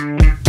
Thank you.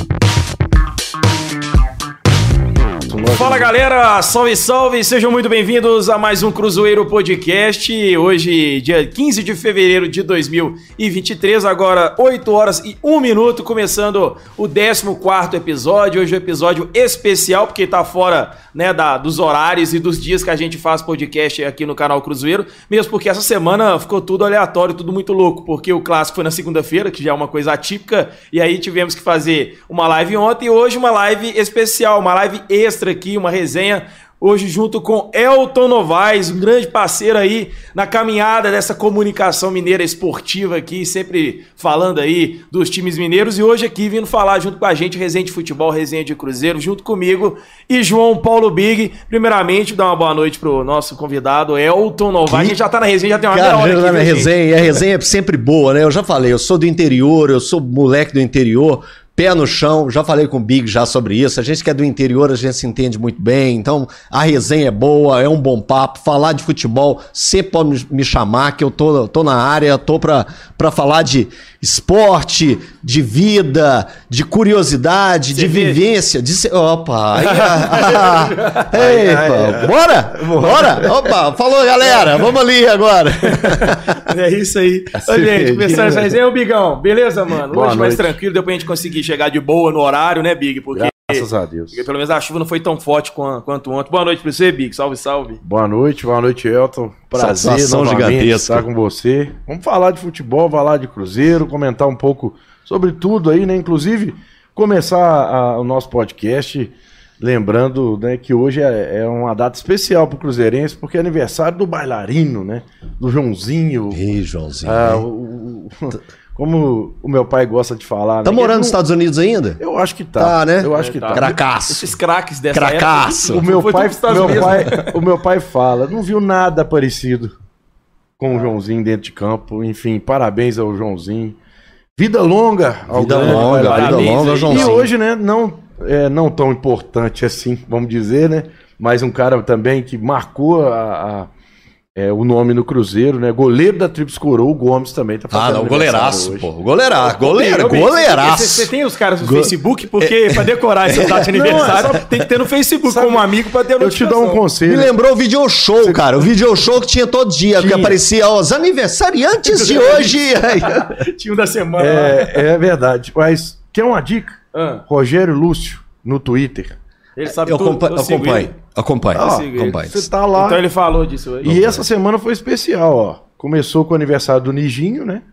Fala galera, salve salve, sejam muito bem-vindos a mais um Cruzeiro Podcast. Hoje, dia 15 de fevereiro de 2023, agora 8 horas e 1 minuto, começando o 14 episódio. Hoje é um episódio especial, porque tá fora né, da, dos horários e dos dias que a gente faz podcast aqui no canal Cruzeiro, mesmo porque essa semana ficou tudo aleatório, tudo muito louco, porque o clássico foi na segunda-feira, que já é uma coisa atípica, e aí tivemos que fazer uma live ontem e hoje uma live especial, uma live extra aqui, uma resenha hoje junto com Elton Novaes, um grande parceiro aí na caminhada dessa comunicação mineira esportiva aqui, sempre falando aí dos times mineiros e hoje aqui vindo falar junto com a gente resenha de futebol, resenha de cruzeiro, junto comigo e João Paulo Big. Primeiramente, dar uma boa noite pro nosso convidado Elton Novaes. A gente já tá na resenha, já tem uma Cara, meia hora tá aqui, na viu, resenha, a resenha é sempre boa, né? Eu já falei, eu sou do interior, eu sou moleque do interior, pé no chão, já falei com o Big já sobre isso. A gente que é do interior, a gente se entende muito bem, então a resenha é boa, é um bom papo. Falar de futebol, sempre pode me- chamar, que eu tô, tô na área, tô pra, pra falar de esporte, de vida, de curiosidade, de vivência, de. Opa! Aí, ah, Eita, bora? Bora? Opa, falou galera, vamos ali agora. É isso aí. Ô, gente, começando essa resenha, ô Bigão, beleza, mano? Boa Hoje mais noite. tranquilo, deu pra gente conseguir chegar de boa no horário, né, Big? Porque, Graças a Deus. porque pelo menos a chuva não foi tão forte quan- quanto ontem. Boa noite pra você, Big. Salve, salve. Boa noite, boa noite, Elton. Prazer Satisfação novamente estar com você. Vamos falar de futebol, falar de Cruzeiro, comentar um pouco sobre tudo aí, né? Inclusive, começar a- o nosso podcast lembrando né, que hoje é, é uma data especial para o Cruzeirense, porque é aniversário do bailarino, né? Do Joãozinho. Ih, Joãozinho. Ah, o- o- como o meu pai gosta de falar. Tá né? morando nos não- Estados Unidos ainda? Eu acho que tá. Tá, né? Eu acho que tá. tá. Cracaço. Esses craques dessa Cracaço. época. O meu pai, meu Unidos. pai, o meu pai fala, não viu nada parecido com o Joãozinho dentro de campo. Enfim, parabéns ao Joãozinho. Vida longa ao Vida grande longa, bailarino. vida Parabéns longa. E Joãozinho. hoje, né, não é não tão importante assim, vamos dizer, né? Mas um cara também que marcou a- a- é, o nome no Cruzeiro, né? Goleiro da Trips Coroa, o Gomes também tá Ah, fazendo não, aniversário goleiraço, hoje. pô. Goleiraço, goleiro, goleiraço. Você, você tem os caras no Go- Facebook? Porque pra decorar essa data de Não, é aniversário, só- tem que ter no Facebook Sabe- como amigo pra ter a Eu te dou um notificação. Me conselho. lembrou o video show, cara. O video show que tinha todo dia, que Tinha. aparecia ó, os aniversariantes de hoje. Tinha um da semana. É, é verdade. Mas quer uma dica? Ah, Rogério Lúcio, no Twitter. Ele sabe Eu tudo. acompanho, eu acompanho, Ah, acompanho. Você tá lá. Então ele falou disso hoje. E essa semana foi especial, ó. Começou com o aniversário do Nijinho, né?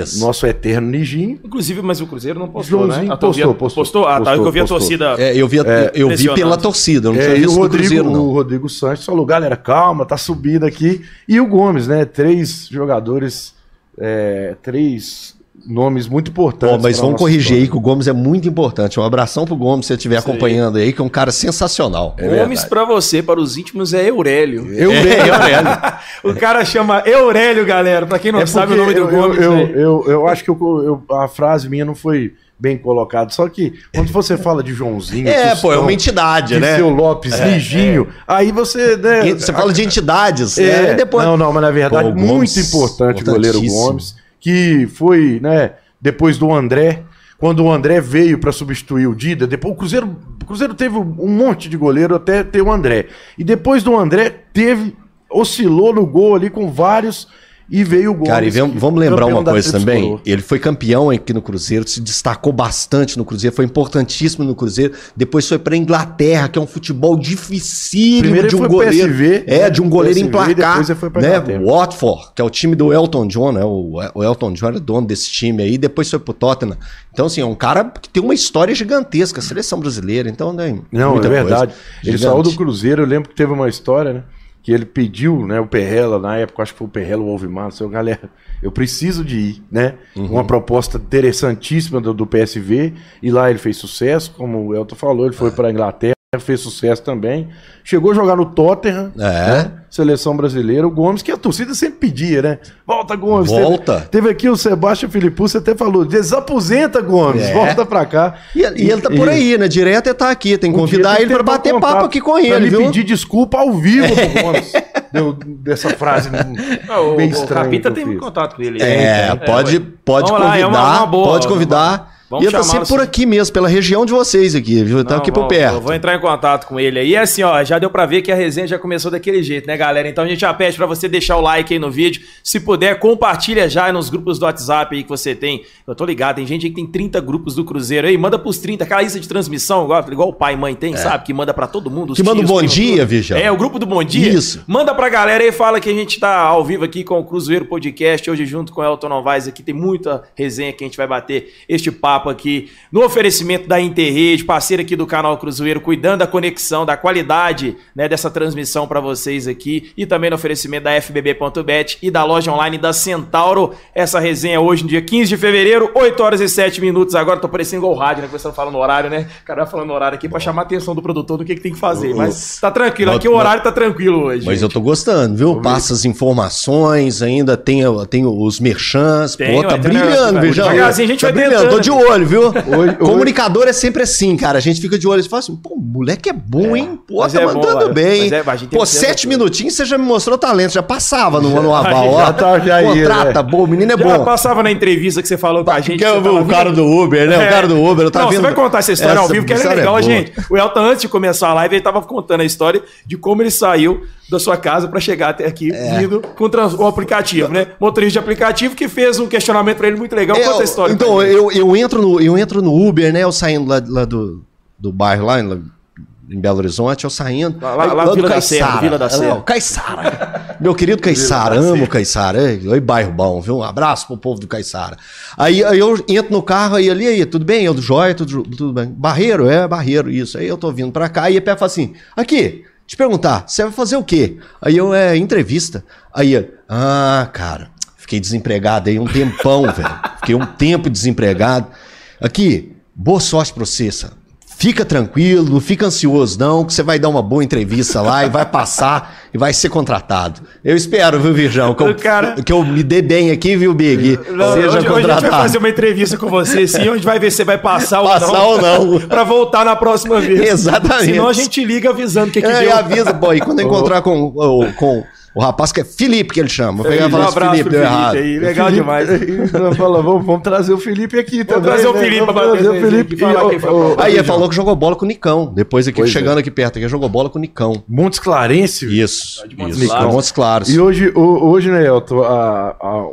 Isso. Nosso eterno Nijinho. Inclusive, mas o Cruzeiro não postou, Joãozinho né? A postou, torcida- postou. postou. Ah, tá. Postou, eu vi a postou. torcida. É, eu vi, É, eu vi pela torcida, eu não É, tinha e o Rodrigo, Cruzeiro, o não. Rodrigo Santos falou, galera, calma, tá subindo aqui. E o Gomes, né? Três jogadores, é, três nomes muito importantes. Ó, mas vamos corrigir aí história. que o Gomes é muito importante. Um abração pro Gomes, se você estiver aí. acompanhando aí, que é um cara sensacional. Gomes pra você, para os íntimos, é Aurélio. Eu, O cara chama Aurélio, galera. Pra quem não É sabe o nome do eu, Gomes. eu, eu, eu, eu acho que eu- eu- a frase minha não foi bem colocada. Só que quando você fala de Joãozinho. É, pô, é uma entidade, de né? seu Lopes, Nijinho, aí você. Né, Você fala de entidades. É, É, depois... Não, não, mas na verdade, Pô, Gomes, muito importante o goleiro. Gomes, que foi, né, depois do André, quando o André veio para substituir o Dida, depois o Cruzeiro, o Cruzeiro teve um monte de goleiro até ter o André. E depois do André, teve, oscilou no gol ali com vários e veio o Gomes. Cara, e vamos, que- vamos lembrar uma coisa também. Coroa. Ele foi campeão aqui no Cruzeiro, se destacou bastante no Cruzeiro, foi importantíssimo no Cruzeiro. Depois foi pra Inglaterra, que é um futebol dificílimo Primeiro de ele um foi pro goleiro. PSV, é, né? de um goleiro PSV, emplacar. depois ele foi pra né? Inglaterra. Watford, que é o time do Elton John, né? O, o Elton John era dono desse time aí, depois foi pro Tottenham. Então, assim, é um cara que tem uma história gigantesca, seleção brasileira. Então, né? Não, muita é verdade. coisa. Ele Gigante. saiu do Cruzeiro, eu lembro que teve uma história, né? Que ele pediu, né, o Perrela, na época, acho que foi o Perrela, o Alvimar, seu galera, eu preciso de ir, né? Uhum. Uma proposta interessantíssima do, do PSV, e lá ele fez sucesso, como o Elton falou, ele foi para Inglaterra, fez sucesso também. Chegou a jogar no Tottenham, É. né? seleção brasileira, o Gomes, que a torcida sempre pedia, né? Volta, Gomes. Volta. Teve, teve aqui o Sebastião Filipe, você até falou, desaposenta, Gomes, É. volta pra cá. E, e ele tá por aí, né? Direto ele tá aqui. Tem que convidar ele pra bater contato papo aqui com pra ele, viu? pedir desculpa ao vivo pro Gomes. Deu dessa frase Ah, o, bem o estranha. Capita tem fiz. contato com ele. É, né? pode, ué. pode Vamos lá, convidar, é uma- uma boa, pode uma convidar. Vamos e eu tô sempre assim. por aqui mesmo, pela região de vocês aqui, viu? Tá aqui por perto. Eu vou entrar em contato com ele aí. E assim, ó, já deu pra ver que a resenha já começou daquele jeito, né, galera? Então a gente já pede pra você deixar o like aí no vídeo. Se puder, compartilha já nos grupos do WhatsApp aí que você tem. Eu tô ligado, tem gente aí que tem 30 grupos do Cruzeiro aí. Manda pros 30, aquela lista de transmissão, igual, igual o pai e mãe tem, é. sabe? Que manda pra todo mundo. Que manda um bom dia, Vigia. É, o grupo do Bom Dia. Isso. Manda pra galera aí, fala que a gente tá ao vivo aqui com o Cruzeiro Podcast. Hoje junto com o Elton Novaes aqui. Tem muita resenha que a gente vai bater este papo aqui no oferecimento da Interrede, parceira aqui do canal Cruzeiro, cuidando da conexão, da qualidade né, dessa transmissão para vocês aqui e também no oferecimento da FBB.bet e da loja online da Centauro. Essa resenha hoje, no dia 15 de fevereiro, 8 horas e 7 minutos. Agora tô parecendo igual rádio, né? Começando falando horário, né? O cara vai falando horário aqui para chamar a atenção do produtor do que, que tem que fazer. Mas tá tranquilo, aqui o horário tá tranquilo hoje. Mas gente. eu tô gostando, viu? Passa as informações, ainda tem, tem os merchans. Tem, Pô, tá brilhando, veja. Devagarzinho a gente tá vai brilhando, tô de olho, viu? Hoje, Comunicador hoje... é sempre assim, cara. A gente fica de olho e fala assim, pô, moleque é bom, é, hein? Pô, tá é mandando bom, bem. É, pô, sete minutinhos você já me mostrou talento, já passava no ano aval. Ó, tá, já contrata, né? bom, o menino é já bom. passava na entrevista que você falou com a gente. Que o, cara do Uber, né? O é. cara do Uber, eu tava Não, vendo. Você vai contar essa história essa ao vivo, que é legal, gente. O Elton, antes de começar a live, ele tava contando a história de como ele saiu da sua casa para chegar até aqui, é. vindo com o aplicativo, né? Motorista de aplicativo que fez um questionamento para ele muito legal. Conta a história. Então, eu, eu, entro no, eu entro no Uber, né? Eu saindo lá, lá do, do bairro lá, em Belo Horizonte, eu saindo. Lá, lá, lá, lá Vila, da Serra, Vila da Serra. Caiçara. Meu querido Caiçara, amo Caiçara. Oi, bairro bom, viu? Um abraço pro povo do Caiçara. Aí, aí eu entro no carro, aí ali, aí, tudo bem? Eu do joia, tudo, tudo bem. Barreiro, é, barreiro, isso. Aí eu tô vindo pra cá, e a Pé fala assim: aqui, te perguntar, você vai fazer o quê? Aí eu, é, entrevista. Aí, ah, cara, fiquei desempregado aí um tempão, velho. Fiquei um tempo desempregado. Aqui, boa sorte pra você, sabe? Fica tranquilo, não fica ansioso não, que você vai dar uma boa entrevista lá e vai passar e vai ser contratado. Eu espero, viu, Virgão, que eu, cara... que eu me dê bem aqui, viu, Big? Não, Seja hoje, contratado. Hoje a gente vai fazer uma entrevista com você, sim, onde vai ver se vai passar, passar ou não. ou não. pra voltar na próxima vez. Exatamente. Senão a gente liga avisando o que, que é, deu. avisa, pô, e quando encontrar com, com o rapaz que é Felipe que ele chama. Vou pegar e falar um abraço Felipe, deu Felipe errado. Aí, legal Felipe, demais. Fala, vamos, vamos, trazer o Felipe aqui vamos também. Trazer o né? Felipe vamos trazer o Felipe quem foi. Aí ele falou que jogou bola com o Nicão. Depois aqui, pois chegando é. aqui perto, aqui jogou bola com o Nicão. Montes Clarence? Isso. Montes isso. Claros. Montes Claros. E hoje, hoje né, Elton, a, a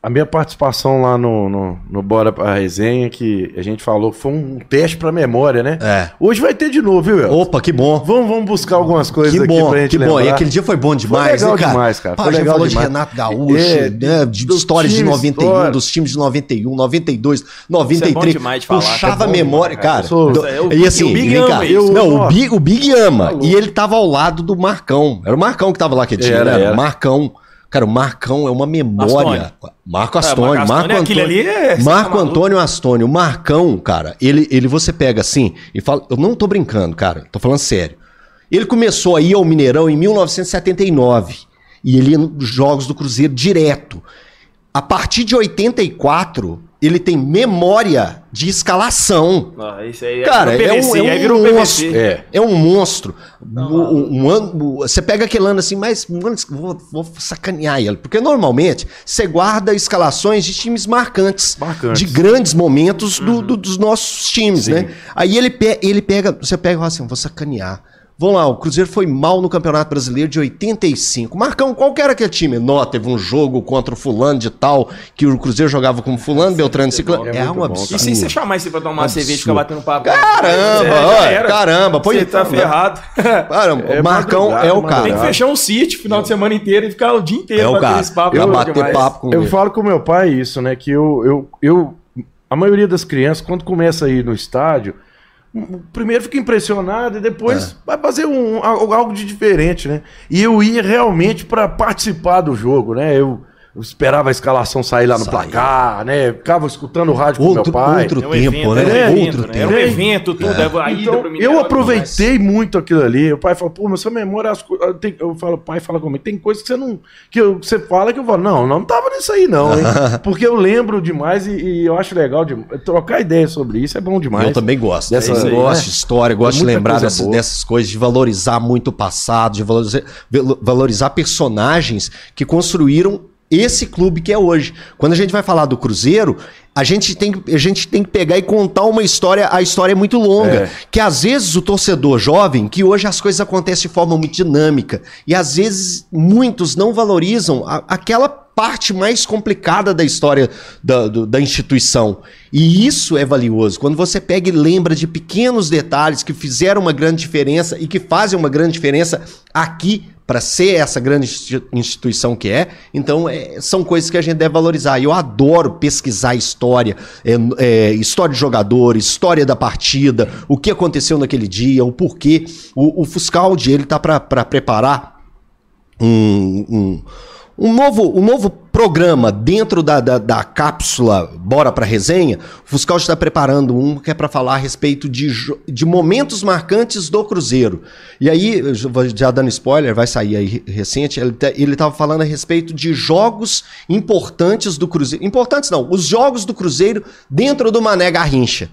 a minha participação lá no, no, no Bora pra Resenha, que a gente falou, foi um teste pra memória, né? É. Hoje vai ter de novo, viu, Elton? Opa, que bom. Vamos, vamos buscar algumas coisas que bom, aqui pra gente Que lembrar. bom, e aquele dia foi bom demais, foi legal né, cara? demais, cara. Pá, foi legal falou demais. de Renato Gaúcho, é, né, de histórias de 91, história. dos times de 91, 92, 93. Isso é bom demais de falar. Puxava é a memória, cara. cara. Sou... Do, e assim, o Big vem cá. Eu, não, o Big, o Big ama. Falou. E ele tava ao lado do Marcão. Era o Marcão que tava lá que tinha, era, né? Era. Marcão. Cara, o Marcão é uma memória. Marco Astônio. É, Marco, Marco Antônio. Ali é, Marco tá Antônio Astônio. O Marcão, cara, ele, ele você pega assim e fala. Eu não tô brincando, cara. Tô falando sério. Ele começou aí ao Mineirão em 1979. E ele ia nos jogos do Cruzeiro direto. A partir de 84, ele tem memória de escalação. Ah, isso aí é Cara, é, PVC, é um, é um monstro. É. é. um monstro. Você pega aquele ano assim, mas vou, vou, sacanear ele. Porque normalmente você guarda escalações de times marcantes. marcantes. De grandes momentos do, uhum. do, dos nossos times, Sim. né? Aí ele, pe ele pega, você pega e fala assim, vou sacanear. Vamos lá, o Cruzeiro foi mal no Campeonato Brasileiro de 85. Marcão, qual que era aquele time? Nó, teve um jogo contra o fulano de tal, que o Cruzeiro jogava como fulano, Beltrano e Ciclano. É, é um absurdo. E se você chamar esse pra tomar uma cerveja e ficar batendo papo? Caramba, é, caramba. Você tá ferrado. Caramba, é Marcão é o cara. Tem que fechar um sítio final de semana inteiro e ficar o dia inteiro é o cara. esse papo. Eu, bater papo com eu ele. falo com meu pai isso, né, que eu, eu, eu... A maioria das crianças, quando começa a ir no estádio primeiro fica impressionado e depois é. vai fazer um, algo de diferente, né? E eu ia realmente para participar do jogo, né? Eu, esperava a escalação sair lá no Sai. placar, né? Ficava escutando o rádio outro, com meu pai. Outro é um tempo, evento, né? É, outro tempo. Era um evento, tudo. É. Então, eu aproveitei muito aquilo ali. O pai falou, pô, mas sua memória... Tem... Eu falo, pai fala comigo, tem coisa que você não... Que eu, você fala que eu falo, não, não tava nisso aí não, hein? Porque eu lembro demais e, e, eu acho legal de trocar ideia sobre isso, é bom demais. Eu também gosto. Dessa, é gosto de história, gosto de lembrar dessas, dessas coisas, de valorizar muito o passado, de valorizar, valorizar personagens que construíram esse clube que é hoje. Quando a gente vai falar do Cruzeiro, a gente tem, a gente tem que pegar e contar uma história, a história é muito longa, É. que às vezes o torcedor jovem, que hoje as coisas acontecem de forma muito dinâmica, e às vezes muitos não valorizam a- aquela parte mais complicada da história da, do- da instituição. E isso é valioso. Quando você pega e lembra de pequenos detalhes que fizeram uma grande diferença e que fazem uma grande diferença aqui para ser essa grande insti- instituição que é, então é, são coisas que a gente deve valorizar. E eu adoro pesquisar história, é, é, história de jogador, história da partida, o que aconteceu naquele dia, o porquê. O, o Fuscaldi, ele tá para preparar um, um, um novo, um novo programa dentro da, da, da cápsula Bora pra Resenha. O Fuscal está preparando um que é para falar a respeito de, de momentos marcantes do Cruzeiro. E aí, já dando spoiler, vai sair aí re- recente, ele estava falando a respeito de jogos importantes do Cruzeiro. Importantes não, os jogos do Cruzeiro dentro do Mané Garrincha.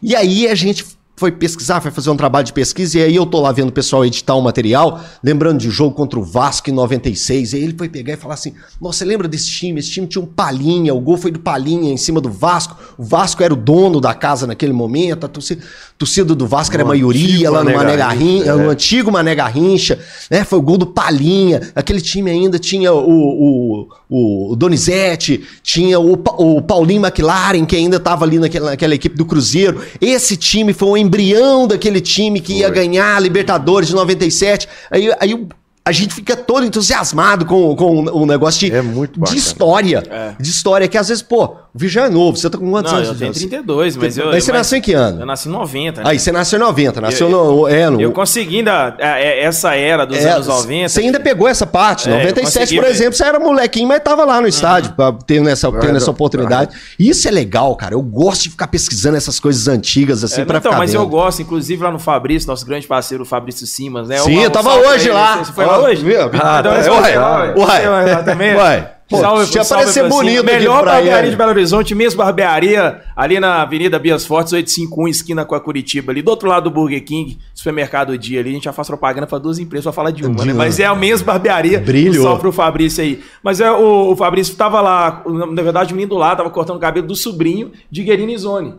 E aí a gente foi pesquisar, foi fazer um trabalho de pesquisa, e aí eu tô lá vendo o pessoal editar um material, lembrando de jogo contra o Vasco em 96, e aí ele foi pegar e falar assim, nossa, você lembra desse time? Esse time tinha um Palinha, o gol foi do Palinha em cima do Vasco, o Vasco era o dono da casa naquele momento, a torcida, torcida do Vasco era a No maioria lá no Mané Garrincha, no é. antigo Mané Garrincha, né? Foi o gol do Palinha. Aquele time ainda tinha o, o, o Donizete, tinha o, o Paulinho McLaren, que ainda estava ali naquela, naquela equipe do Cruzeiro. Esse time foi o embrião daquele time que ia Foi. ganhar a Libertadores de 97. Aí, aí o- a gente fica todo entusiasmado com, com o negócio de, É muito de história. É. De história, que às vezes, pô, o Vijan é novo. Você tá com quantos Não, anos? eu tenho Vijan? 32, mas eu. Aí você mas nasceu em que ano? Eu nasci em 90. né? Aí, você nasceu em 90, nasceu Eu- no. É, no Eu consegui ainda é, é, essa era dos É, anos 90. Você ainda pegou essa parte. É, eu 97, consegui por exemplo, você era molequinho, mas tava lá no estádio, pra ter essa, tendo Verdade. essa oportunidade. Isso é legal, cara. Eu gosto de ficar pesquisando essas coisas antigas, assim, É, pra então, ficar mas vendo. eu gosto, inclusive lá no Fabrício, nosso grande parceiro, o Fabrício Simas, né? Sim, Um- eu um tava hoje lá. Você foi lá hoje? viu? Ah, é uai, uai. Lá também? Uai. Pô, salve, tinha salve parecer pra cima. bonito Melhor barbearia ele. de Belo Horizonte, mesmo barbearia, ali na Avenida Bias Fortes, 851, esquina com a Curitiba, ali do outro lado do Burger King, supermercado Dia ali. A gente já faz propaganda pra duas empresas, só falar de uma, De né? uma. Mas é a mesma barbearia. Brilhou. Um salve pro Fabrício aí. Mas é, o, o Fabrício tava lá, na verdade, o menino do lado, tava cortando o cabelo do sobrinho de Guerini Zone.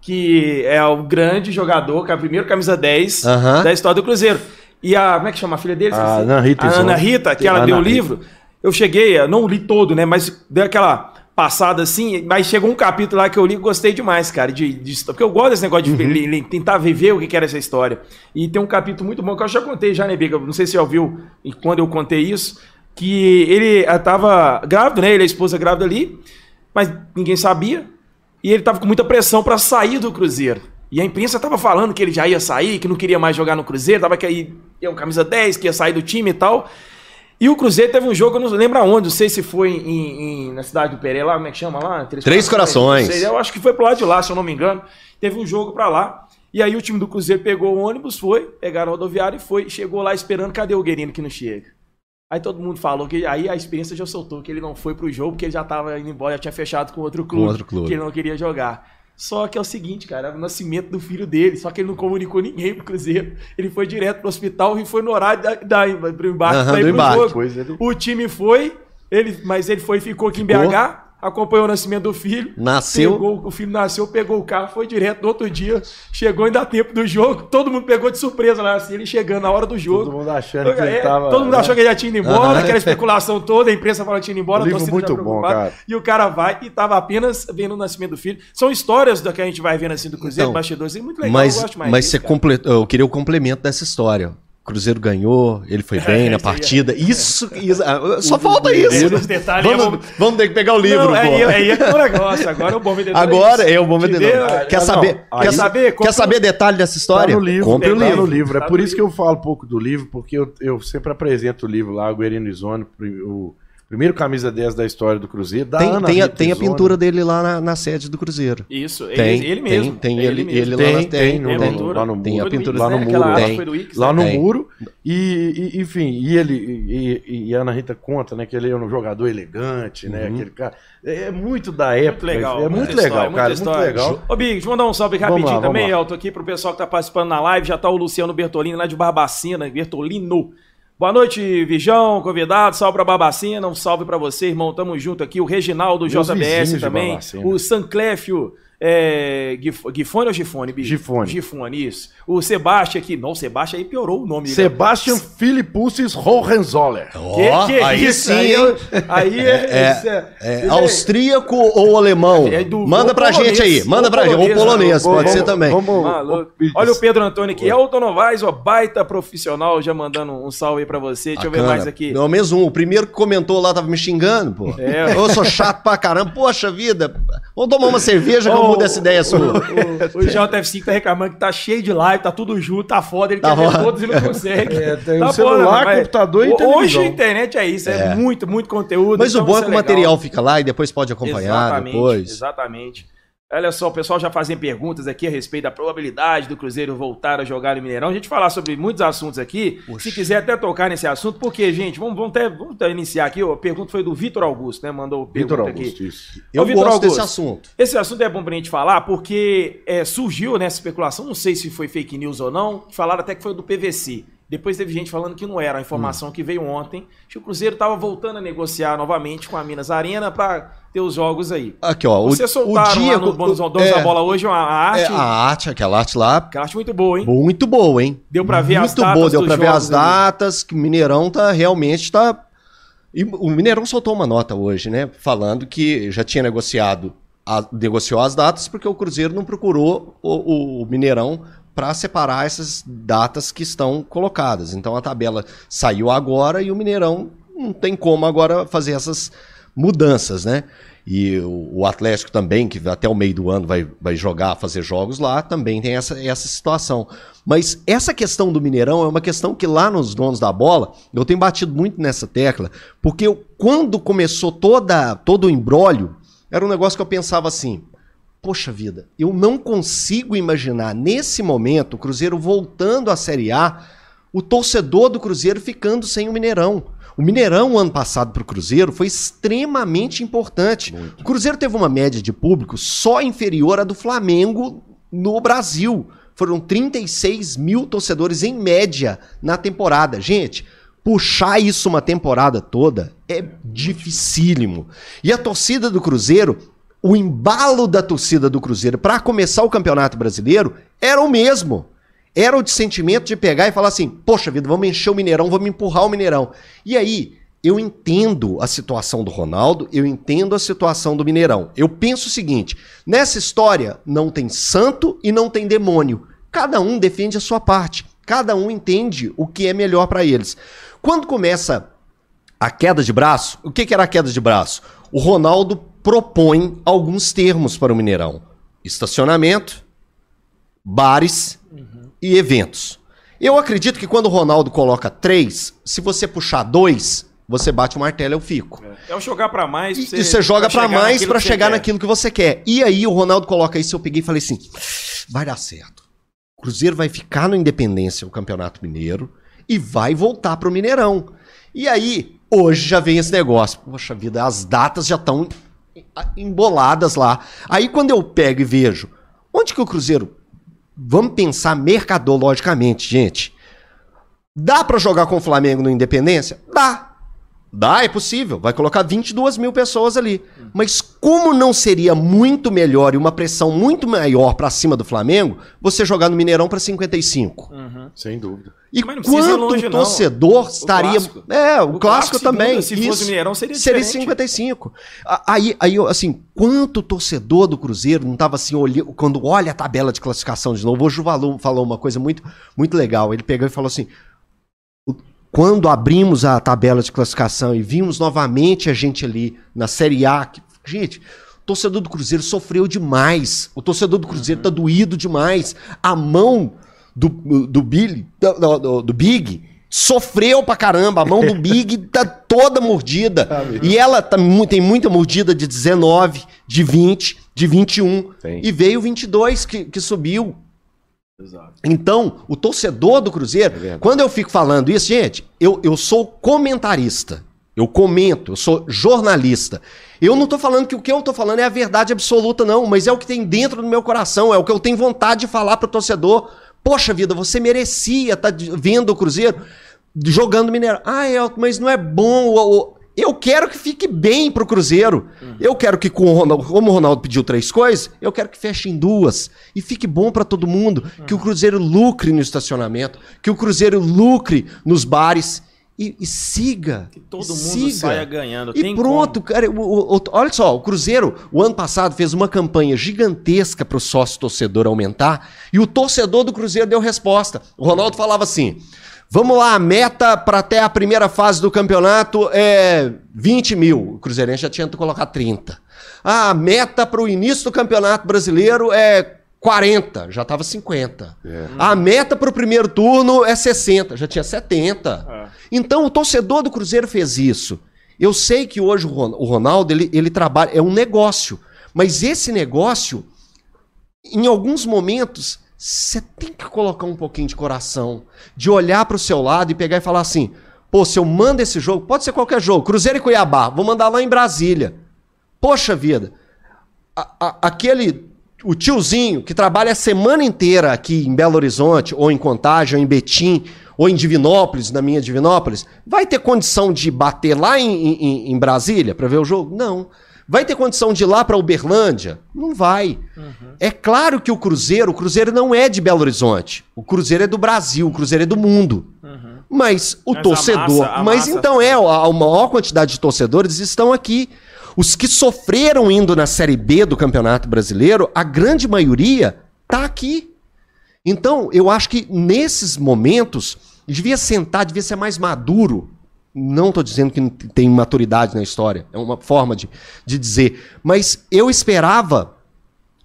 Que é o grande jogador, que é o primeiro camisa 10 Aham. da história do Cruzeiro. E a. Como é que chama a filha dele? A. Ana Rita A Ana Zone. Rita, que ela Ana deu o livro. Eu cheguei, não li todo, né? Mas deu aquela passada assim, mas chegou um capítulo lá que eu li e gostei demais, cara, de, de- porque eu gosto desse negócio de Uhum. tentar viver o que era essa história. E tem um capítulo muito bom que eu já contei já, né, Biga? Não sei se você ouviu quando eu contei isso, que ele eh, tava grávido, né? Ele e a esposa grávida ali, mas ninguém sabia. E ele tava com muita pressão para sair do Cruzeiro. E a imprensa tava falando que ele já ia sair, que não queria mais jogar no Cruzeiro, tava que aí ia um camisa 10, que ia sair do time e tal. E o Cruzeiro teve um jogo, eu não lembro aonde, não sei se foi em, em- na cidade do Pereira, lá, como é que chama lá? Três Corações. Não sei, eu acho que foi pro lado de lá, se eu não me engano. Teve um jogo pra lá. E aí o time do Cruzeiro pegou o ônibus, foi, pegaram o rodoviário e foi. Chegou lá esperando, cadê o Guerino que não chega? Aí todo mundo falou que aí a experiência já soltou que ele não foi pro jogo, porque ele já tava indo embora, já tinha fechado com outro clube, outro clube. que ele não queria jogar. Só que é o seguinte, cara, era o nascimento do filho dele, só que ele não comunicou ninguém pro Cruzeiro. Ele foi direto pro hospital e foi no horário da, da, pro embarque Aham, pra ir pro embarque. jogo. Do- O time foi, ele, mas ele foi ficou aqui em Ficou. BH, acompanhou o nascimento do filho. Nasceu. pegou- o filho nasceu, pegou o carro, foi direto no outro dia, chegou ainda a tempo do jogo. Todo mundo pegou de surpresa lá, assim, ele chegando na hora do jogo. Todo mundo achando que ele É, tava. todo mundo achou que ele já tinha ido embora, aquela especulação toda, a imprensa falando que tinha ido embora, Um a livro muito bom, cara. E o cara vai e tava apenas vendo o nascimento do filho. São histórias da que a gente vai vendo assim do Cruzeiro, Então, bastidores, é muito legal, mas eu gosto mais mas disso, você completou, eu queria o complemento dessa história. Cruzeiro ganhou, ele foi bem na é. partida. Isso, isso- ah, só falta isso. É Vamos, vamos ter que pegar o livro, Não, é que é o negócio, agora é o bom vendedor. Agora é o bom vendedor. dê- Quer Ah, saber? quer saber? Quer saber detalhe dessa história? Tá no livro, Compre o tá livro. no livro. É Tá por isso que eu falo um pouco do livro, porque eu, eu sempre apresento o livro lá, o Guerino Izone, o primeiro camisa 10 da história do Cruzeiro. Da Tem, Ana tem, a, tem a pintura dele lá na, na sede do Cruzeiro. Isso, Tem, ele, ele mesmo. tem, tem é ele- mesmo. ele lá Tem, na- tem, tem, no, tem a no- pintura. lá no Tem a muro. Foi do pintura lá no muro. Tem. foi do Wix, Lá no Tem. muro. E, e- enfim, e ele e, e- e a Ana Rita conta, né, que ele é um jogador elegante, né? Aquele cara. É muito da época. Muito legal. É muito legal, história, cara. Muito legal. Ô, Big, deixa eu mandar um salve Vamos rapidinho lá, vamos também, lá. Elton, aqui pro pessoal que tá participando na live. Já tá o Luciano Bertolini lá de Barbacena, Bertolino. Boa noite, Vijão, convidado. Salve pra Babacina, um salve pra você, irmão. Tamo junto aqui. O Reginaldo Meus JBS também. Babacena. O Sancléfio. É, Gif- Gifone ou Gifone, bicho? Gifone. Gifone, isso. O Sebastião aqui. Não, o Sebastião aí piorou o nome. né? Sebastian Philippussis Hohenzoller. Ó, aí sim, Aí, hein? eu- aí é, É, isso é- É, ele austríaco ou alemão? É do- manda pra polonês. gente aí, manda pra gente. Ou polonês, polonês, né? pode Ou- ser também. vamos-. Ô, Olha o Pedro Antônio aqui. Elton Novaes, ó, baita profissional, já mandando um salve aí pra você. Deixa eu ver Bacana. mais aqui. Não, mesmo um. O primeiro que comentou lá tava me xingando, pô. É. Eu sou chato pra caramba. Poxa vida. Vamos tomar uma cerveja que eu Ó, mudo essa ideia sua. O, o, o JF5 tá reclamando que tá cheio de live, tá tudo junto, tá foda, ele Tá quer ver foda. todos e não consegue. É, tem tá o celular, computador e Hoje televisão. a internet é isso, é, É. muito, muito conteúdo. Mas o então bom é que o legal. material fica lá e depois pode acompanhar Exatamente, depois. Exatamente. Olha só, o pessoal já fazendo perguntas aqui a respeito da probabilidade do Cruzeiro voltar a jogar no Mineirão. A gente falar sobre muitos assuntos aqui. Se quiser até tocar nesse assunto, porque, gente, vamos, vamos, até, vamos até iniciar aqui. A pergunta foi do Vitor Augusto, né? Mandou Vitor pergunta Augusto, aqui. isso. Eu Ô, Vitor gosto Augusto, desse assunto. Esse assunto é bom pra gente falar porque é, surgiu nessa especulação, não sei se foi fake news ou não, falaram até que foi do PVC. Depois teve gente falando que não era a informação que veio ontem, que o Cruzeiro estava voltando a negociar novamente com a Minas Arena para ter os jogos aí. Aqui, ó. Vocês soltaram lá no Donos é, da Bola hoje uma arte, é, a arte, aquela arte lá, que eu acho muito boa, hein? muito boa, hein? Deu pra ver as muito datas boa, deu pra ver as ali. datas, que o Mineirão tá realmente tá. E o Mineirão soltou uma nota hoje, né? Falando que já tinha negociado, a- negociou as datas porque o Cruzeiro não procurou o, o Mineirão para separar essas datas que estão colocadas. Então a tabela saiu agora e o Mineirão não tem como agora fazer essas mudanças, né? E o, Atlético também, que até o meio do ano vai, vai jogar, fazer jogos lá, também tem essa, essa situação. Mas essa questão do Mineirão é uma questão que lá nos donos da bola, eu tenho batido muito nessa tecla, porque eu- quando começou toda, todo o embrólio, era um negócio que eu pensava assim, poxa vida, eu não consigo imaginar nesse momento o Cruzeiro voltando à Série A, o torcedor do Cruzeiro ficando sem o Mineirão. O Mineirão, ano passado, para o Cruzeiro, foi extremamente importante. O Cruzeiro teve uma média de público só inferior à do Flamengo no Brasil. Foram 36 mil torcedores em média na temporada. Gente, puxar isso uma temporada toda é dificílimo. E a torcida do Cruzeiro, o embalo da torcida do Cruzeiro para começar o Campeonato Brasileiro era o mesmo. Era o de sentimento de pegar e falar assim: poxa vida, vamos encher o Mineirão, vamos empurrar o Mineirão. E aí, eu entendo a situação do Ronaldo, eu entendo a situação do Mineirão. Eu penso o seguinte: nessa história não tem santo e não tem demônio. Cada um defende a sua parte. Cada um entende o que é melhor para eles. Quando começa a queda de braço, o que, que era a queda de braço? O Ronaldo propõe alguns termos para o Mineirão: estacionamento, bares e eventos. Eu acredito que quando o Ronaldo coloca três, se você puxar dois, você bate o martelo, eu fico. É o jogar pra mais. E, e você joga pra chegar mais você chegar quer. naquilo que você quer. E aí o Ronaldo coloca isso, eu peguei e falei assim: vai dar certo. O Cruzeiro vai ficar no Independência, o Campeonato Mineiro, e vai voltar pro Mineirão. E aí, hoje já vem esse negócio. Poxa vida, as datas já estão emboladas lá. Aí quando eu pego e vejo, onde que o Cruzeiro. Vamos pensar mercadologicamente, gente. Dá pra jogar com o Flamengo no Independência? Dá. Dá, é possível. Vai colocar 22 mil pessoas ali. Mas como não seria muito melhor e uma pressão muito maior pra cima do Flamengo, você jogar no Mineirão pra 55? Sem dúvida. E quanto longe, o não. torcedor estaria. clássico. É, o, O clássico, clássico, também. segunda, se fosse isso. Mineirão, seria Seria diferente. 55. A- Aí, aí, eu, assim, quanto torcedor do Cruzeiro não tava assim, olhando, quando olha a tabela de classificação de novo, hoje o Valor falou uma coisa muito, muito legal. Ele pegou e falou assim: o- quando abrimos a tabela de classificação e vimos novamente a gente ali na Série A, que- gente. O torcedor do Cruzeiro sofreu demais. O torcedor do Cruzeiro tá doído demais. A mão do, do Billy, do, do- do Big, sofreu pra caramba. A mão do Big tá toda mordida. e ela tá, tem muita mordida de 19, de 20, de 21. Tem. E veio o 22 que, que subiu. Exato. Então, o torcedor do Cruzeiro, É quando eu fico falando isso, gente, eu, eu sou comentarista. Eu comento, eu sou jornalista. Eu não tô falando que o que eu tô falando é a verdade absoluta, não, mas é o que tem dentro do meu coração, é o que eu tenho vontade de falar pro torcedor. Poxa vida, você merecia estar vendo o Cruzeiro. jogando Mineirão. Ah, Elton, mas não é bom. o- o- Eu quero que fique bem pro Cruzeiro. Eu quero que, com o Ronaldo, como o Ronaldo pediu três coisas, eu quero que feche em duas. E fique bom pra todo mundo. Que o Cruzeiro lucre no estacionamento. Que o Cruzeiro lucre nos bares. E, e siga. Que todo mundo siga. saia ganhando. E Tem pronto, cara. o- o- olha só, o Cruzeiro, o ano passado, fez uma campanha gigantesca para o sócio torcedor aumentar e o torcedor do Cruzeiro deu resposta. O Ronaldo falava assim: vamos lá, a meta para até a primeira fase do campeonato é 20 mil. O Cruzeirense já tinha que colocar 30. Ah, a meta para o início do campeonato brasileiro é 40, já estava 50. A meta para o primeiro turno é 60, já tinha 70. É. Então o torcedor do Cruzeiro fez isso. Eu sei que hoje o Ronaldo ele, ele trabalha, é um negócio, mas esse negócio, em alguns momentos, você tem que colocar um pouquinho de coração, de olhar para o seu lado e pegar e falar assim: pô, se eu mando esse jogo, pode ser qualquer jogo, Cruzeiro e Cuiabá, vou mandar lá em Brasília. Poxa vida, a- a- aquele o tiozinho que trabalha a semana inteira aqui em Belo Horizonte, ou em Contagem, ou em Betim, ou em Divinópolis, na minha Divinópolis, vai ter condição de bater lá em, em- em Brasília para ver o jogo? Não. Vai ter condição de ir lá para Uberlândia? Não vai. É claro que o Cruzeiro, o Cruzeiro não é de Belo Horizonte. O Cruzeiro é do Brasil, o Cruzeiro é do mundo. Mas o Mas a torcedor. massa- a mas massa- então é, a, a maior quantidade de torcedores estão aqui. Os que sofreram indo na Série B do Campeonato Brasileiro, a grande maioria tá aqui. Então, eu acho que nesses momentos, devia sentar, devia ser mais maduro. Não estou dizendo que tem maturidade na história, é uma forma de, de dizer. Mas eu esperava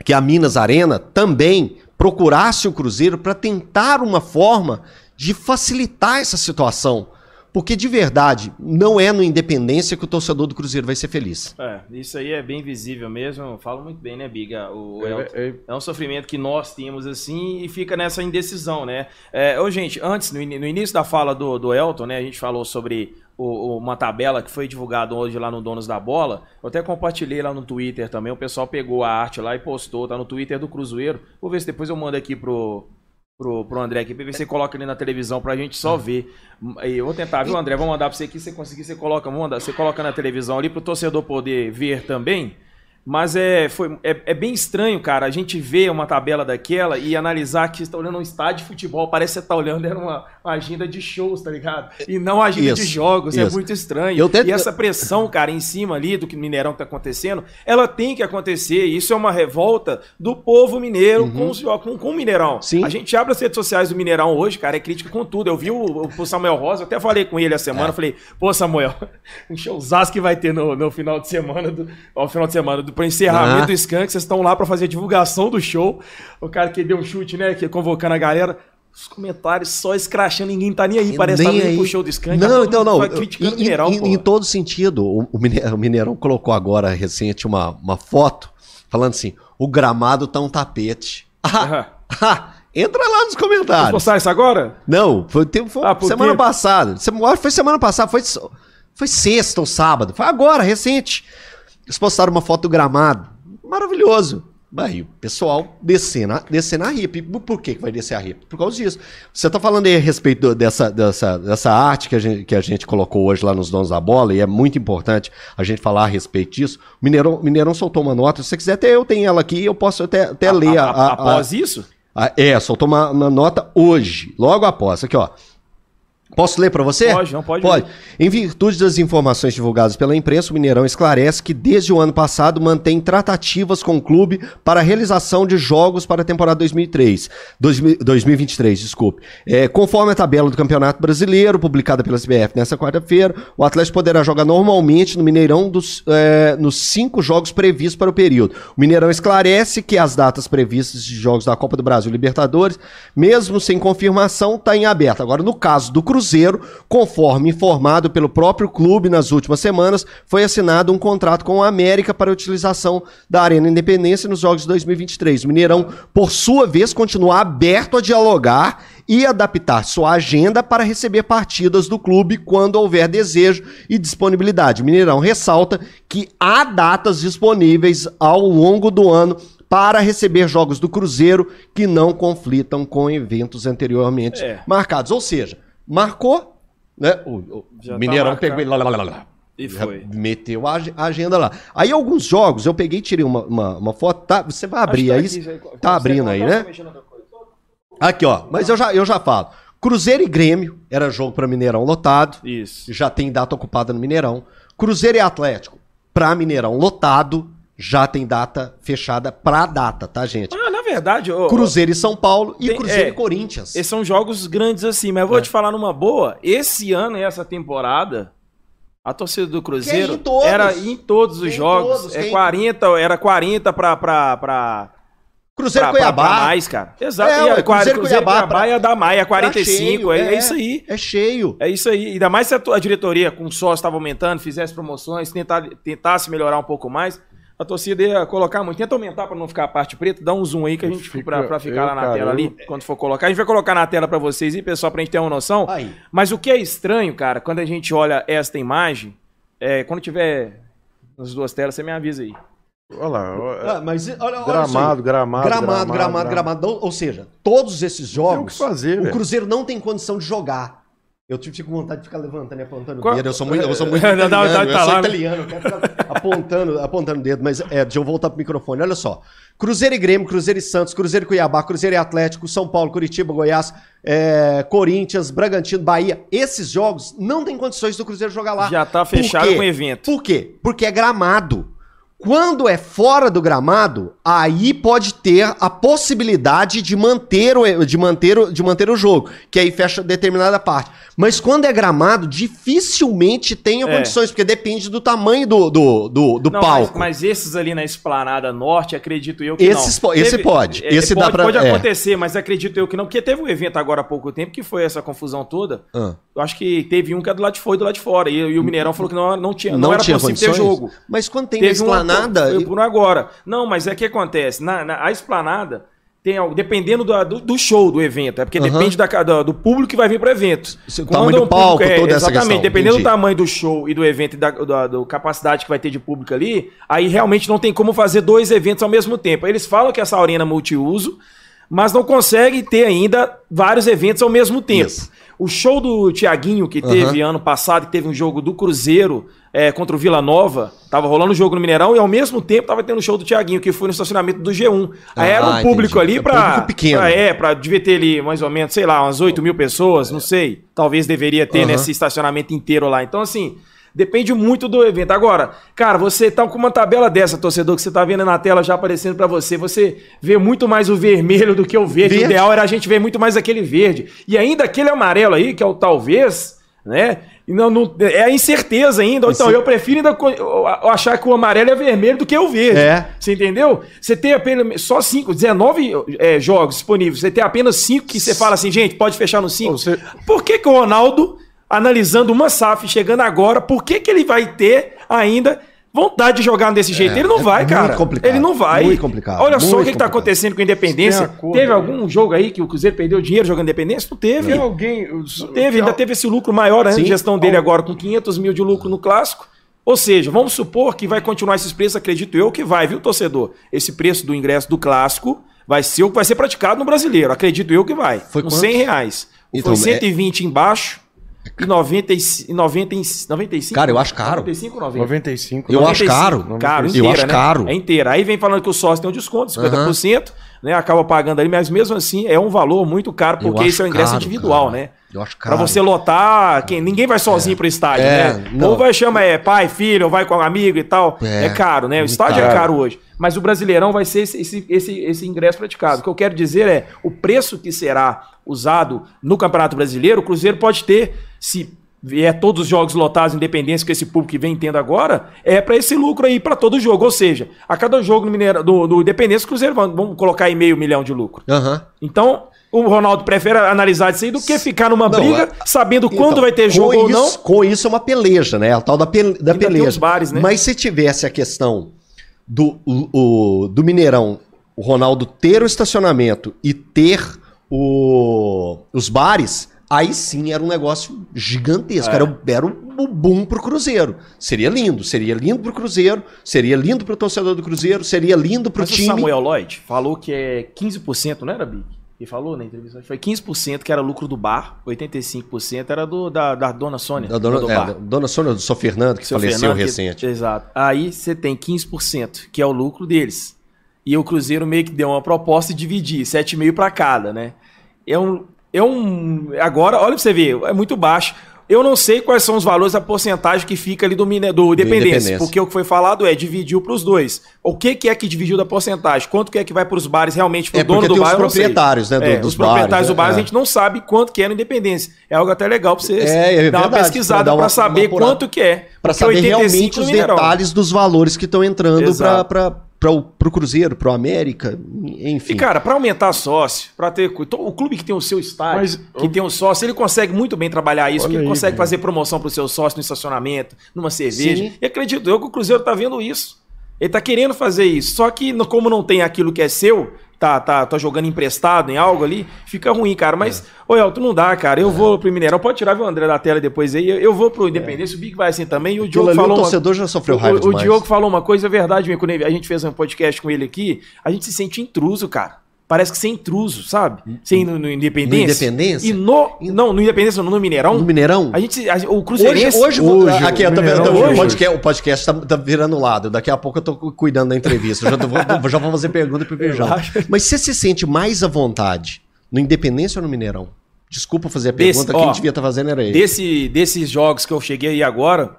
que a Minas Arena também procurasse o Cruzeiro para tentar uma forma de facilitar essa situação. Porque de verdade, não é no Independência que o torcedor do Cruzeiro vai ser feliz. É, isso aí é bem visível mesmo. Fala muito bem, né, Biga? O É, Elton. é- É um sofrimento que nós temos assim e fica nessa indecisão, né? É, ô, gente, antes, no, ini- no início da fala do, do Elton, né, a gente falou sobre o- o- uma tabela que foi divulgada hoje lá no Donos da Bola. Eu até compartilhei lá no Twitter também. O pessoal pegou a arte lá e postou, tá no Twitter do Cruzeiro. Vou ver se depois eu mando aqui pro. Pro, pro André aqui, pra ver se você coloca ali na televisão pra gente só ver. Eu vou tentar, viu, André? Vou mandar pra você aqui, se você conseguir, você coloca, vou mandar, você coloca na televisão ali pro torcedor poder ver também. Mas é, foi, é, é bem estranho, cara, a gente ver uma tabela daquela e analisar que você está olhando um estádio de futebol, parece que você está olhando era uma, uma agenda de shows, tá ligado? E não uma agenda Isso, de jogos, é isso. muito estranho. Eu tento- E essa pressão, cara, em cima ali do que Mineirão tá acontecendo, ela tem que acontecer. Isso é uma revolta do povo mineiro com, os jo- com, com o Mineirão. Uhum. Sim. A gente abre as redes sociais do Mineirão hoje, cara, é crítica com tudo. Eu vi o, o Samuel Rosa, eu até falei com ele a semana, É. falei, pô, Samuel, um showzaço que vai ter no, no final de semana, do, ao final de semana, do, pro encerramento Ah. do Skank, vocês estão lá pra fazer a divulgação do show. O cara que deu um chute, né, que convocando a galera. Os comentários só escrachando, ninguém tá nem aí. Parece que tá Nem indo aí. pro show do Skank. Não, tá então não. criticando o Em- Mineirão, em, em todo sentido, o, o Mine- o Mineirão colocou agora recente uma, uma foto falando assim: o gramado tá um tapete. Ah, ah, entra lá nos Vocês comentários. postaram isso agora? Não, foi, tem- foi Ah, semana passada. Foi semana passada, foi, foi sexta ou sábado. Foi agora, recente. Eles postaram uma foto do gramado. Maravilhoso. Aí o pessoal descendo, a- descendo a ripa. E Por que que vai descer a ripa? Por causa disso. Você tá falando aí a respeito do- dessa, dessa, dessa arte que a, gente, que a gente colocou hoje lá nos Donos da Bola, e é muito importante a gente falar a respeito disso. O Mineirão, Mineirão soltou uma nota. Se você quiser, até eu tenho ela aqui, eu posso até, até ler a, a- a- Após isso? é, soltou uma, uma nota hoje, logo após. Aqui, ó. Posso ler para você? Pode, não, pode Pode. ler. Em virtude das informações divulgadas pela imprensa, o Mineirão esclarece que desde o ano passado mantém tratativas com o clube para a realização de jogos para a temporada 2003, 2000 2023, desculpe. É, conforme a tabela do Campeonato Brasileiro, publicada pela CBF nesta quarta-feira, o Atlético poderá jogar normalmente no Mineirão dos, é, nos cinco jogos previstos para o período. O Mineirão esclarece que as datas previstas de jogos da Copa do Brasil e Libertadores, mesmo sem confirmação, está em aberto. Agora, no caso do Cruzeiro, conforme informado pelo próprio clube nas últimas semanas, foi assinado um contrato com a América para a utilização da Arena Independência nos Jogos de 2023. O Mineirão, por sua vez, continua aberto a dialogar e adaptar sua agenda para receber partidas do clube quando houver desejo e disponibilidade. O Mineirão ressalta que há datas disponíveis ao longo do ano para receber jogos do Cruzeiro que não conflitam com eventos anteriormente É. marcados. Ou seja, marcou, Né? O, o tá Mineirão marcado. pegou ele lá, lá, lá, lá. E foi. Meteu a, ag- a agenda lá. Aí alguns jogos eu peguei e tirei uma, uma, uma foto. Tá, você vai abrir aí. Tá abrindo aí, né? Aqui, ó. Mas eu já, eu já falo. Cruzeiro e Grêmio era jogo para Mineirão lotado. Isso. Já tem data ocupada no Mineirão. Cruzeiro e Atlético para Mineirão lotado. Já tem data fechada pra data, tá, gente? Ah, verdade, ô, Cruzeiro e São Paulo e Tem- Cruzeiro é. e Corinthians. Esses são jogos grandes assim, mas eu vou te falar numa boa. Esse ano e essa temporada, a torcida do Cruzeiro é em era em todos os jogos. todos, é quem- 40, era 40 pra, pra, pra, Cruzeiro pra, pra, Cuiabá. pra mais, cara. Exato. É, e a, Cruzeiro, Cruzeiro, Cuiabá, Cuiabá, pra- ia dar mais, é Tá 45, cheio, é, é isso aí. É cheio. É isso aí. Ainda mais se a, a diretoria com sócio estava aumentando, fizesse promoções, tentar, tentasse melhorar um pouco mais, a torcida ia colocar muito. Tenta aumentar para não ficar a parte preta, dá um zoom aí que a gente Fica- pra, pra ficar eu, lá na cara, tela eu- ali, quando for colocar. A gente vai colocar na tela para vocês e pessoal, pra gente ter uma noção. Aí. Mas o que é estranho, cara, quando a gente olha esta imagem, é, quando tiver nas duas telas, você me avisa aí. Olha lá. ó, Ah, mas olha, olha aí. Gramado, gramado, Gramado, gramado, gramado. Ou- seja, todos esses jogos, Tem o que fazer, o velho. Cruzeiro não tem condição de jogar. Eu tive fico com vontade de ficar levantando e apontando o Qual- dedo. Eu sou muito, eu sou muito Dá- dá- italiano, dá- eu tá sou lá, né? italiano, eu apontando, apontando o dedo. Mas é, deixa eu voltar pro microfone. Olha só. Cruzeiro e Grêmio, Cruzeiro e Santos, Cruzeiro e Cuiabá, Cruzeiro e Atlético, São Paulo, Curitiba, Goiás, é, Corinthians, Bragantino, Bahia. Esses jogos não tem condições do Cruzeiro jogar lá. Já tá fechado com o evento. Por quê? Porque é gramado. Quando é fora do gramado, aí pode ter a possibilidade de manter o, de manter o, de manter o jogo, que aí fecha determinada parte. Mas quando é gramado, dificilmente tem É. condições, porque depende do tamanho do, do, do, do Não, palco. Mas, mas esses ali na Esplanada Norte, acredito eu que Esses não. po- esse pode, esse pode, dá pra- Pode é. acontecer, mas acredito eu que não, porque teve um evento agora há pouco tempo que foi essa confusão toda. Ah. Eu acho que teve um que é do lado de fora e do lado de fora. E, e o Mineirão falou que não, não tinha, não, Não, era tinha possível ter condições? jogo. Mas quando tem Teve uma- esplanada... Foi por agora. Não, mas é que acontece. Na, na- a esplanada tem algo, dependendo do, do, do show do evento. É porque Aham. depende da, do, do público que vai vir para o evento. O tamanho do palco, toda essa é, Exatamente. questão, Dependendo entendi. do tamanho do show e do evento e da, da, da capacidade que vai ter de público ali, aí realmente não tem como fazer dois eventos ao mesmo tempo. Eles falam que essa arena é multiuso, mas não conseguem ter ainda vários eventos ao mesmo tempo. Isso. O show do Tiaguinho, que teve ano passado, que teve um jogo do Cruzeiro é, contra o Vila Nova, tava rolando o jogo no Mineirão e ao mesmo tempo tava tendo o show do Tiaguinho, que foi no estacionamento do G1. Aí Ah, era um público entendi. ali É pra. público pequeno. pra- é, pra devia ter ali mais ou menos, sei lá, umas 8 mil pessoas, não sei. Talvez deveria ter Aham. nesse estacionamento inteiro lá. Então, assim. Depende muito do evento. Agora, cara, você tá com uma tabela dessa, torcedor, que você tá vendo na tela já aparecendo pra você. Você vê muito mais o vermelho do que o verde. Verde. O ideal era a gente ver muito mais aquele verde. E ainda aquele amarelo aí, que é o talvez, né? Não, não- é a incerteza ainda. Então, Incer- eu prefiro ainda achar que o amarelo é vermelho do que o verde. É. Você entendeu? Você tem apenas só 5, 19 é, jogos disponíveis. Você tem apenas 5 que você fala assim, gente, pode fechar no 5. Você- Por que, que o Ronaldo, analisando uma SAF chegando agora, por que, que ele vai ter ainda vontade de jogar desse jeito? ele não é vai, muito cara. complicado, Ele não vai. muito complicado, Olha só o muito que, tá complicado. acontecendo com a Independência. Acordo, teve né? algum jogo aí que o Cruzeiro perdeu dinheiro jogando Independência? Não teve. Tem alguém. Não teve, ainda teve esse lucro maior né, Sim. na gestão dele agora, com 500 mil de lucro no clássico. Ou seja, vamos supor que vai continuar esses preços, acredito eu que vai, viu, torcedor? Esse preço do ingresso do clássico vai ser o que vai ser praticado no brasileiro, acredito eu que vai. Foi quanto? 100 reais. Então, Foi 120 embaixo e 90, e- e 90, e- 95. Cara, eu acho caro. 95 ou 90? 95. Eu acho 95, caro. Caro, Eu inteira, acho né? caro. É inteira. Aí vem falando que o sócio tem um desconto, 50%, né? Acaba pagando ali, mas mesmo assim é um valor muito caro, porque esse é o acho ingresso caro, individual, cara. né? Eu acho Pra caro. você lotar, quem, ninguém vai sozinho pro estádio, É, né? não. Ou vai chama é pai, filho, ou vai com um amigo e tal. É, É, caro, né? O estádio é caro. caro hoje. Mas o Brasileirão vai ser esse, esse, esse, esse ingresso praticado. O que eu quero dizer é o preço que será usado no Campeonato Brasileiro, o Cruzeiro pode ter, se vier todos os jogos lotados, independência que esse público que vem tendo agora, é para esse lucro aí, para todo jogo. Ou seja, a cada jogo no Mineiro, do, do Independência, o Cruzeiro vão, vão colocar aí meio milhão de lucro. Aham. Então, o Ronaldo prefere analisar isso aí do que ficar numa Não, briga, é- sabendo quando Então, vai ter jogo ou não. isso- Com isso é uma peleja, né? A tal da, da peleja. bares, né? Mas se tivesse a questão do, o- do Mineirão, o Ronaldo ter o estacionamento e ter o- os bares, aí sim era um negócio gigantesco. É. Era, o- era o boom pro Cruzeiro. Seria lindo. Seria lindo pro Cruzeiro, seria lindo pro torcedor do Cruzeiro, seria lindo pro Mas o time. Samuel Lloyd falou que é 15%, não era, Big? Ele falou na entrevista, foi 15% que era lucro do bar, 85% era do, da, da dona Sônia. Da dona, do é, bar. dona Sônia do São Fernando, que Seu faleceu Fernando, que- recente. exato. Aí você tem 15%, que é o lucro deles. E o Cruzeiro meio que deu uma proposta de dividir, 7,5 para cada, né? É um, é um. Agora, olha pra você ver, é muito baixo. Eu não sei quais são os valores da porcentagem que fica ali do, Mine- do Independência, Independência. porque o que foi falado é dividiu para os dois. O que, que é que dividiu da porcentagem? Quanto que é que vai para os bares realmente pro É, dono do os bar? sei. proprietários, né, do- É, os proprietários bares, do bar, é. a gente não sabe quanto que é no Independência. É algo até legal para você É, é dar uma verdade, pesquisada pra dar para uma- saber uma quanto que é. Pra Porque saber 85 realmente os Mineirão. detalhes dos valores que estão entrando Exato. Para o Cruzeiro, para o América, enfim. E, cara, pra aumentar sócio, pra ter. então, O clube que tem o seu estádio, Mas, que tem o sócio, ele consegue muito bem trabalhar isso, Olha ele aí, consegue velho. fazer promoção pro seu sócio no estacionamento, numa cerveja. Sim. E acredito eu que o Cruzeiro tá vendo isso. Ele tá querendo fazer isso. Só que, como não tem aquilo que é seu, tá, tá, tá jogando emprestado em algo ali, fica ruim, cara. Mas, ô Elton, não dá, cara. Eu vou pro Mineirão. Pode tirar o André da tela depois aí. Eu, vou pro Independência, o Big vai assim também. E o Diogo ali, o falou. uma- torcedor já sofreu o- raiva o, demais. Diogo falou uma coisa, é verdade, mesmo, a gente fez um podcast com ele aqui, a gente se sente intruso, cara. Parece que você é intruso, sabe? Você ir no, no Independência. No Independência? E no. Não, no Independência, não, no Mineirão. No Mineirão? A gente. a- o Hoje, Cruzeirense. hoje, Hoje, aqui, o eu tô vendo, Mineirão o, hoje. podcast, o podcast tá, tá virando lado. Daqui a pouco eu tô cu- cuidando da entrevista. Eu já, tô- vou, já vou fazer pergunta pro acho. Mas você se sente mais à vontade no Independência ou no Mineirão? Desculpa fazer a Desse- pergunta, ó, quem devia estar fazendo era ele. Desse, desses jogos que eu cheguei aí agora,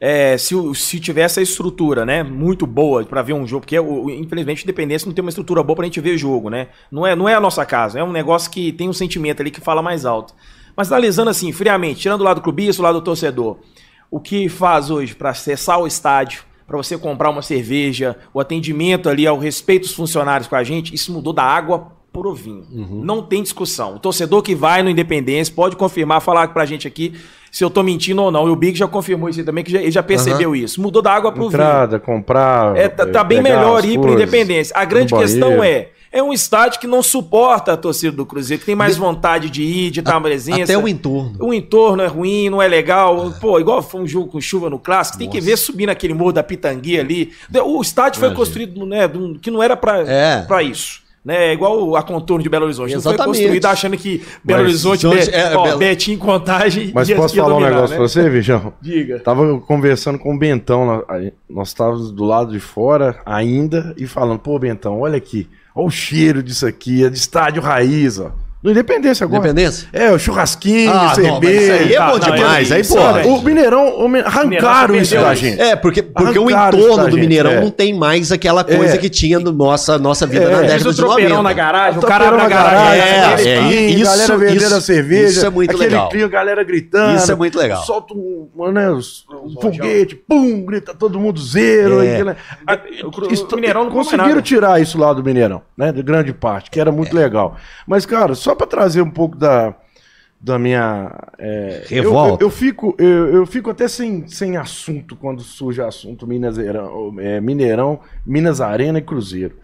é, se, o- se tivesse a estrutura, né, muito boa pra ver um jogo, porque o, o- infelizmente o Independência não tem uma estrutura boa pra gente ver jogo, né? Não é, não é a nossa casa, é um negócio que tem um sentimento ali que fala mais alto. Mas analisando assim, friamente, tirando o lado do clubista, o lado do torcedor, o que faz hoje pra acessar o estádio, pra você comprar uma cerveja, o atendimento ali ao respeito dos funcionários com a gente, isso mudou da água pro vinho. Não tem discussão. O torcedor que vai no Independência pode confirmar, falar pra gente aqui se eu tô mentindo ou não. E o Big já confirmou isso também, que já, ele já percebeu isso. Mudou da água pro vinho. Entrada, comprar. É, tá, tá bem melhor ir para Independência. A grande questão é, é um estádio que não suporta a torcida do Cruzeiro, que tem mais vontade de ir, de estar presença. Até o entorno. O entorno é ruim, não é legal. Pô, igual foi um jogo com chuva no clássico, tem que ver subir naquele morro da Pitangui ali. O estádio foi construído, né, que não era pra É. pra isso. Né, é igual a contorno de Belo Horizonte. Não foi Exatamente. construído achando que Belo Mas Horizonte, Be- é ó, Belo- Betinho Contagem Mas posso ia falar um dominar, negócio né? pra você, Vijão? Diga. Tava conversando com o Bentão, nós estávamos do lado de fora ainda e falando, pô, Bentão, olha aqui, olha o cheiro disso aqui, é de estádio raiz, ó. No Independência agora. Independência? É, o churrasquinho, Ah, cerveja. isso aí é bom demais. Aí, pô. é, O Mineirão, o arrancaram Mineirão isso da gente. É, porque, porque o Arrancaram entorno do Mineirão é. não tem mais aquela coisa É. que tinha no nossa, nossa vida É, na década o de tropeirão 90. na garagem, o Tropeirão cara na garagem. É, garagem, é, é, isso- galera vendendo isso- a cerveja. isso é muito aquele legal. clima, galera gritando. Isso é muito legal. Solta um, né, um foguete, pum, grita todo mundo zero. É. aquele- a- O o Mineirão não conseguiram tirar isso lá do Mineirão, né? De grande parte, que era muito É. legal. Mas, cara, só pra trazer um pouco da, da minha. é, eu- Revolta. Eu, eu fico, eu, eu fico até sem, sem assunto quando surge assunto Mineirão, é, Mineirão, Minas Arena e Cruzeiro.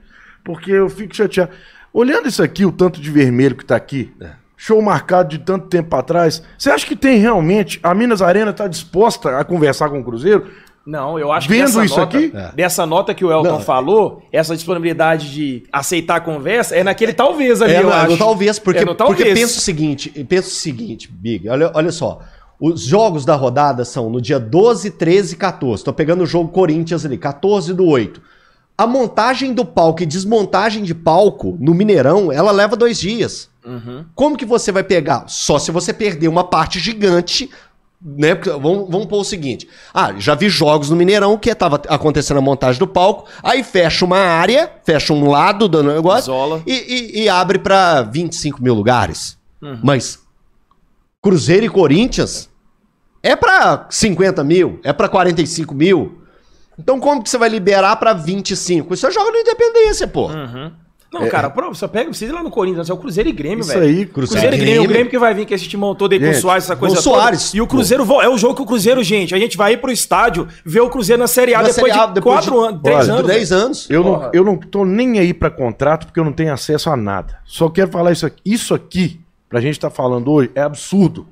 Porque eu fico chateado. Olhando isso aqui, o tanto de vermelho que tá aqui, É. show marcado de tanto tempo atrás, você acha que tem realmente. A Minas Arena tá disposta a conversar com o Cruzeiro? Não, eu acho Vendo que isso nota, aqui? dessa nota que o Elton Não. falou, essa disponibilidade de aceitar a conversa, é naquele talvez ali, É, eu não, acho. no talvez, porque, É no porque talvez. pensa o seguinte, pensa o seguinte, Big, olha, olha só. Os jogos da rodada são no dia 12, 13 e 14. Tô pegando o jogo Corinthians ali, 14 do 8. A montagem do palco e desmontagem de palco no Mineirão, ela leva dois dias. Uhum. Como que você vai pegar? Só se você perder uma parte gigante, né? Porque Vamos, vamos pôr o seguinte. Ah, já vi jogos no Mineirão que tava acontecendo a montagem do palco, aí fecha uma área, fecha um lado do negócio Isola. e, e- e abre pra 25 mil lugares. Uhum. Mas Cruzeiro e Corinthians é pra 50 mil, é pra 45 mil. Então como que você vai liberar pra 25? Você joga no Independência, pô. Uhum. Não, cara, prova, só pega, precisa ir lá no Corinthians, é o Cruzeiro e Grêmio, Isso velho. aí, Cruzeiro, e Grêmio, o Grêmio que vai vir, que esse time montou daí com o Gente, Soares, essa coisa o Soares, E o Cruzeiro, vo- é o jogo que o Cruzeiro, gente, a gente vai ir pro estádio ver o Cruzeiro na Série A Na depois Série A, de depois quatro de- anos, três Olha, anos. 10 anos. Eu não, eu não tô nem aí pra contrato porque eu não tenho acesso a nada. Só quero falar isso aqui. Isso aqui, pra gente estar falando hoje, é absurdo.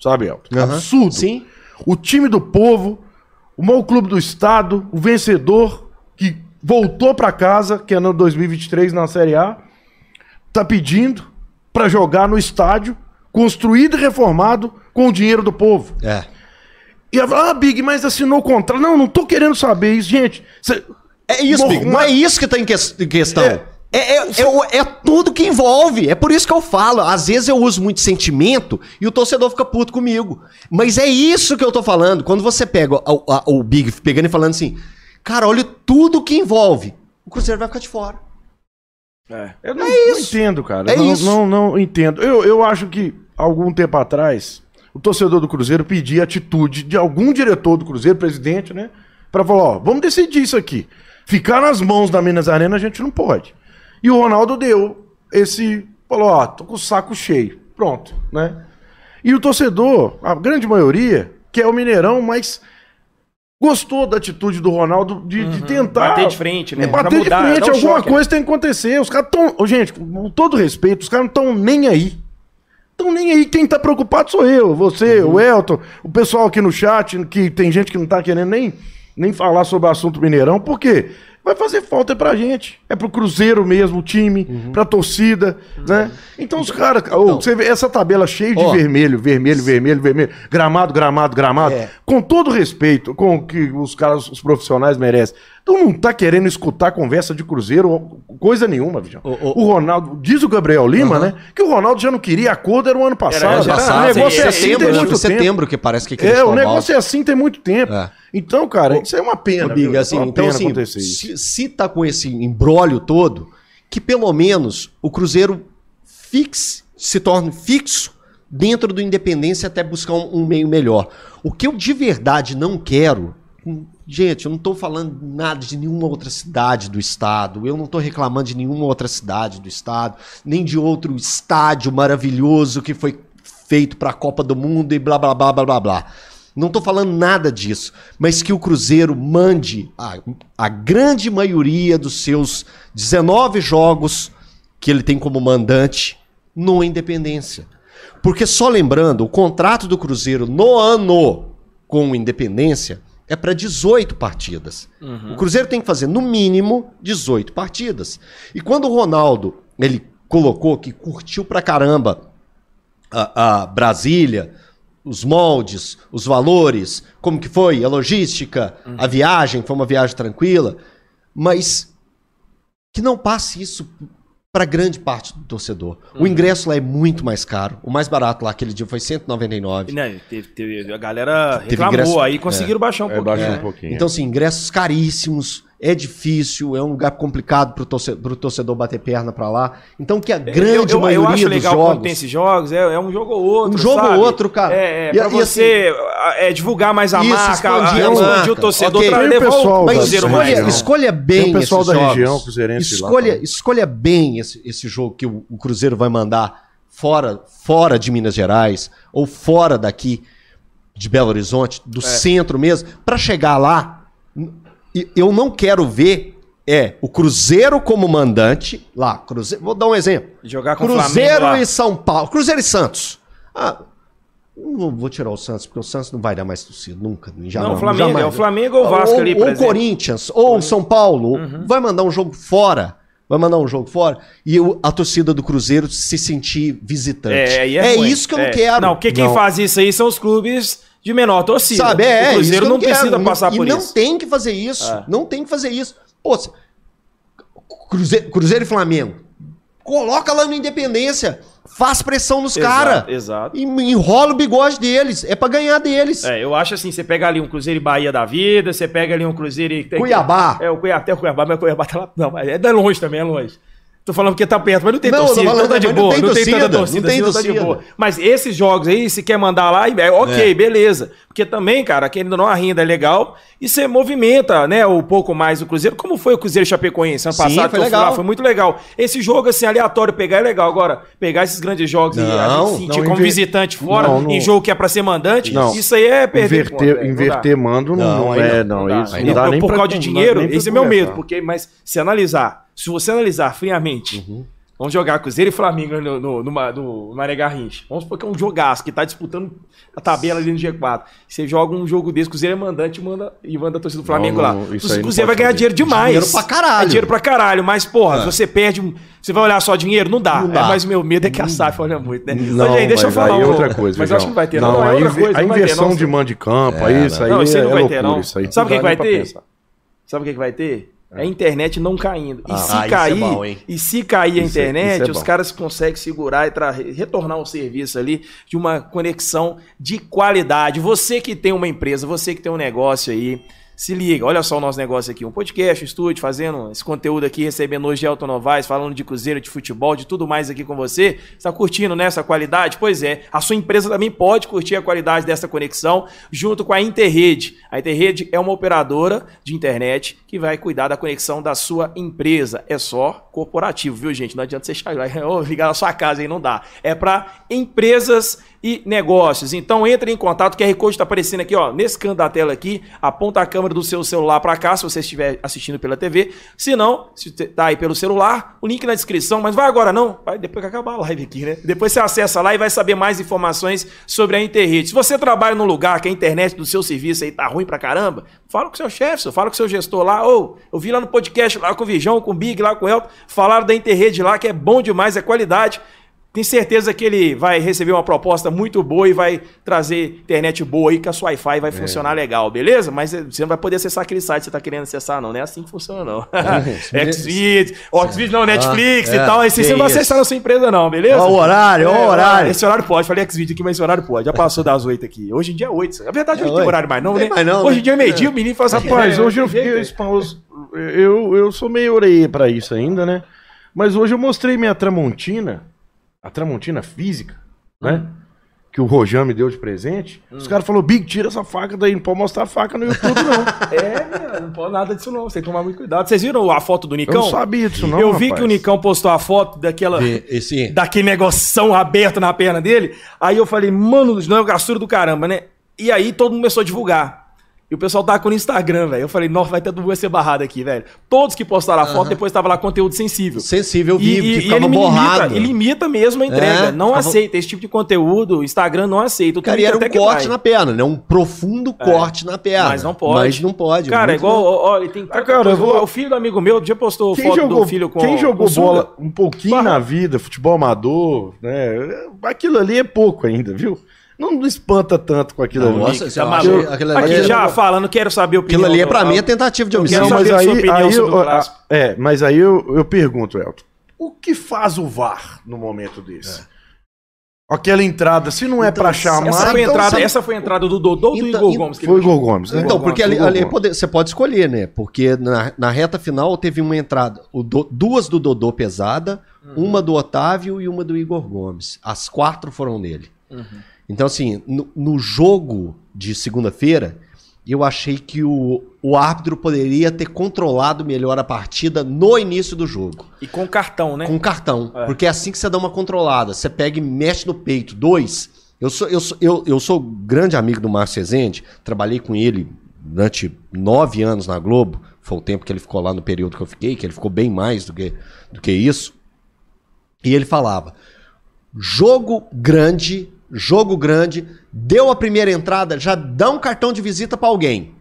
Sabe, Elton? Aham. Absurdo. Sim. O time do povo, o maior clube do estado, o vencedor voltou pra casa, que é no 2023 na Série A, tá pedindo pra jogar no estádio construído e reformado com o dinheiro do povo. É. E ela fala, ah, Big, mas assinou o contrato. Não, não tô querendo saber isso, gente. cê- É isso, Big, não é isso que tá em ques- em questão. É. É, é, é o- é tudo que envolve. É por isso que eu falo. Às vezes eu uso muito sentimento e o torcedor fica puto comigo. Mas é isso que eu tô falando. Quando você pega o, a- o Big pegando e falando assim, cara, olha tudo que envolve. O Cruzeiro vai ficar de fora. É. Eu não, não entendo, cara. É não, isso. Não, não entendo. Eu, eu acho que algum tempo atrás, o torcedor do Cruzeiro pedia atitude de algum diretor do Cruzeiro, presidente, né? Pra falar, ó, vamos decidir isso aqui. Ficar nas mãos da Minas Arena a gente não pode. E o Ronaldo deu esse. Falou, ó, tô com o saco cheio. Pronto, né? E o torcedor, a grande maioria, quer o Mineirão, mas gostou da atitude do Ronaldo de, de tentar. Bater de frente, né? Bater mudar, de frente, um alguma choque, coisa tem que acontecer. Os caras estão. Gente, com todo respeito, os caras não estão nem aí. Estão nem aí. Quem tá preocupado sou eu, você, Uhum. o Elton, o pessoal aqui no chat, que tem gente que não tá querendo nem, nem falar sobre o assunto Mineirão, por quê? Vai fazer falta pra gente. É pro Cruzeiro mesmo, o time, Uhum. pra torcida, né? Então os caras. ô, você vê essa tabela cheia de Ó. vermelho, vermelho, vermelho, vermelho, gramado, gramado, gramado. É. Com todo respeito, com o que os caras, os profissionais merecem. Tu não tá querendo escutar conversa de Cruzeiro, coisa nenhuma, Vidião. O- o- O Ronaldo, diz o Gabriel Lima, né? Que o Ronaldo já não queria acordo, era o ano passado. já era o antes, negócio é em assim setembro, tem né? muito tempo. setembro que parece que É, o negócio é assim tem muito tempo. É. Então, cara, isso é uma pena. Ô, Big, viu? assim, é uma então pena assim, acontecer isso. se, se tá com esse embrólio todo, que pelo menos o Cruzeiro fixe, se torne fixo dentro do Independência até buscar um, um meio melhor. O que eu de verdade não quero, gente, eu não tô falando nada de nenhuma outra cidade do estado, eu não tô reclamando de nenhuma outra cidade do estado, nem de outro estádio maravilhoso que foi feito para a Copa do Mundo e blá blá blá blá blá blá. Não tô falando nada disso, mas que o Cruzeiro mande a, a grande maioria dos seus 19 jogos que ele tem como mandante no Independência. Porque só lembrando, o contrato do Cruzeiro no ano com o Independência é para 18 partidas. O Cruzeiro tem que fazer no mínimo 18 partidas. E quando o Ronaldo ele colocou que curtiu pra caramba a, a Brasília, os moldes, os valores, como que foi, a logística, a viagem, foi uma viagem tranquila, mas que não passe isso para grande parte do torcedor. O ingresso lá é muito mais caro. O mais barato lá aquele dia foi 199. Né, teve, teve- a galera Teve reclamou, ingresso- aí conseguiram baixar um É, pouquinho. né? um pouquinho. Então, assim, ingressos caríssimos, é difícil, é um lugar complicado pro torcedor, pro torcedor bater perna pra lá. Então, que a grande eu, eu, maioria eu acho legal jogos... quando tem esses jogos, é, é um jogo ou outro. Um jogo sabe? ou outro, cara. É, é E- pra e você é, divulgar mais a Isso, marca, expandir a- a marca. o torcedor, Ok. tra- Tem o levar pessoal o Cruzeiro mais. escolha bem Tem o pessoal esses da jogos. região cruzeirense lá escolha, também. escolha bem esse, esse jogo que o, o Cruzeiro vai mandar fora, fora de Minas Gerais ou fora daqui de Belo Horizonte, do centro mesmo, para chegar lá. Eu não quero ver é o Cruzeiro como mandante lá. Cruzeiro, vou dar um exemplo. Jogar com o Cruzeiro Flamengo e São Paulo. Cruzeiro e Santos. Ah, não vou tirar o Santos, porque o Santos não vai dar mais torcida, nunca. Já Não, o Flamengo, é o Flamengo ou o Vasco ou, ali, por ou exemplo. Uhum. Corinthians, ou São Paulo, vai mandar um jogo fora. Vai mandar um jogo fora e o- a torcida do Cruzeiro se sentir visitante. É, é ruim. isso que eu É. não quero. Não, porque quem Não. faz isso aí são os clubes de menor torcida. Sabe, é, o Cruzeiro não quero. precisa passar por não isso. tem que fazer isso. É. Não tem que fazer isso. Pô, Cruzeiro, Cruzeiro e Flamengo. Coloca lá no Independência. Faz pressão nos caras. exato. E enrola o bigode deles. É pra ganhar deles. É, eu acho assim, você pega ali um Cruzeiro e Bahia da vida, você pega ali um Cruzeiro e... Cuiabá. É, o Cuiabá, até o Cuiabá, mas o Cuiabá tá lá... Não, mas é é longe também, é longe. Tô falando porque tá perto, mas não tem Não, torcida, tô falando, então tá de mas não boa. tem Não tem, torcida, tanta torcida, não tem assim, tá de torcida. boa. Mas esses jogos aí, se quer mandar lá, é ok, beleza. Porque também, cara, querendo ou não, a renda é legal e você movimenta, né, um pouco mais o Cruzeiro, como foi o Cruzeiro Chapecoense ano Sim, passado, foi que eu fui legal. lá, foi muito legal. Esse jogo, assim, aleatório, pegar é legal. Agora, pegar esses grandes jogos e a Não, gente sentir não, como inver- visitante fora, Não, não- em jogo que é pra ser mandante, Não. isso aí é perder ponto, Inverter, não inverter mando não, Não, não é, não. não. dá. Isso não dá não, nem por causa de dinheiro, esse é meu medo, porque, mas se analisar, se você analisar friamente, Uhum. Vamos jogar Cruzeiro e Flamengo no, no, no, no Mané Garrincha. Vamos supor que é um jogaço que tá disputando a tabela ali no G4. Você joga um jogo desse, Cruzeiro é mandante e manda, e manda a torcida do Flamengo Não, não, lá. O Cruzeiro vai ganhar fazer. dinheiro demais. Dinheiro pra caralho. É dinheiro pra caralho, mas, porra, É. você perde. Você vai olhar só dinheiro? Não dá. Não É, dá. mas o meu medo é que a SAF olha muito, né? Não, Mas aí, deixa eu falar. aí é um- outra coisa, Mas acho que não vai ter, não. não. é a, outra coisa, a ter, inversão não. de mando de campo, É, isso aí Não, isso aí é, não vai ter, não. Sabe o que, vai ter? Sabe o que vai ter? É a internet não caindo. E Ah, se ah, é cair, bom, hein? e se cair a Isso é- internet, isso é os caras conseguem segurar e retornar um serviço ali de uma conexão de qualidade. Você que tem uma empresa, você que tem um negócio aí, se liga, olha só o nosso negócio aqui, um podcast, um estúdio, fazendo esse conteúdo aqui, recebendo hoje Elton Novaes, falando de cruzeiro, de futebol, de tudo mais aqui com você. Está curtindo nessa qualidade? Pois é, a sua empresa também pode curtir a qualidade dessa conexão junto com a Interrede. A Interrede é uma operadora de internet que vai cuidar da conexão da sua empresa. É só corporativo, viu, gente? Não adianta você chegar lá ligar na sua casa aí, não dá. É para empresas e negócios. Então entre em contato, o QR Code está aparecendo aqui, ó, nesse canto da tela aqui, aponta a câmera do seu celular para cá, se você estiver assistindo pela TV. Se não, se tá aí pelo celular, o link na descrição, mas vai agora não, vai depois que acabar a live aqui, né? Depois você acessa lá e vai saber mais informações sobre a Interrede. Se você trabalha num lugar que a internet do seu serviço aí tá ruim pra caramba, fala com o seu chefe, fala com o seu gestor lá, ou eu vi lá no podcast lá com o Vijão, com o Big, lá com o Elton, falaram da Interrede lá, que é bom demais, é qualidade. Tenho certeza que ele vai receber uma proposta muito boa e vai trazer internet boa aí, que a sua Wi-Fi vai funcionar legal, beleza? Mas eh, você não vai poder acessar aquele site que você está querendo acessar, não. Não é assim que funciona, não. Xvideos, ó, Xvideos não, Netflix Ah, e é, tal. Aí você não vai acessar na sua empresa, não, beleza? Ó o horário, ó o É, horário. Esse horário pode. Falei Xvideos aqui, mas esse horário pode. Já passou das 8 aqui. Hoje em dia é 8. Na verdade, É hoje tem oito. horário mais, não, né? mais não, hoje né? em dia é meio-dia, o menino faz Rapaz, hoje eu fiquei espanhoso. Eu, eu sou meio orelha pra isso ainda, né? Mas hoje eu mostrei minha Tramontina, a Tramontina física, né? Que o Rojan me deu de presente. Os caras falaram, Big, tira essa faca daí, não pode mostrar a faca no YouTube, não. É, não pode nada disso não. Você tem que tomar muito cuidado. Vocês viram a foto do Eu Nicão? não sabia disso, não. eu vi rapaz. que o Nicão postou a foto daquela. Vê, Esse, Daquele negoção aberto na perna dele. Aí eu falei, mano, não é o gastura do caramba, né? E aí todo mundo começou a divulgar. E o pessoal tava com no Instagram, velho. Eu falei, nossa, vai ter vai ser barrado aqui, velho. Todos que postaram a foto, depois tava lá conteúdo sensível. sensível, eu vi, E, que ficava ele borrado. limita, ele limita mesmo a entrega. É, não aceita esse tipo de conteúdo. O Instagram não aceita. O Cara, e era um corte vai. na perna, né? Um profundo corte na perna. Mas não pode. Mas não pode. Cara, é igual, ele tem Ah, cara, eu vou- O filho do amigo meu já postou Quem foto jogou, do filho com quem jogou com bola um pouquinho na vida, futebol amador, né? Aquilo ali é pouco ainda, viu? Não espanta tanto com aquilo ali. Nossa, Tá você acha maluco? que aquilo ali Aqui é- já falando, quero saber a opinião. Aquilo ali é pra mim a tentativa de homicídio. Não, mas aí, opinião aí eu, o a- é, mas aí eu, eu pergunto, Elton, o que faz o VAR no momento desse? Aquela entrada, se não é Então, pra chamar, Essa foi, a então, entrada, essa foi a entrada do Dodô ou do Então, Igor então, Gomes? que foi o Igor Gomes. né? Então, porque ali, ali Gomes. pode- você pode escolher, né? Porque na, na reta final teve uma entrada, o do- duas do Dodô pesada, Uhum. uma do Otávio e uma do Igor Gomes. As quatro foram nele. Uhum. Então, assim, no, no jogo de segunda-feira, eu achei que o, o árbitro poderia ter controlado melhor a partida no início do jogo. E com cartão, né? Com cartão. É. Porque é assim que você dá uma controlada. Você pega e mexe no peito. Dois. Eu sou, eu sou, eu, eu sou grande amigo do Márcio Rezende. Trabalhei com ele durante nove anos na Globo. Foi o tempo que ele ficou lá no período que eu fiquei, que ele ficou bem mais do que, do que isso. E ele falava: jogo grande, jogo grande, deu a primeira entrada, já dá um cartão de visita pra alguém.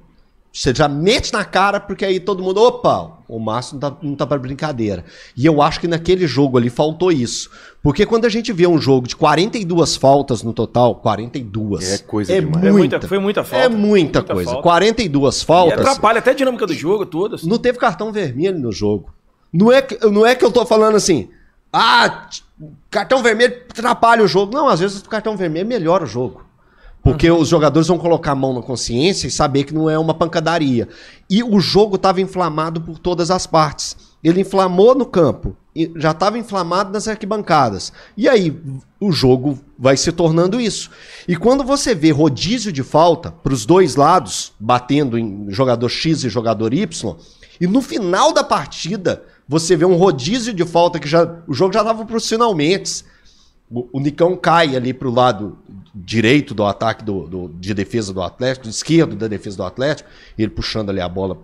Você já mete na cara, porque aí todo mundo, opa, o Márcio não tá, não tá pra brincadeira. E eu acho que naquele jogo ali faltou isso. Porque quando a gente vê um jogo de 42 faltas no total, 42. É coisa é demais. É muita, muita- foi muita falta. É muita, Muita coisa. falta. 42 E faltas. atrapalha até a dinâmica do jogo, todas. Não teve cartão vermelho no jogo. Não é, que, não é que eu tô falando assim, ah, cartão vermelho atrapalha o jogo. Não, às vezes o cartão vermelho melhora o jogo. Porque os jogadores vão colocar a mão na consciência e saber que não é uma pancadaria. E o jogo estava inflamado por todas as partes. Ele inflamou no campo, já estava inflamado nas arquibancadas. E aí o jogo vai se tornando isso. E quando você vê rodízio de falta para os dois lados, batendo em jogador X e jogador Y, e no final da partida você vê um rodízio de falta que já o jogo já estava para os finalmente. O, o Nicão cai ali pro lado direito do ataque do, do- de defesa do Atlético, esquerdo da defesa do Atlético, ele puxando ali a bola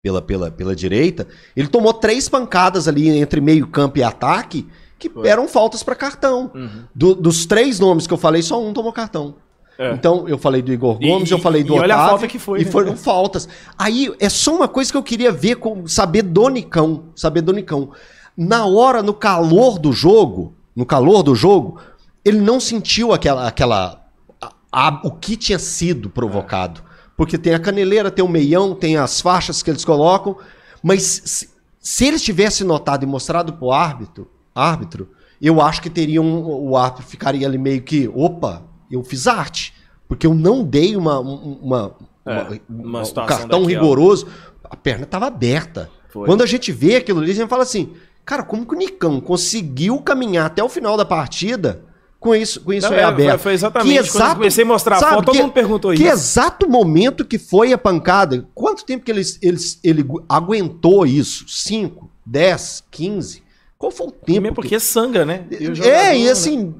pela, pela, pela direita, ele tomou três pancadas ali entre meio campo e ataque que Foi. eram faltas para cartão. Uhum. Do- dos três nomes que eu falei, só um tomou cartão. É. Então, eu falei do Igor Gomes, e- eu falei do e olha a Otávio, falta que foi, E né? foram faltas. Aí, é só uma coisa que eu queria ver, com, saber do Nicão. Saber do Nicão. Na hora, no calor do jogo, no calor do jogo, ele não sentiu aquela... aquela a- a- o que tinha sido provocado. Porque tem a caneleira, tem o meião, tem as faixas que eles colocam, mas se, se eles tivessem notado e mostrado pro árbitro, árbitro, eu acho que teriam o árbitro ficaria ali meio que, opa, eu fiz arte, porque eu não dei uma um- uma, É, uma- uma um cartão daquela. rigoroso, a perna estava aberta. Foi. Quando a gente vê aquilo ali, a gente fala assim, cara, como que o Nicão conseguiu caminhar até o final da partida com isso, com isso Não, aí é, aberto? foi- exatamente quando eu comecei a mostrar a sabe, foto, todo que- mundo perguntou que isso. exato momento que foi a pancada? Quanto tempo que ele, ele, ele aguentou isso? 5, 10, 15? Qual foi o tempo? Que- porque sangra, né? É, e né? assim,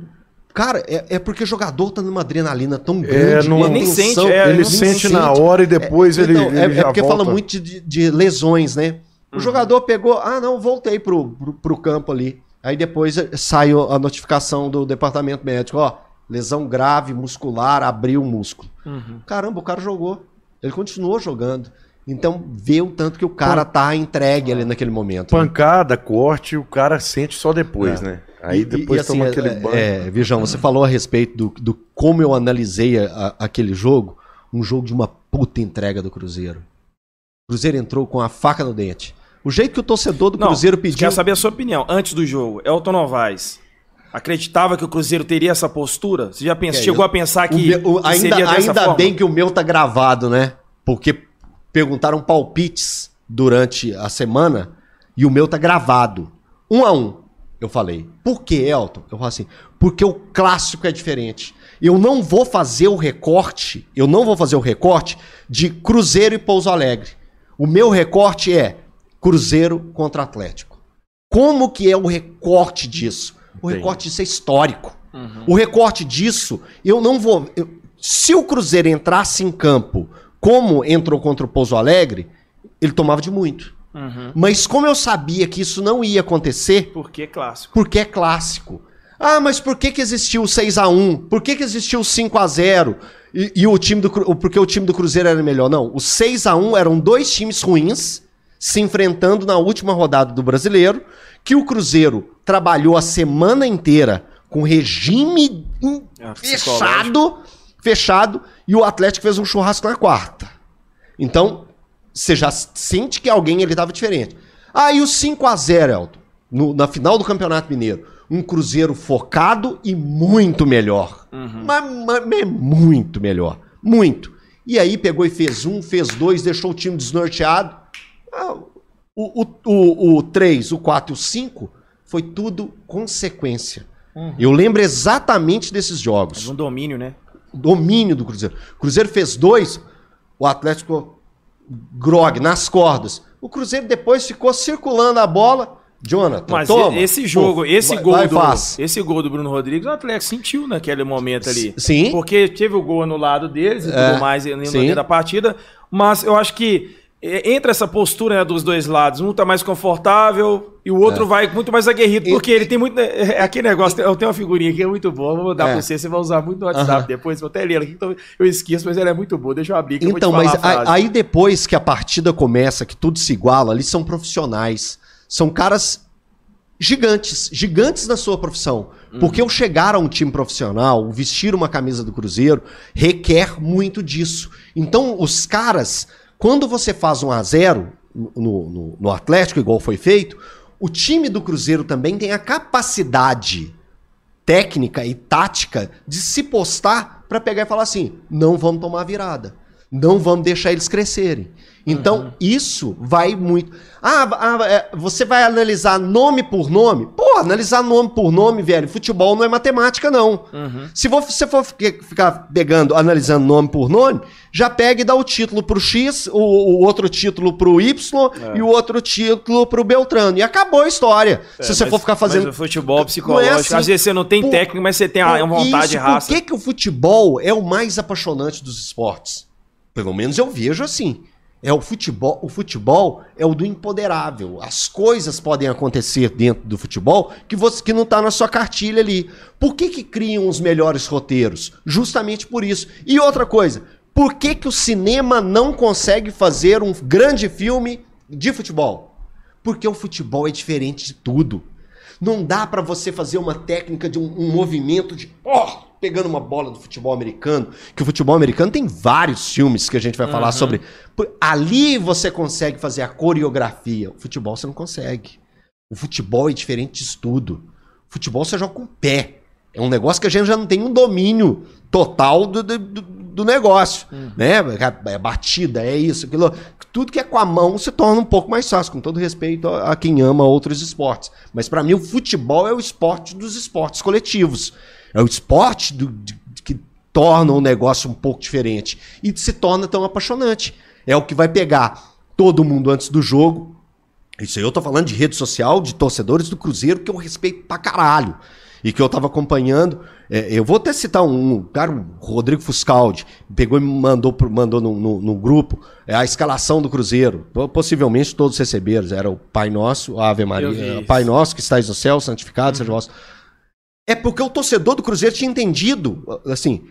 cara, é, é porque o jogador tá numa adrenalina tão É, grande. não- uma nem sente, é, ele não sente na hora e depois ele, então, ele é, é já porque volta. fala muito de, de lesões, né? O Uhum. jogador pegou, ah, não, voltei pro, pro, pro campo ali. Aí depois eh, sai o- a notificação do departamento médico, ó, lesão grave, muscular, abriu o músculo. Uhum. Caramba, o cara jogou. Ele continuou jogando. Então, vê o tanto que o cara tá entregue ali naquele momento. né? Pancada, corte, o cara sente só depois, É. né? Aí E- depois e, assim, toma é- aquele é, banho. É, Virjão, você falou a respeito do, do como eu analisei a- a- aquele jogo. Um jogo de uma puta entrega do Cruzeiro. O Cruzeiro entrou com a faca no dente. O jeito que o torcedor do Não, Cruzeiro pediu. Quero saber a sua opinião. Antes do jogo, Elton Novaes acreditava que o Cruzeiro teria essa postura? Você já pensou, É, chegou eu- a pensar O que, meu- o- que seria ainda dessa ainda forma? bem que o meu tá gravado, né? Porque perguntaram palpites durante a semana e o meu tá gravado. Um a um. Eu falei. Por que, Elton? Eu falo assim. Porque o clássico é diferente. Eu não vou fazer o recorte. Eu não vou fazer o recorte de Cruzeiro e Pouso Alegre. O meu recorte é Cruzeiro contra Atlético. Como que é o recorte disso? O recorte disso é histórico. O recorte disso, eu não vou. eu- se o Cruzeiro entrasse em campo como entrou contra o Pouso Alegre, ele tomava de muito. Uhum. Mas como eu sabia que isso não ia acontecer, Por que clássico? porque é clássico. Ah, mas por que, que existiu o 6x1? Por que, que existiu o 5x0? E, e o time do porque o time do Cruzeiro era melhor? Não. O 6x1 eram dois times ruins se enfrentando na última rodada do brasileiro, que o Cruzeiro trabalhou a semana inteira com regime É, fechado, fechado, e o Atlético fez um churrasco na quarta. Então, você já sente que alguém ele estava diferente. Ah, e o 5x0, Elton, no- na final do Campeonato Mineiro. Um Cruzeiro focado e muito melhor. Mas, mas- mas muito melhor. Muito. E aí pegou e fez um, fez dois, deixou o time desnorteado. Ah, o, o, o, o 3, o 4 e o 5 foi tudo consequência. Eu lembro exatamente desses jogos Um domínio, né? domínio do Cruzeiro. O Cruzeiro fez dois, o Atlético grog nas cordas. O Cruzeiro depois ficou circulando a bola. Jonathan, Mas toma. esse jogo, Pô, esse vai- gol vai do, fácil. esse gol do Bruno Rodrigues, o Atlético sentiu naquele momento ali. Sim. Porque teve o gol anulado deles e É, tudo mais no meio da partida, mas eu acho que é, entre essa postura né, dos dois lados, um tá mais confortável e o outro vai muito mais aguerrido, É. E- porque ele tem muito. É é aquele negócio, eu tenho uma figurinha aqui, é muito boa, vou mandar É. pra você, você vai usar muito no WhatsApp depois, vou até ler ela aqui, então eu esqueço, mas ela é muito boa, deixa eu abrir eu te Então, falar mas a aí depois que a partida começa, que tudo se iguala, ali são profissionais. São caras gigantes, gigantes na sua profissão. Uhum. Porque o chegar a um time profissional, vestir uma camisa do Cruzeiro, requer muito disso. Então, os caras, quando você faz um a 0 no, no, no Atlético, igual foi feito, o time do Cruzeiro também tem a capacidade técnica e tática de se postar para pegar e falar assim: não vamos tomar virada. Não vamos deixar eles crescerem. Então, isso vai muito. Ah, ah, é, você vai analisar nome por nome? Pô, analisar nome por nome, velho. Futebol não é matemática, não. Se você for fi- ficar pegando, analisando nome por nome, já pega e dá o título pro X, o, o outro título pro Y e o outro título pro Beltrano. E acabou a história. Se você É, Mas- for ficar fazendo. Mas o futebol psicológico, assim. às vezes você não tem Por- técnica, mas você tem a, uma vontade Isso, raça. Por que, que o futebol é o mais apaixonante dos esportes? Pelo menos eu vejo assim. É o futebol, o futebol é o do empoderável. As coisas podem acontecer dentro do futebol que você que não está na sua cartilha ali. Por que que criam os melhores roteiros? Justamente por isso. E outra coisa, por que que o cinema não consegue fazer um grande filme de futebol? Porque o futebol é diferente de tudo. Não dá para você fazer uma técnica de um, um movimento de oh, pegando uma bola do futebol americano, que o futebol americano tem vários filmes que a gente vai falar sobre. Ali você consegue fazer a coreografia. O futebol você não consegue. O futebol é diferente de tudo. O futebol você joga com o pé. É um negócio que a gente já não tem um domínio total do, do, do negócio. Né? É batida, é isso, aquilo. Tudo que é com a mão se torna um pouco mais fácil, com todo respeito a, a quem ama outros esportes. Mas para mim o futebol é o esporte dos esportes coletivos. É o esporte do, de, que torna o negócio um pouco diferente. E se torna tão apaixonante. É o que vai pegar todo mundo antes do jogo. Isso aí eu tô falando de rede social, de torcedores do Cruzeiro, que eu respeito pra caralho. E que eu tava acompanhando. É, eu vou até citar um, um cara, o Rodrigo Fuscaldi, pegou e me mandou, mandou no, no- no grupo é, a escalação do Cruzeiro. Po- Possivelmente todos receberam. Era o Pai Nosso, a Ave Maria. isso. Pai Nosso que estáis no céu, santificado seja o vosso. É porque o torcedor do Cruzeiro tinha entendido, assim,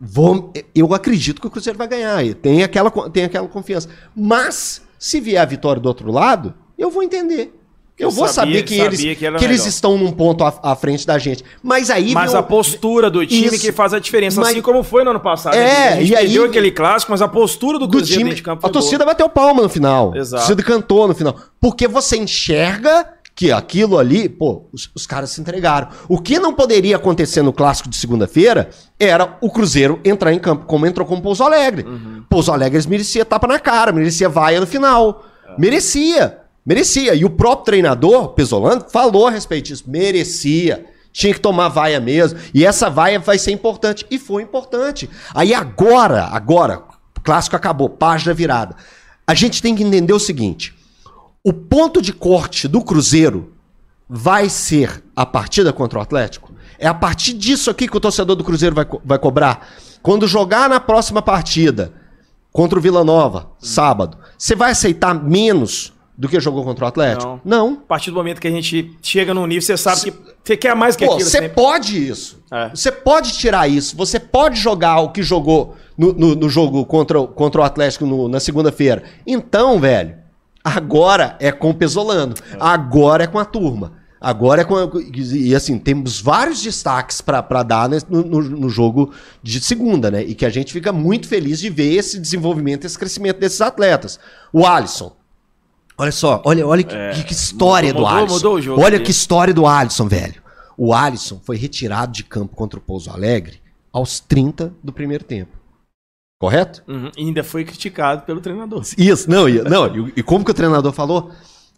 vou, eu acredito que o Cruzeiro vai ganhar, e tem aquela, tem aquela confiança. Mas, se vier a vitória do outro lado, eu vou entender. Eu, Eu vou sabia- saber que eles, que que, eles estão num ponto à, à frente da gente. Mas aí Mas a postura do time Isso. que faz a diferença, Mas- assim como foi no ano passado. É, a gente e aí- aquele clássico, mas a postura do do Cruzeiro time. de campo A torcida bateu palma no final. Exato. A torcida cantou no final. Porque você enxerga que aquilo ali, pô, os, os caras se entregaram. O que não poderia acontecer no clássico de segunda-feira era o Cruzeiro entrar em campo, como entrou com o Pouso Alegre. Uhum. Pouso Alegre eles merecia tapa na cara, merecia vaia no final. É. Merecia. Merecia. E o próprio treinador, Pesolano, falou a respeito disso. Merecia. Tinha que tomar vaia mesmo. E essa vaia vai ser importante. E foi importante. Aí agora, agora, o clássico acabou, página virada. A gente tem que entender o seguinte: o ponto de corte do Cruzeiro vai ser a partida contra o Atlético? É a partir disso aqui que o torcedor do Cruzeiro vai, co- vai cobrar. Quando jogar na próxima partida contra o Vila Nova, sábado, você vai aceitar menos do que jogou contra o Atlético? Não. A partir do momento que a gente chega num nível, você sabe que você quer mais que Pô, aquilo. você sempre. pode isso. É. Você pode tirar isso. Você pode jogar o que jogou no, no- no jogo contra, o- contra o Atlético no- na segunda-feira. Então, velho, agora é com o Pesolano. Agora é com a turma. Agora é com. a- e assim, temos vários destaques pra dar no, no- no jogo de segunda, né? E que a gente fica muito feliz de ver esse desenvolvimento, esse crescimento desses atletas. O Alisson. Olha só, olha, olha que, que- que história É, mudou- do Alisson. mudou o jogo olha aqui. que história do Alisson, velho. O Alisson foi retirado de campo contra o Pouso Alegre aos 30 do primeiro tempo. Correto? Uhum, e ainda foi criticado pelo treinador. Isso, não, e, não, e, e como que o treinador falou?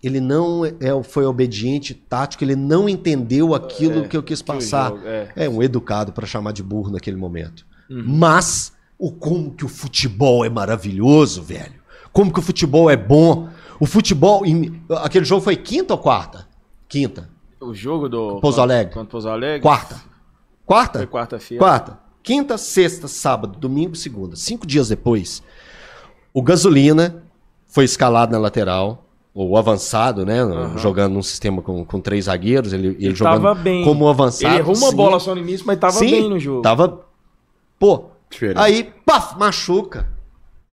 Ele não é, foi obediente, tático, ele não entendeu aquilo que eu quis passar. é. é. um educado pra chamar de burro naquele momento. Mas o como que o futebol é maravilhoso, velho. Como que o futebol é bom. O futebol. em- aquele jogo foi quinta ou quarta? Quinta. O jogo do. Pouso Alegre. Contra Pouso Alegre. Quarta. Quarta? Foi quarta-feira. Quarta. Quinta, sexta, sábado, domingo, segunda. Cinco dias depois, o Gasolina foi escalado na lateral, ou avançado, né? Jogando num sistema com, com três zagueiros. Ele, ele, Ele jogando bem. como avançado. Ele errou uma sim. bola só no início, mas tava Sim, bem no jogo. Tava. Pô. Diferente. Aí, paf, machuca.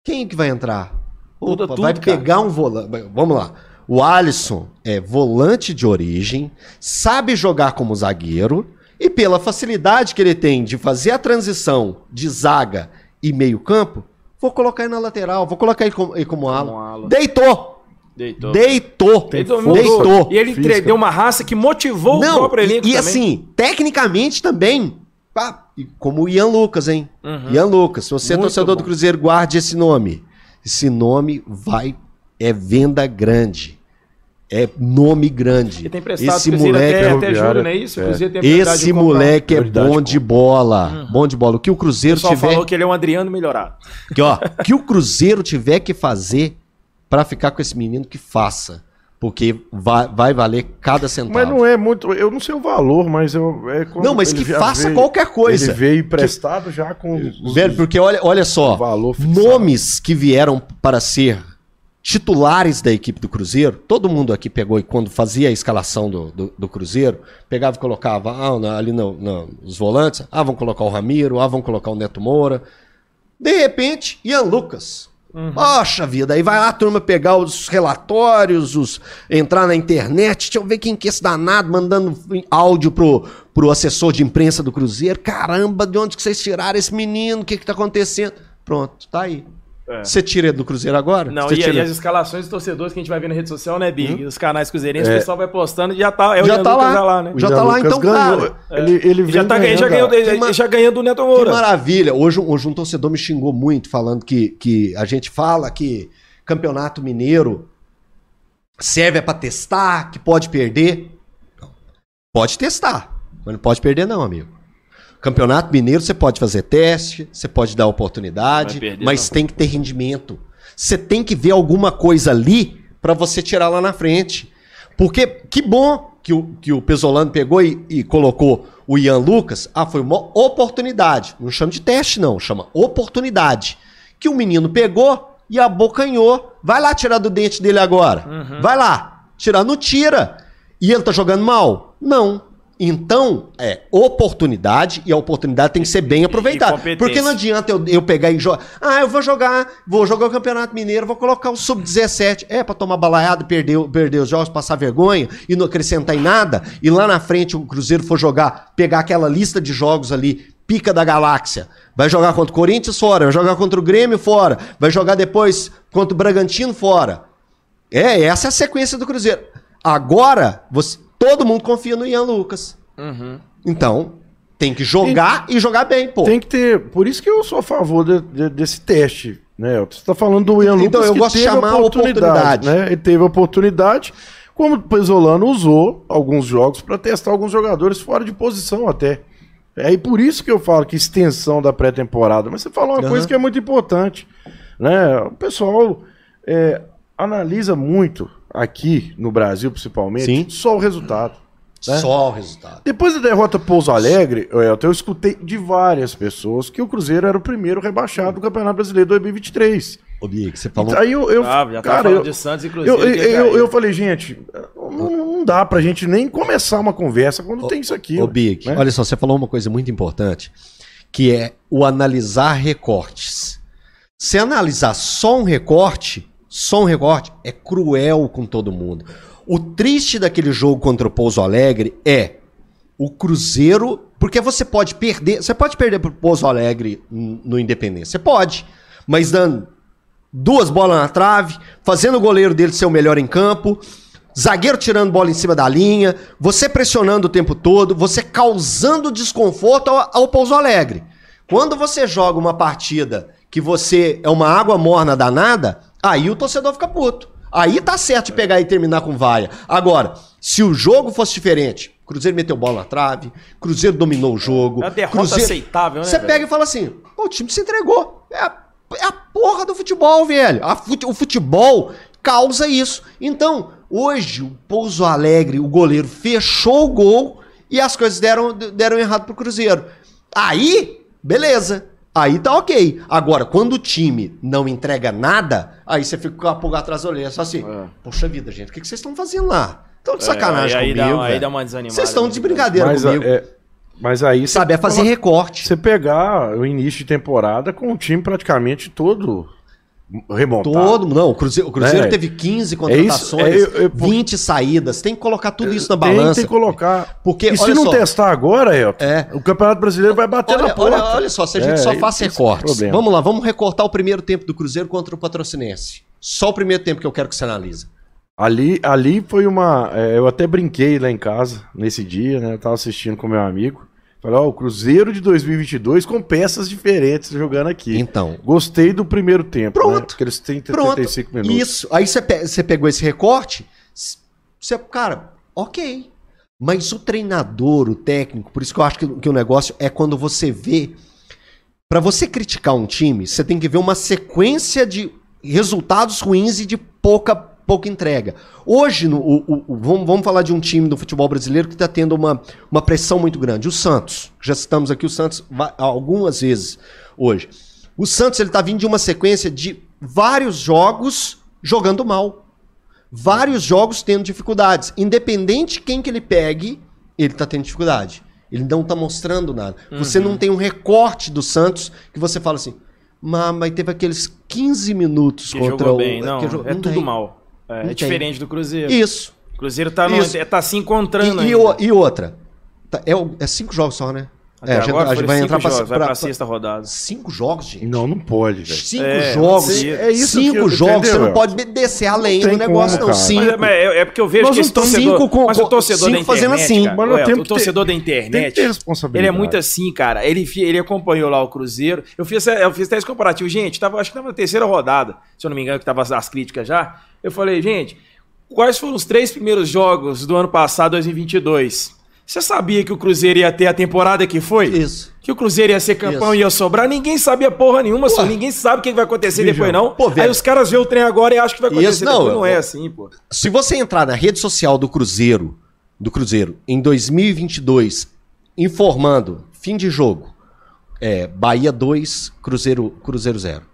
Quem que vai entrar? Opa, tudo, vai cara. pegar um volante. Vamos lá. O Alisson é volante de origem, sabe jogar como zagueiro e pela facilidade que ele tem de fazer a transição de zaga e meio-campo, vou colocar ele na lateral, vou colocar ele como, ele como ala. ala. Deitou! Deitou. Deitou! Dominou. Deitou! E ele Física. deu uma raça que motivou o Não, próprio elenco e, e também. assim, tecnicamente também, pá, como o Ian Lucas, hein? Uhum. Ian Lucas, se você é torcedor bom. do Cruzeiro, guarde esse nome. Esse nome vai, é venda grande. É nome grande. Ele tem prestado esse o moleque, até, até não é isso? O é. Esse moleque é bom de bola. Bom de bola. O que o O Cruzeiro pessoal tiver, falou que ele é um Adriano melhorado. que, ó, que o Cruzeiro tiver que fazer pra ficar com esse menino que faça. Porque vai, vai valer cada centavo. Mas não é muito. Eu não sei o valor, mas eu. É Não, mas que faça veio- qualquer coisa. Ele veio emprestado já com. os- Velho, porque olha, olha só, o valor fixado. nomes que vieram para ser titulares da equipe do Cruzeiro, todo mundo aqui pegou e quando fazia a escalação do, do, do Cruzeiro, pegava e colocava ah, na- ali no, no- nos volantes, ah, vão colocar o Ramiro, ah, vão colocar o Neto Moura. De repente, Ian Lucas. Poxa vida, aí vai lá a turma pegar os relatórios, os, entrar na internet, deixa eu ver quem que é esse danado mandando áudio pro, pro assessor de imprensa do Cruzeiro. Caramba, de onde que vocês tiraram esse menino? O que que tá acontecendo? Pronto, tá aí. É. Você tira ele do Cruzeiro agora? Não, Você e, tira- e as escalações dos torcedores que a gente vai ver na rede social, né, Big? Os canais cruzeirenses, É. o pessoal vai postando e já tá. É o Já Ian tá Lucas lá. já lá, né? Já tá lá, então, ganhou. cara. Ele, ele E já tá ganhando, já ganhou, ganhando, ele- ma- já ganhando do Neto Que Moura. maravilha. Hoje, hoje um torcedor me xingou muito, falando que, que a gente fala que campeonato mineiro serve é pra testar, que pode perder. Pode testar, mas não pode perder, não, amigo. Campeonato mineiro você pode fazer teste, você pode dar oportunidade, perder, mas não. tem que ter rendimento. Você tem que ver alguma coisa ali pra você tirar lá na frente. Porque que bom que o, que o Pesolano pegou e, e colocou o Ian Lucas. Ah, foi uma oportunidade. Não chama de teste, não. Chama oportunidade. Que o menino pegou e abocanhou. Vai lá tirar do dente dele agora. Vai lá. Tirar, não tira. E ele tá jogando mal? Não. Então, é oportunidade e a oportunidade tem que ser bem aproveitada. Porque não adianta eu, eu pegar e jogar. Ah, eu vou jogar, vou jogar o Campeonato Mineiro, vou colocar o Sub-17. É, pra tomar balaiada, perder, perder os jogos, passar vergonha e não acrescentar em nada. E lá na frente o Cruzeiro for jogar, pegar aquela lista de jogos ali, pica da galáxia. Vai jogar contra o Corinthians fora, vai jogar contra o Grêmio fora, vai jogar depois contra o Bragantino fora. É, essa é a sequência do Cruzeiro. Agora, você, todo mundo confia no Ian Lucas. Então, tem que jogar e jogar bem, pô. Tem que ter. Por isso que eu sou a favor de- de- desse teste. Né? Você está falando do Ian Lucas. Então, eu que gosto de teve chamar a oportunidade. Né? Ele teve a oportunidade. Como o Pesolano usou alguns jogos para testar alguns jogadores fora de posição até. É e por isso que eu falo que extensão da pré-temporada. Mas você falou uma Aham. coisa que é muito importante. Né? O pessoal é, analisa muito aqui no Brasil, principalmente, Sim. só o resultado. né? Só o resultado. Depois da derrota Pouso Alegre, Elton, eu escutei de várias pessoas que o Cruzeiro era o primeiro rebaixado do Campeonato Brasileiro 2023. Ô, Big, você falou. Aí eu, eu Ah, já cara, falando eu, de Santos e eu, Cruzeiro. eu, eu, falei, gente, não, não dá pra gente nem começar uma conversa quando tem isso aqui. Ô, ué, Big, né? olha só, você falou uma coisa muito importante, que é o analisar recortes. Se analisar só um recorte, só um recorte, é cruel com todo mundo. O triste daquele jogo contra o Pouso Alegre é o Cruzeiro, porque você pode perder, você pode perder pro Pouso Alegre no Independência, você pode, mas dando duas bolas na trave, fazendo o goleiro dele ser o melhor em campo, zagueiro tirando bola em cima da linha, você pressionando o tempo todo, você causando desconforto ao, ao Pouso Alegre. Quando você joga uma partida que você é uma água morna danada, aí o torcedor fica puto. Aí tá certo de pegar e terminar com vaia. Agora, se o jogo fosse diferente, Cruzeiro meteu bola na trave, Cruzeiro dominou o jogo. É uma derrota Cruzeiro... aceitável, né, Você velho? pega e fala assim: o time se entregou. É a, é a porra do futebol, velho. Fute- o futebol causa isso. Então, hoje, o Pouso Alegre, o goleiro, fechou o gol e as coisas deram, deram errado pro Cruzeiro. Aí, beleza. Aí tá ok. Agora, quando o time não entrega nada, aí você fica com a pulga atrás da orelha. Só assim, É. poxa vida, gente, o que vocês estão fazendo lá? Estão de É, sacanagem aí- aí dá- comigo, aí velho. dá uma desanimada Vocês estão de brincadeira mas, comigo. é, mas aí você Sabe, é fazer recorte. Você pegar o início de temporada com o time praticamente todo remontado. Todo, não, o Cruzeiro, o Cruzeiro É. teve 15 É contratações, isso, é, eu- eu- 20 saídas, tem que colocar tudo isso na balança. tem que colocar. Porque, e se não só, testar agora, Elton, É. o Campeonato Brasileiro vai bater olha, na porta. olha, olha só, se a gente É, só faz é recortes, vamos lá, vamos recortar o primeiro tempo do Cruzeiro contra o Patrocinense. Só o primeiro tempo que eu quero que você analise. Ali, ali foi uma. é, eu até brinquei lá em casa nesse dia, né? Eu tava assistindo com meu amigo. Falei, ó, o Cruzeiro de 2022 com peças diferentes jogando aqui. Então, Gostei do primeiro tempo. Pronto. Né? Porque eles têm pronto, 35 minutos. isso. Aí você, pe- pegou esse recorte, você, cara, ok. Mas o treinador, o técnico, por isso que eu acho que, que o negócio é quando você vê. Pra você criticar um time, você tem que ver uma sequência de resultados ruins e de pouca, pouca entrega. Hoje, no, o, o- vamos, vamos falar de um time do futebol brasileiro que está tendo uma, uma pressão muito grande. O Santos. Já citamos aqui o Santos algumas vezes hoje. O Santos ele está vindo de uma sequência de vários jogos jogando mal. Vários jogos tendo dificuldades. Independente de quem que ele pegue, ele tá tendo dificuldade. Ele não tá mostrando nada. Você Uhum. não tem um recorte do Santos que você fala assim, "Mas- mas teve aqueles 15 minutos Que contra o... bem. Não, jogou- é não tudo tem. mal. É, é diferente do Cruzeiro. Isso. O Cruzeiro tá, no, Isso. é, tá se encontrando E, e ainda. e outra. Tá, é, é cinco jogos só, né? Até é, a gente, agora a gente vai entrar pra, jogos, vai pra- pra pra- sexta rodada. Cinco jogos, gente. Não, não pode, velho. Cinco É, jogos. é isso cinco que eu- jogos. Você entendeu, não pode descer além do negócio, como, não. cara. Cinco. Mas, mas é, é porque eu vejo Nós que esse torcedor, cinco com- mas o torcedor da cinco fazendo internet, assim. cara, Mas Ué, o que ter- torcedor da Tem que internet, ter ele é muito assim, cara. Ele, ele acompanhou lá o Cruzeiro. Eu fiz, eu fiz até esse comparativo. Gente, tava, acho que tava na terceira rodada, se eu não me engano, que tava as críticas já. Eu falei, gente, quais foram os três primeiros jogos do ano passado, 2022? Você sabia que o Cruzeiro ia ter a temporada que foi? Isso. Que o Cruzeiro ia ser campeão e ia sobrar? Ninguém sabia porra nenhuma, só. Ninguém sabe o que vai acontecer depois, não. pô, velho. Aí os caras vê o trem agora e acham que vai acontecer Isso, não, depois. Não é assim, pô. Se você entrar na rede social do Cruzeiro, do Cruzeiro, em 2022, informando fim de jogo, é, Bahia 2, Cruzeiro, Cruzeiro 0.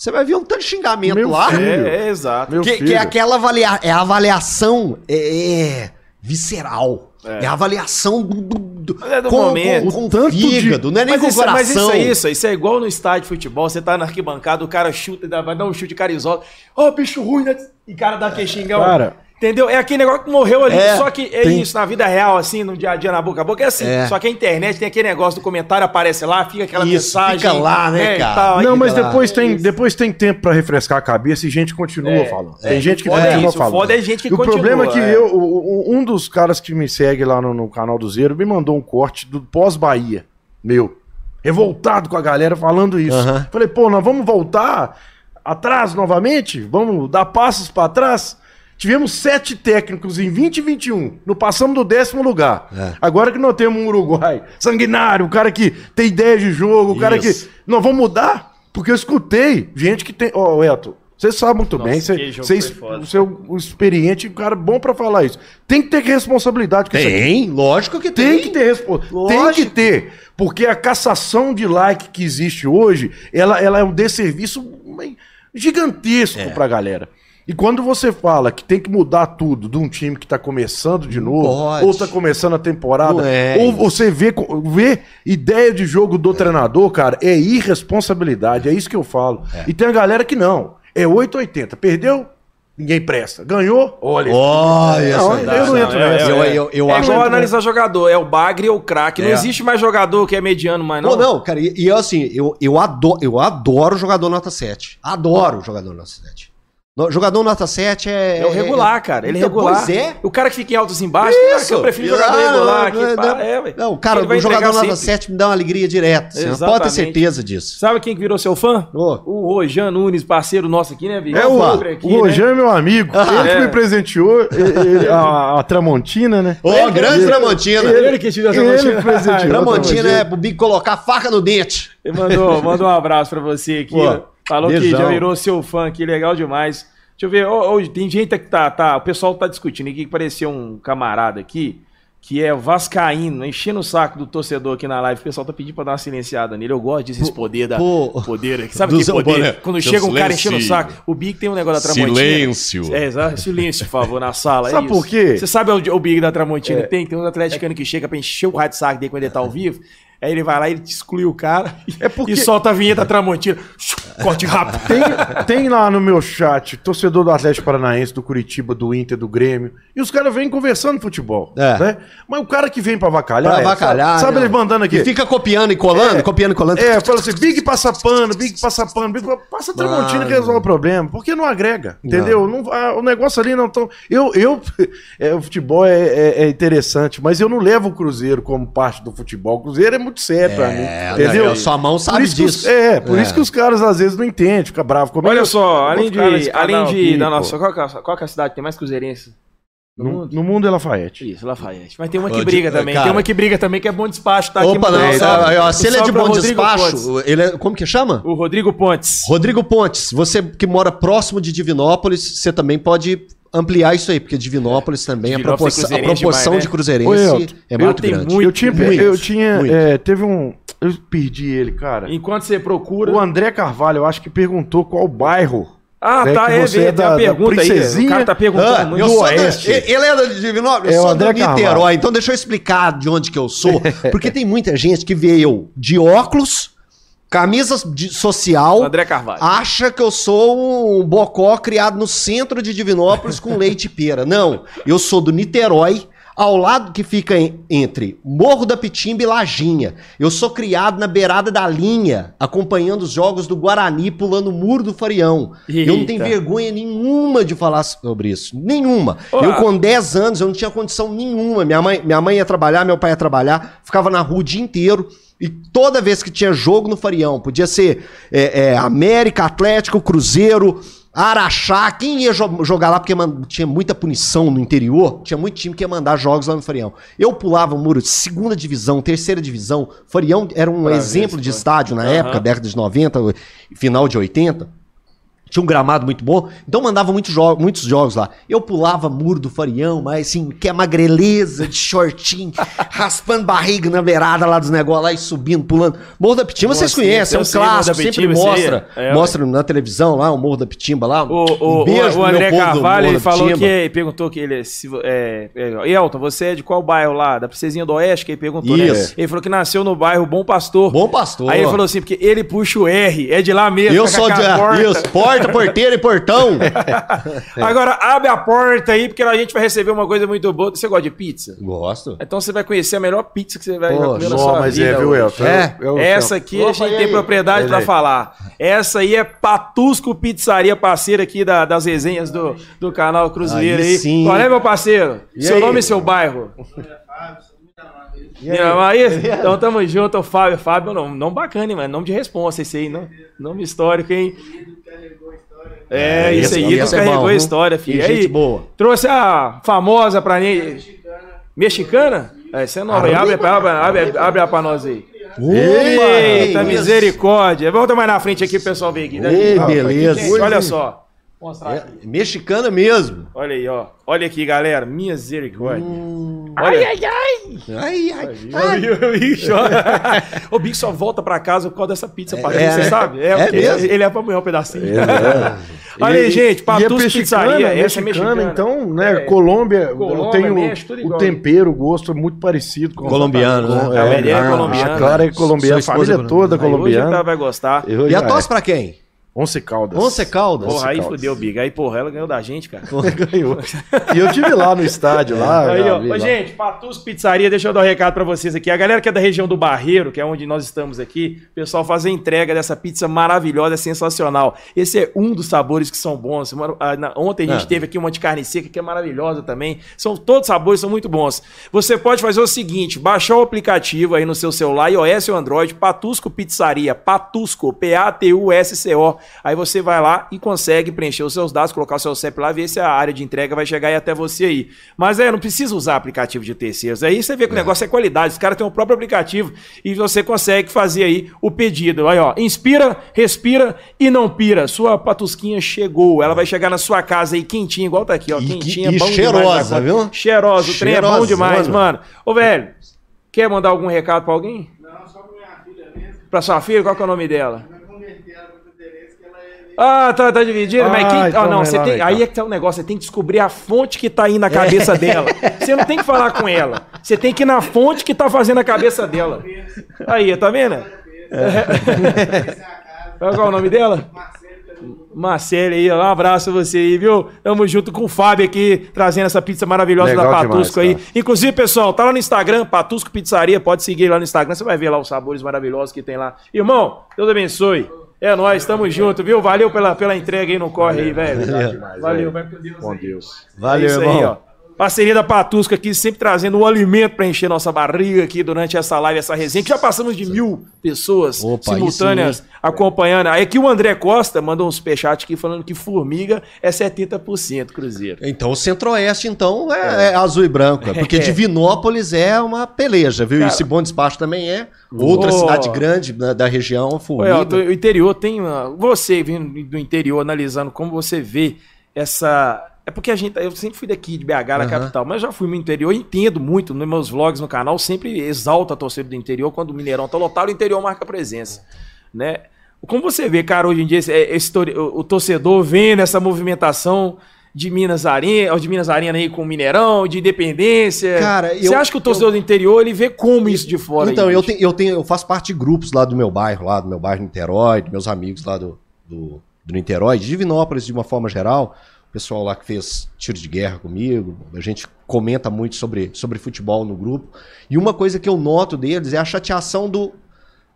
Você vai ver um tanto de xingamento Meu lá. filho. É, é exato. Que, que é aquela avalia, é a avaliação é, é visceral. É. a avaliação do, do, do- Mas é do com, momento. com, com O tanto de- fígado, não é nem Mas com o isso, mas coração. isso é isso, isso é igual no estádio de futebol, você tá na arquibancada, o cara chuta, vai dar um chute carizola, ó, bicho ruim, né? E o cara dá aquele xingão. Cara. Entendeu? É aquele negócio que morreu ali, É, só que é tem- isso, na vida real, assim, no dia a dia, na boca a boca, é assim. É. Só que a internet tem aquele negócio do comentário, aparece lá, fica aquela Isso, mensagem. fica lá, né, e cara? tal, Não, mas lá. depois tem, depois tem tempo pra refrescar a cabeça e gente continua É, falando. é. Tem gente que O foda é continua isso, o falando. foda é gente que o continua, problema é que é. eu, o- o- um dos caras que me segue lá no, no canal do Zero me mandou um corte do pós-Bahia, meu. Revoltado com a galera falando isso. Falei, pô, nós vamos voltar atrás novamente? Vamos dar passos pra trás? Tivemos sete técnicos em 20 e 21. Não passamos do décimo lugar. É. Agora que nós temos um Uruguai sanguinário, o cara que tem ideia de jogo, o cara Isso. que. Nós vamos mudar? Porque eu escutei gente que tem. Ó, Eto, você sabe muito Nossa, bem, você, você, você é o experiente, um cara bom pra falar isso. Tem que ter responsabilidade com isso aqui. Tem, lógico que tem. Tem que ter responsabilidade. Tem que ter. Porque a cassação de like que existe hoje, ela, ela é um desserviço gigantesco É. pra galera. E quando você fala que tem que mudar tudo de um time que tá começando de novo, pode. ou tá começando a temporada, Não é ou você vê, vê ideia de jogo do treinador, cara, é irresponsabilidade. É isso que eu falo. E tem a galera que não. É 880. Perdeu? Ninguém presta. Ganhou? Olha. Olha, Não, essa eu não entro é, nessa. Eu- eu- eu é acho igual muito analisar jogador, é o bagre ou o craque. Não É. existe mais jogador que é mediano mais, não. Pô, não, cara, e, e assim, eu, eu, adoro, eu adoro jogador nota 7. Adoro jogador nota 7. No- Jogador nota 7 é. É o regular, cara. Ele é Então, regular. Pois é. O cara que fica em altos e embaixos, cara, que eu prefiro jogador Ah, regular. não, que, pá, não, é, não, cara, Ele o jogador nota sempre. 7 me dá uma alegria direta. Você pode ter certeza disso. Sabe quem que virou seu fã? Ô. O Rojan Nunes, parceiro nosso aqui, né, Vitor? É o, aqui, o Rojan né? é meu amigo. ele que é. me presenteou ele- ele- a, a Tramontina, né? Ô, grande Tramontina. Ele que te deu Ele Tramontina. presenteou. Tramontina Tramontina. é pro Big colocar faca no dente. Ele mandou, mandou um abraço pra você aqui. Falou que beijão. já virou seu fã aqui, legal demais. Deixa eu ver, ó, ó, tem gente que tá, tá, o pessoal tá discutindo aqui, que pareceu um camarada aqui, que é vascaíno, enchendo o saco do torcedor aqui na live. O pessoal tá pedindo pra dar uma silenciada nele. Eu gosto desse poder da pô. poder aqui. Sabe que poder? boné. Quando chega um cara enchendo o saco. O Big tem um negócio da Tramontina. Silêncio. É, exato. Silêncio, por favor, na sala. Sabe é por quê? Você sabe o, o Big da Tramontina que tem? Tem um atleticano que chega pra encher o rádio saco dele quando ele tá ao vivo. Aí ele vai lá e ele exclui o cara É porque- e solta a vinheta Tramontina. Corte rápido. Tem, tem lá no meu chat, torcedor do Atlético Paranaense, do Curitiba, do Inter, do Grêmio. E os caras vêm conversando futebol. É. Né? Mas o cara que vem pra avacalhar. Pra é, avacalhar. Sabe, sabe né? ele mandando aqui? E fica copiando e colando, É. copiando e colando. É, fala assim, Big passa pano, Big passa pano, Big passa Tramontina que resolve o problema. Porque não agrega, entendeu? Não, ah, o negócio ali não tão... Eu, eu é, o futebol é, é- é interessante, mas eu não levo o Cruzeiro como parte do futebol. O Cruzeiro é muito sério pra mim, É, entendeu? não, sua mão sabe isso que os- disso. é, por É. isso que os caras às vezes não entendem, fica bravo comigo. Olha Eu só, além de, além de aqui, da nossa, qual que, é, a- qual que é a cidade que tem mais cruzeirense No No, mundo? no mundo é Lafayette. Isso, Lafayette. Mas tem uma que briga também. cara- Tem uma que briga também, que é bom despacho. Tá aqui Opa, não, mandando é, se ele é de bom Rodrigo Pontes. despacho, ele é, como que chama? O Rodrigo Pontes. Rodrigo Pontes, você que mora próximo de Divinópolis, você também pode ampliar isso aí, porque Divinópolis também, a Divinópolis é proporção, a proporção demais, de né? cruzeirense Elton, é eu muito tenho grande. muito- eu tinha, muito, eu tinha muito. é, teve um, eu perdi ele, cara. Enquanto você procura. O André Carvalho, eu acho que perguntou qual bairro. Ah, É tá, é, você é, é tem da- da pergunta aí. O princesinha. cara tá perguntando Ah, muito. eu sou da- Oeste. ele ele é da Divinópolis? É Eu sou André do Niterói, Carvalho. então deixa eu explicar de onde que eu sou, porque tem muita gente que vê eu de óculos, camisas de social, André Carvalho. acha que eu sou um bocó criado no centro de Divinópolis com leite e pera. Não, eu sou do Niterói, ao lado que fica en- entre Morro da Pitimba e Lajinha. Eu sou criado na beirada da linha, acompanhando os jogos do Guarani, pulando o muro do Farião. Eu não tenho Eita. vergonha nenhuma de falar sobre isso. Nenhuma. Ó, eu com 10 anos, eu não tinha condição nenhuma. Minha mãe, minha mãe ia trabalhar, meu pai ia trabalhar, ficava na rua o dia inteiro. E toda vez que tinha jogo no Farião, podia ser é, é, América, Atlético, Cruzeiro, Araxá, quem ia jo- jogar lá, porque tinha muita punição no interior, tinha muito time que ia mandar jogos lá no Farião. Eu pulava o muro de segunda divisão, terceira divisão. Farião era um Pra ver exemplo se de estádio na Aham. época, década de 90, final de 80. Tinha um gramado muito bom, então mandava muitos, jo muitos jogos lá. Eu pulava muro do Farião, mas assim, que é magreleza, de shortinho, raspando barriga na beirada lá dos negócios, lá e subindo, pulando. Morro da Pitimba vocês conhecem, é um sei, clássico, sempre Pitimba, sei. mostra, É, mostra na televisão lá, o Morro da Pitimba lá. O, o, um beijo o, o André Carvalho, ele falou que perguntou que ele é, se é, é, Elton, você é de qual bairro lá? Da Princesinha do Oeste, que ele perguntou, né? Isso. Ele falou que nasceu no bairro Bom Pastor. Bom pastor. Aí ele falou assim, porque ele puxa o R, é de lá mesmo. eu sou de. porta. Porta, porteira e portão. Agora abre a porta aí, porque a gente vai receber uma coisa muito boa. Você gosta de pizza? Gosto. Então você vai conhecer a melhor pizza que você vai, Pô, comer na sua mas vida. é, viu. Elton? É. Eu- eu- Essa aqui a Opa, gente e tem aí? propriedade aí. falar. Essa aí é Patusco Pizzaria, parceira aqui da- das resenhas do, do canal Cruzeiro Aí aí. sim. Qual é, meu parceiro? E seu aí? nome e seu bairro? Miramar, aí? Então tamo junto, o Fábio. Fábio, não, não bacana, hein, mano. Nome de responsa esse aí, não? Nome histórico, hein? É, isso aí, tu é bom, carregou a história, filho. gente Aí, boa. Trouxe a famosa pra mim. Mexicana? É, essa é nova. aí. Abre, abre, abre, pra nós aí. Eita, Opa, misericórdia. Volta mais na frente aqui, o pessoal ver aqui. Ei, beleza. gente, olha só. Mostrar É, aqui. mexicana mesmo. Olha aí, ó. Olha aqui, galera. Misericórdia. Hum. Olha. Ai, ai, ai. Ai, ai, ai. O Big só... o Big só volta pra casa por causa dessa pizza, padrinho, é, você sabe? É porque mesmo? Ele é pra amanhã um pedacinho. É. Olha aí, gente. é Patus mexicana, Pizzaria. Essa é mexicana, então, né? É. Colômbia, Colômbia, tem o, México, o tempero, o gosto é muito parecido com Colombiano, né? A Maria é colombiana. A Clara é colombiana, a família é toda Aí hoje colombiana. ela vai gostar. E a tosse é. pra quem? Once Caldas. Once Caldas. Porra, aí Caldas. fudeu, Big. Aí, porra, ela ganhou da gente, cara. ganhou. E eu tive lá no estádio, lá. Aí, ó. lá. gente, Patus Pizzaria, deixa eu dar um recado pra vocês aqui. A galera que é da região do Barreiro, que é onde nós estamos aqui, o pessoal faz a entrega dessa pizza maravilhosa, é sensacional. Esse é um dos sabores que são bons. Ah, na- Ontem a gente Ah. teve aqui uma de carne seca que é maravilhosa também. São todos sabores, são muito bons. Você pode fazer o seguinte: baixar o aplicativo aí no seu celular, iOS ou Android, Patusco Pizzaria, Patusco, P-A-T-U-S-C-O. Aí você vai lá e consegue preencher os seus dados, colocar o seu CEP lá, ver se a área de entrega vai chegar aí até você aí. Mas é, não precisa usar aplicativo de terceiros. Aí você vê que o negócio é qualidade. Os caras têm o próprio aplicativo e você consegue fazer aí o pedido. Aí, ó, inspira, respira e não pira. Sua patusquinha chegou. Ela vai chegar na sua casa aí quentinha, igual tá aqui, ó. E- quentinha, e bom cheirosa, demais. viu? Cheirosa. O trem é bom demais, mano. Ô, velho, quer mandar algum recado pra alguém? Não, só pra minha filha mesmo. Pra sua filha? Qual que é o nome dela? Vai converter ela pro Cruzeirense que ela é. Ah, tá, tá dividido. mas Ah, quem. então ah, não, você lá, tem. Aí é que tá o negócio. Você tem que descobrir a fonte que tá aí na cabeça dela. Você não tem que falar com ela. Você tem que ir na fonte que tá fazendo a cabeça dela. Aí, tá vendo? Qual é o nome dela? Marcele aí, um abraço a você aí, viu? Tamo junto com o Fábio aqui, trazendo essa pizza maravilhosa Legal da Patusco demais, aí. Inclusive, pessoal, tá lá no Instagram, Patusco Pizzaria, pode seguir lá no Instagram, você vai ver lá os sabores maravilhosos que tem lá. Irmão, Deus abençoe. É nóis, tamo junto, viu? Valeu pela, pela entrega aí no corre aí, velho. Valeu, vai com Deus. Com. Deus. Valeu, é isso irmão. Aí, ó. Parceria da Patusca aqui, sempre trazendo um alimento para encher nossa barriga aqui durante essa live, essa resenha, que já passamos de mil pessoas Opa, simultâneas acompanhando. Aí aqui o André Costa mandou um superchat aqui falando que formiga é 70% Cruzeiro. Então o Centro-Oeste, então, é, é azul e branco. é Porque Divinópolis é uma peleja, viu? Cara- e Cibão Despacho também é. Outra Ô. cidade grande da, da região, Olha, Formiga. o interior tem. uma- Você vindo do interior, analisando como você vê essa. É porque a gente. Eu sempre fui daqui, de BH, na Aham. capital, mas já fui no interior entendo muito. Nos meus vlogs no canal, sempre exalto a torcida do interior. Quando o Mineirão tá lotado, o interior marca presença. Né? Como você vê, cara, hoje em dia, esse, é, esse o, o torcedor vendo essa movimentação de Minas Arena, de Minas Arena aí com o Mineirão, de independência. Cara, você eu- acha que o torcedor do interior ele vê como isso de fora? Então, aí, eu, tenho, eu, tenho, eu faço parte de grupos lá do meu bairro, lá do meu bairro Niterói, dos meus amigos lá do, do, do Niterói, de Divinópolis de uma forma geral. Pessoal lá que fez tiro de guerra comigo, a gente comenta muito sobre, sobre futebol no grupo. E uma coisa que eu noto deles é a chateação do.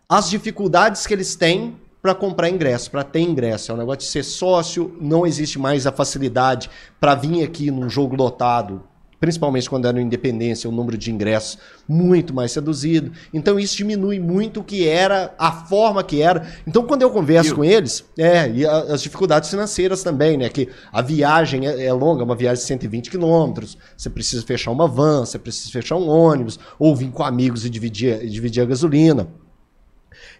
as dificuldades que eles têm para comprar ingresso, para ter ingresso. É um negócio de ser sócio, não existe mais a facilidade para vir aqui num jogo lotado, principalmente quando era no Independência, o número de ingressos muito mais reduzido. Então isso diminui muito o que era, a forma que era. Então quando eu converso Viu? com eles, é, e a- as dificuldades financeiras também, né? Que a viagem é, é longa, uma viagem de 120 quilômetros, você precisa fechar uma van, você precisa fechar um ônibus, ou vir com amigos e dividir, e dividir a gasolina.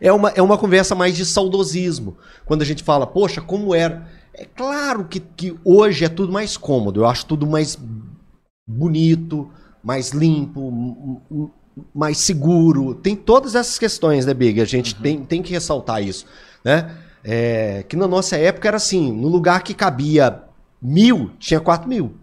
É uma, é uma conversa mais de saudosismo. Quando a gente fala, poxa, como era. É claro que, que hoje é tudo mais cômodo, eu acho tudo mais bonito, mais limpo, mais seguro. Tem todas essas questões, né, Big? A gente tem, tem que ressaltar isso. Né? É, que na nossa época era assim: no lugar que cabia mil, tinha quatro mil.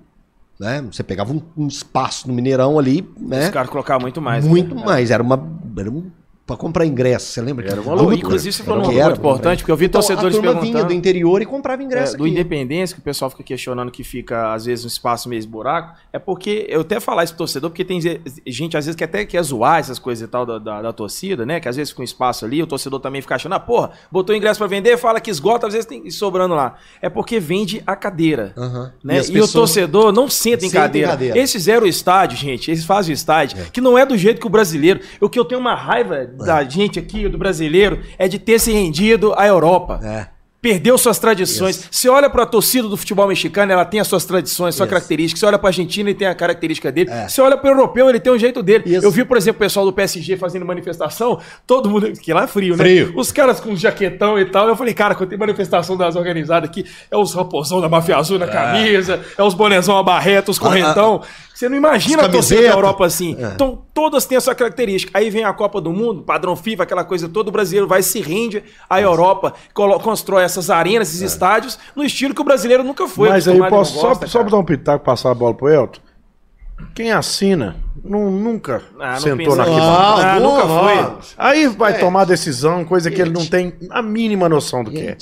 Né? Você pegava um, um espaço no Mineirão ali, né? Os caras colocavam muito mais. Muito né? mais. Era uma. Era um, pra comprar ingresso, você lembra? Era uma loucura. Inclusive, você falou um era, muito importante, porque eu vi Então, torcedores a turma perguntando. vinha do interior e comprava ingresso É, do aqui. Independência, que o pessoal fica questionando que fica, às vezes, um espaço meio buraco, é porque, eu até falar isso pro torcedor, porque tem gente, às vezes, que até quer zoar essas coisas e tal da, da, da torcida, né? Que às vezes fica um espaço ali, o torcedor também fica achando, ah, porra, botou ingresso pra vender, fala que esgota, às vezes tem sobrando lá. É porque vende a cadeira. Aham. Né? E, as o torcedor não senta em Senta em cadeira. cadeira. Eles fizeram o estádio, gente. Eles fazem o estádio, que não é do jeito que o brasileiro. O que eu tenho uma raiva da gente aqui, do brasileiro, é de ter se rendido à Europa. É. Perdeu suas tradições. Você olha pra torcida do futebol mexicano, ela tem as suas tradições, sua Isso. característica. Você olha pra Argentina, ele tem a característica dele. É. Você olha pro europeu, ele tem um jeito dele. Isso. Eu vi, por exemplo, o pessoal do PSG fazendo manifestação, todo mundo. Que lá é frio, né? Frio. Os caras com jaquetão e tal. Eu falei, cara, quando tem manifestação das organizadas aqui, é os raposão da máfia azul na camisa, é os bonezão a barreta, os correntão. Você não imagina a torcida da. Europa assim. Então, todas têm a sua característica. Aí vem a Copa do Mundo, padrão FIFA, aquela coisa toda, o brasileiro vai se rende à Europa, constrói essas arenas, esses estádios, no estilo que o brasileiro nunca foi. Mas aí posso só, gosta, só cara. dar um pitaco passar a bola pro Elton? Quem assina não, nunca Ah, não sentou na arquibancada. Ah, nunca foi. Aí vai É. tomar decisão, coisa que ele não tem a mínima noção do que é.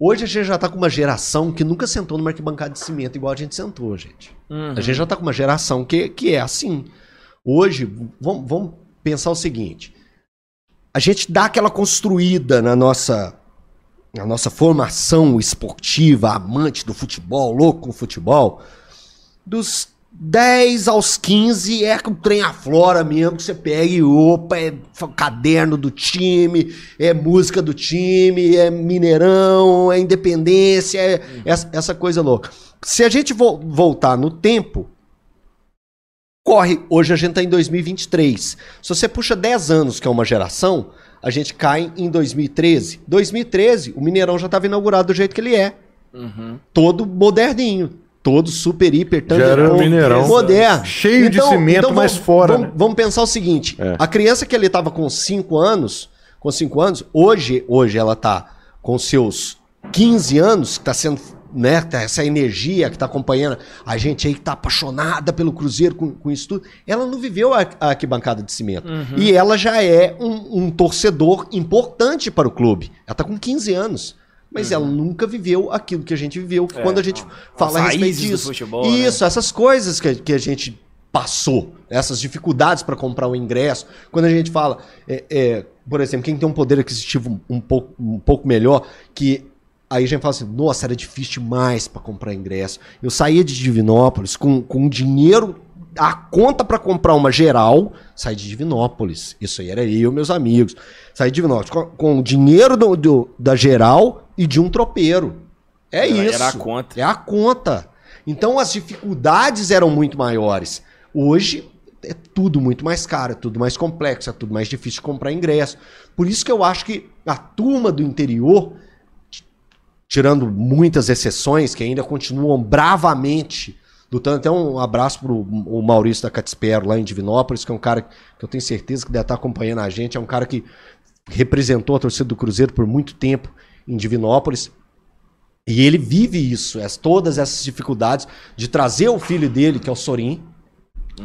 Hoje a gente já tá com uma geração que nunca sentou numa arquibancada de cimento igual a gente sentou, gente. Uhum. A gente já tá com uma geração que, que é assim. Hoje, vamos, vamos pensar o seguinte. A gente dá aquela construída na nossa, na nossa formação esportiva, amante do futebol, louco com futebol, dos 10 aos 15 é com o trem aflora mesmo, que você pega e opa, é caderno do time, é música do time, é Mineirão, é Independência, é essa, essa coisa louca. Se a gente vo- voltar no tempo, corre, hoje a gente tá em 2023. Se você puxa 10 anos, que é uma geração, a gente cai em 2013. 2013, o Mineirão já estava inaugurado do jeito que ele é Uhum. todo moderninho. Todo super, hiper, Mineirão. Moderno. Cheio de cimento, mas vamos- fora, Vamos, né? vamos pensar o seguinte: É. a criança que ele tava com 5 anos, com 5 anos, hoje, hoje ela tá com seus 15 anos, que tá sendo, né, tá essa energia que tá acompanhando a gente aí que tá apaixonada pelo Cruzeiro com, com isso tudo, ela não viveu a, a arquibancada de cimento. Uhum. E ela já é um, um torcedor importante para o clube. Ela tá com 15 anos. Mas ela nunca viveu aquilo que a gente viveu Uhum. É, quando a gente não. fala a As respeito raízes do disso. futebol, né? Isso, essas coisas que, que a gente passou, essas dificuldades para comprar o ingresso. Quando a gente fala, é, é, por exemplo, quem tem um poder aquisitivo um pouco, um pouco melhor, que Aí a gente fala assim, nossa, era difícil demais pra comprar ingresso. Eu saía de Divinópolis com, com dinheiro, a conta pra comprar uma geral, saí de Divinópolis. Isso aí era eu e meus amigos. Saí de Divinópolis com, com o dinheiro do, do- da geral e de um tropeiro. É Era- isso. era a conta. É a conta. Então as dificuldades eram muito maiores. Hoje é tudo muito mais caro, é tudo mais complexo, é tudo mais difícil de comprar ingresso. Por isso que eu acho que a turma do interior, tirando muitas exceções que ainda continuam bravamente lutando. Até um abraço pro o Maurício da Catespero lá em Divinópolis, que é um cara que eu tenho certeza que deve estar acompanhando a gente, é um cara que representou a torcida do Cruzeiro por muito tempo em Divinópolis. E ele vive isso, as, todas essas dificuldades de trazer o filho dele, que é o Sorin,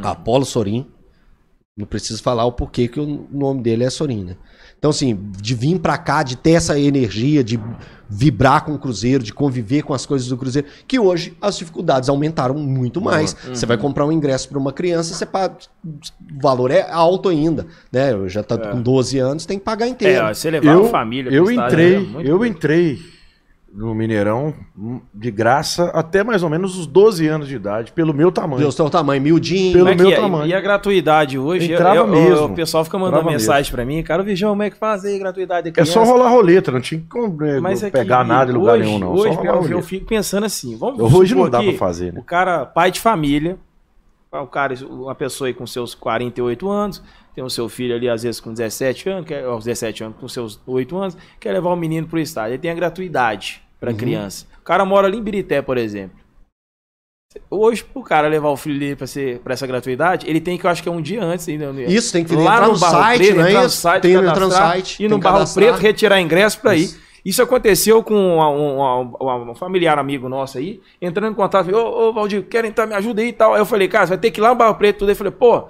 Apolo Sorin. Não preciso falar o porquê que o nome dele é Sorin, né? Então, assim, de vir pra cá, de ter essa energia, de vibrar com o Cruzeiro, de conviver com as coisas do Cruzeiro, que hoje as dificuldades aumentaram muito mais. Você vai comprar um ingresso para uma criança, você paga. O valor é alto ainda, né? Eu já tá com 12 anos, tem que pagar inteiro. É, ó, você levar Eu, a família eu estádio, entrei, é muito eu bom. entrei no Mineirão hum, de graça até mais ou menos os 12 anos de idade, pelo meu tamanho. Deus tem o tamanho, miudinho. Pelo é que meu é? tamanho. E a gratuidade hoje? Entrava eu- eu- mesmo. O pessoal fica mandando Entrava mensagem pra mim. Cara, o Vigião, como é que faz aí gratuidade da É só rolar roleta, não tinha que é, Mas não aqui, pegar nada em lugar hoje, nenhum, não. Hoje, só rolar eu, eu fico pensando assim, vamos Hoje não dá que pra fazer, né? O cara, pai de família, o cara, uma pessoa aí com seus 48 anos, tem o seu filho ali, às vezes, com 17 anos, quer, aos 17 anos, com seus 8 anos, quer levar o menino pro estádio. Ele tem a gratuidade pra Uhum. criança. O cara mora ali em Birité, por exemplo. Hoje, pro cara levar o filho dele pra, ser, pra essa gratuidade, ele tem que, eu acho que é um dia antes ainda. Isso, tem que lá entrar no no site, Preto, não é entrar no isso? site, Tem entrar no site, tem no Barro. Preto, retirar ingresso pra ir. Isso. Aconteceu com um, um- um- um familiar amigo nosso aí, entrando em contato, falei, ô, ô Valdir, quero entrar, me ajuda aí e tal. Aí eu falei, cara, você vai ter que ir lá no Barro Preto, tudo. Aí eu falei, pô,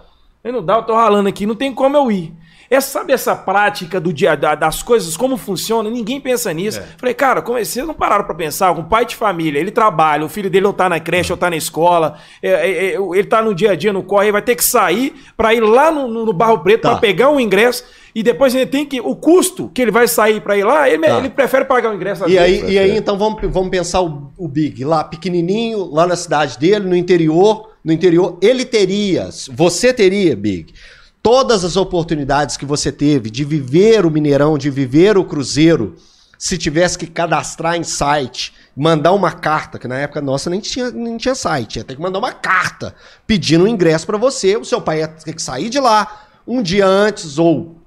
eu não dá, eu tô ralando aqui, não tem como eu ir. É, sabe essa prática do dia da- das coisas, como funciona? Ninguém pensa nisso. Falei, cara, como é- vocês não pararam pra pensar? Um pai de família, ele trabalha, o filho dele ou tá na creche ou tá na escola, é, é, é, ele tá no dia a dia no corre, vai ter que sair pra ir lá no, no- Barro Preto Tá. pra pegar um ingresso e depois ele tem que. O custo que ele vai sair pra ir lá, ele, Tá. ele prefere pagar o ingresso E aí, e aí então vamos, vamos pensar o, o Big lá pequenininho, lá na cidade dele, no interior, no interior, ele teria, você teria, Big, todas as oportunidades que você teve de viver o Mineirão, de viver o Cruzeiro, se tivesse que cadastrar em site, mandar uma carta, que na época nossa nem tinha, nem tinha site, ia ter que mandar uma carta pedindo um ingresso pra você, o seu pai ia ter que sair de lá um dia antes ou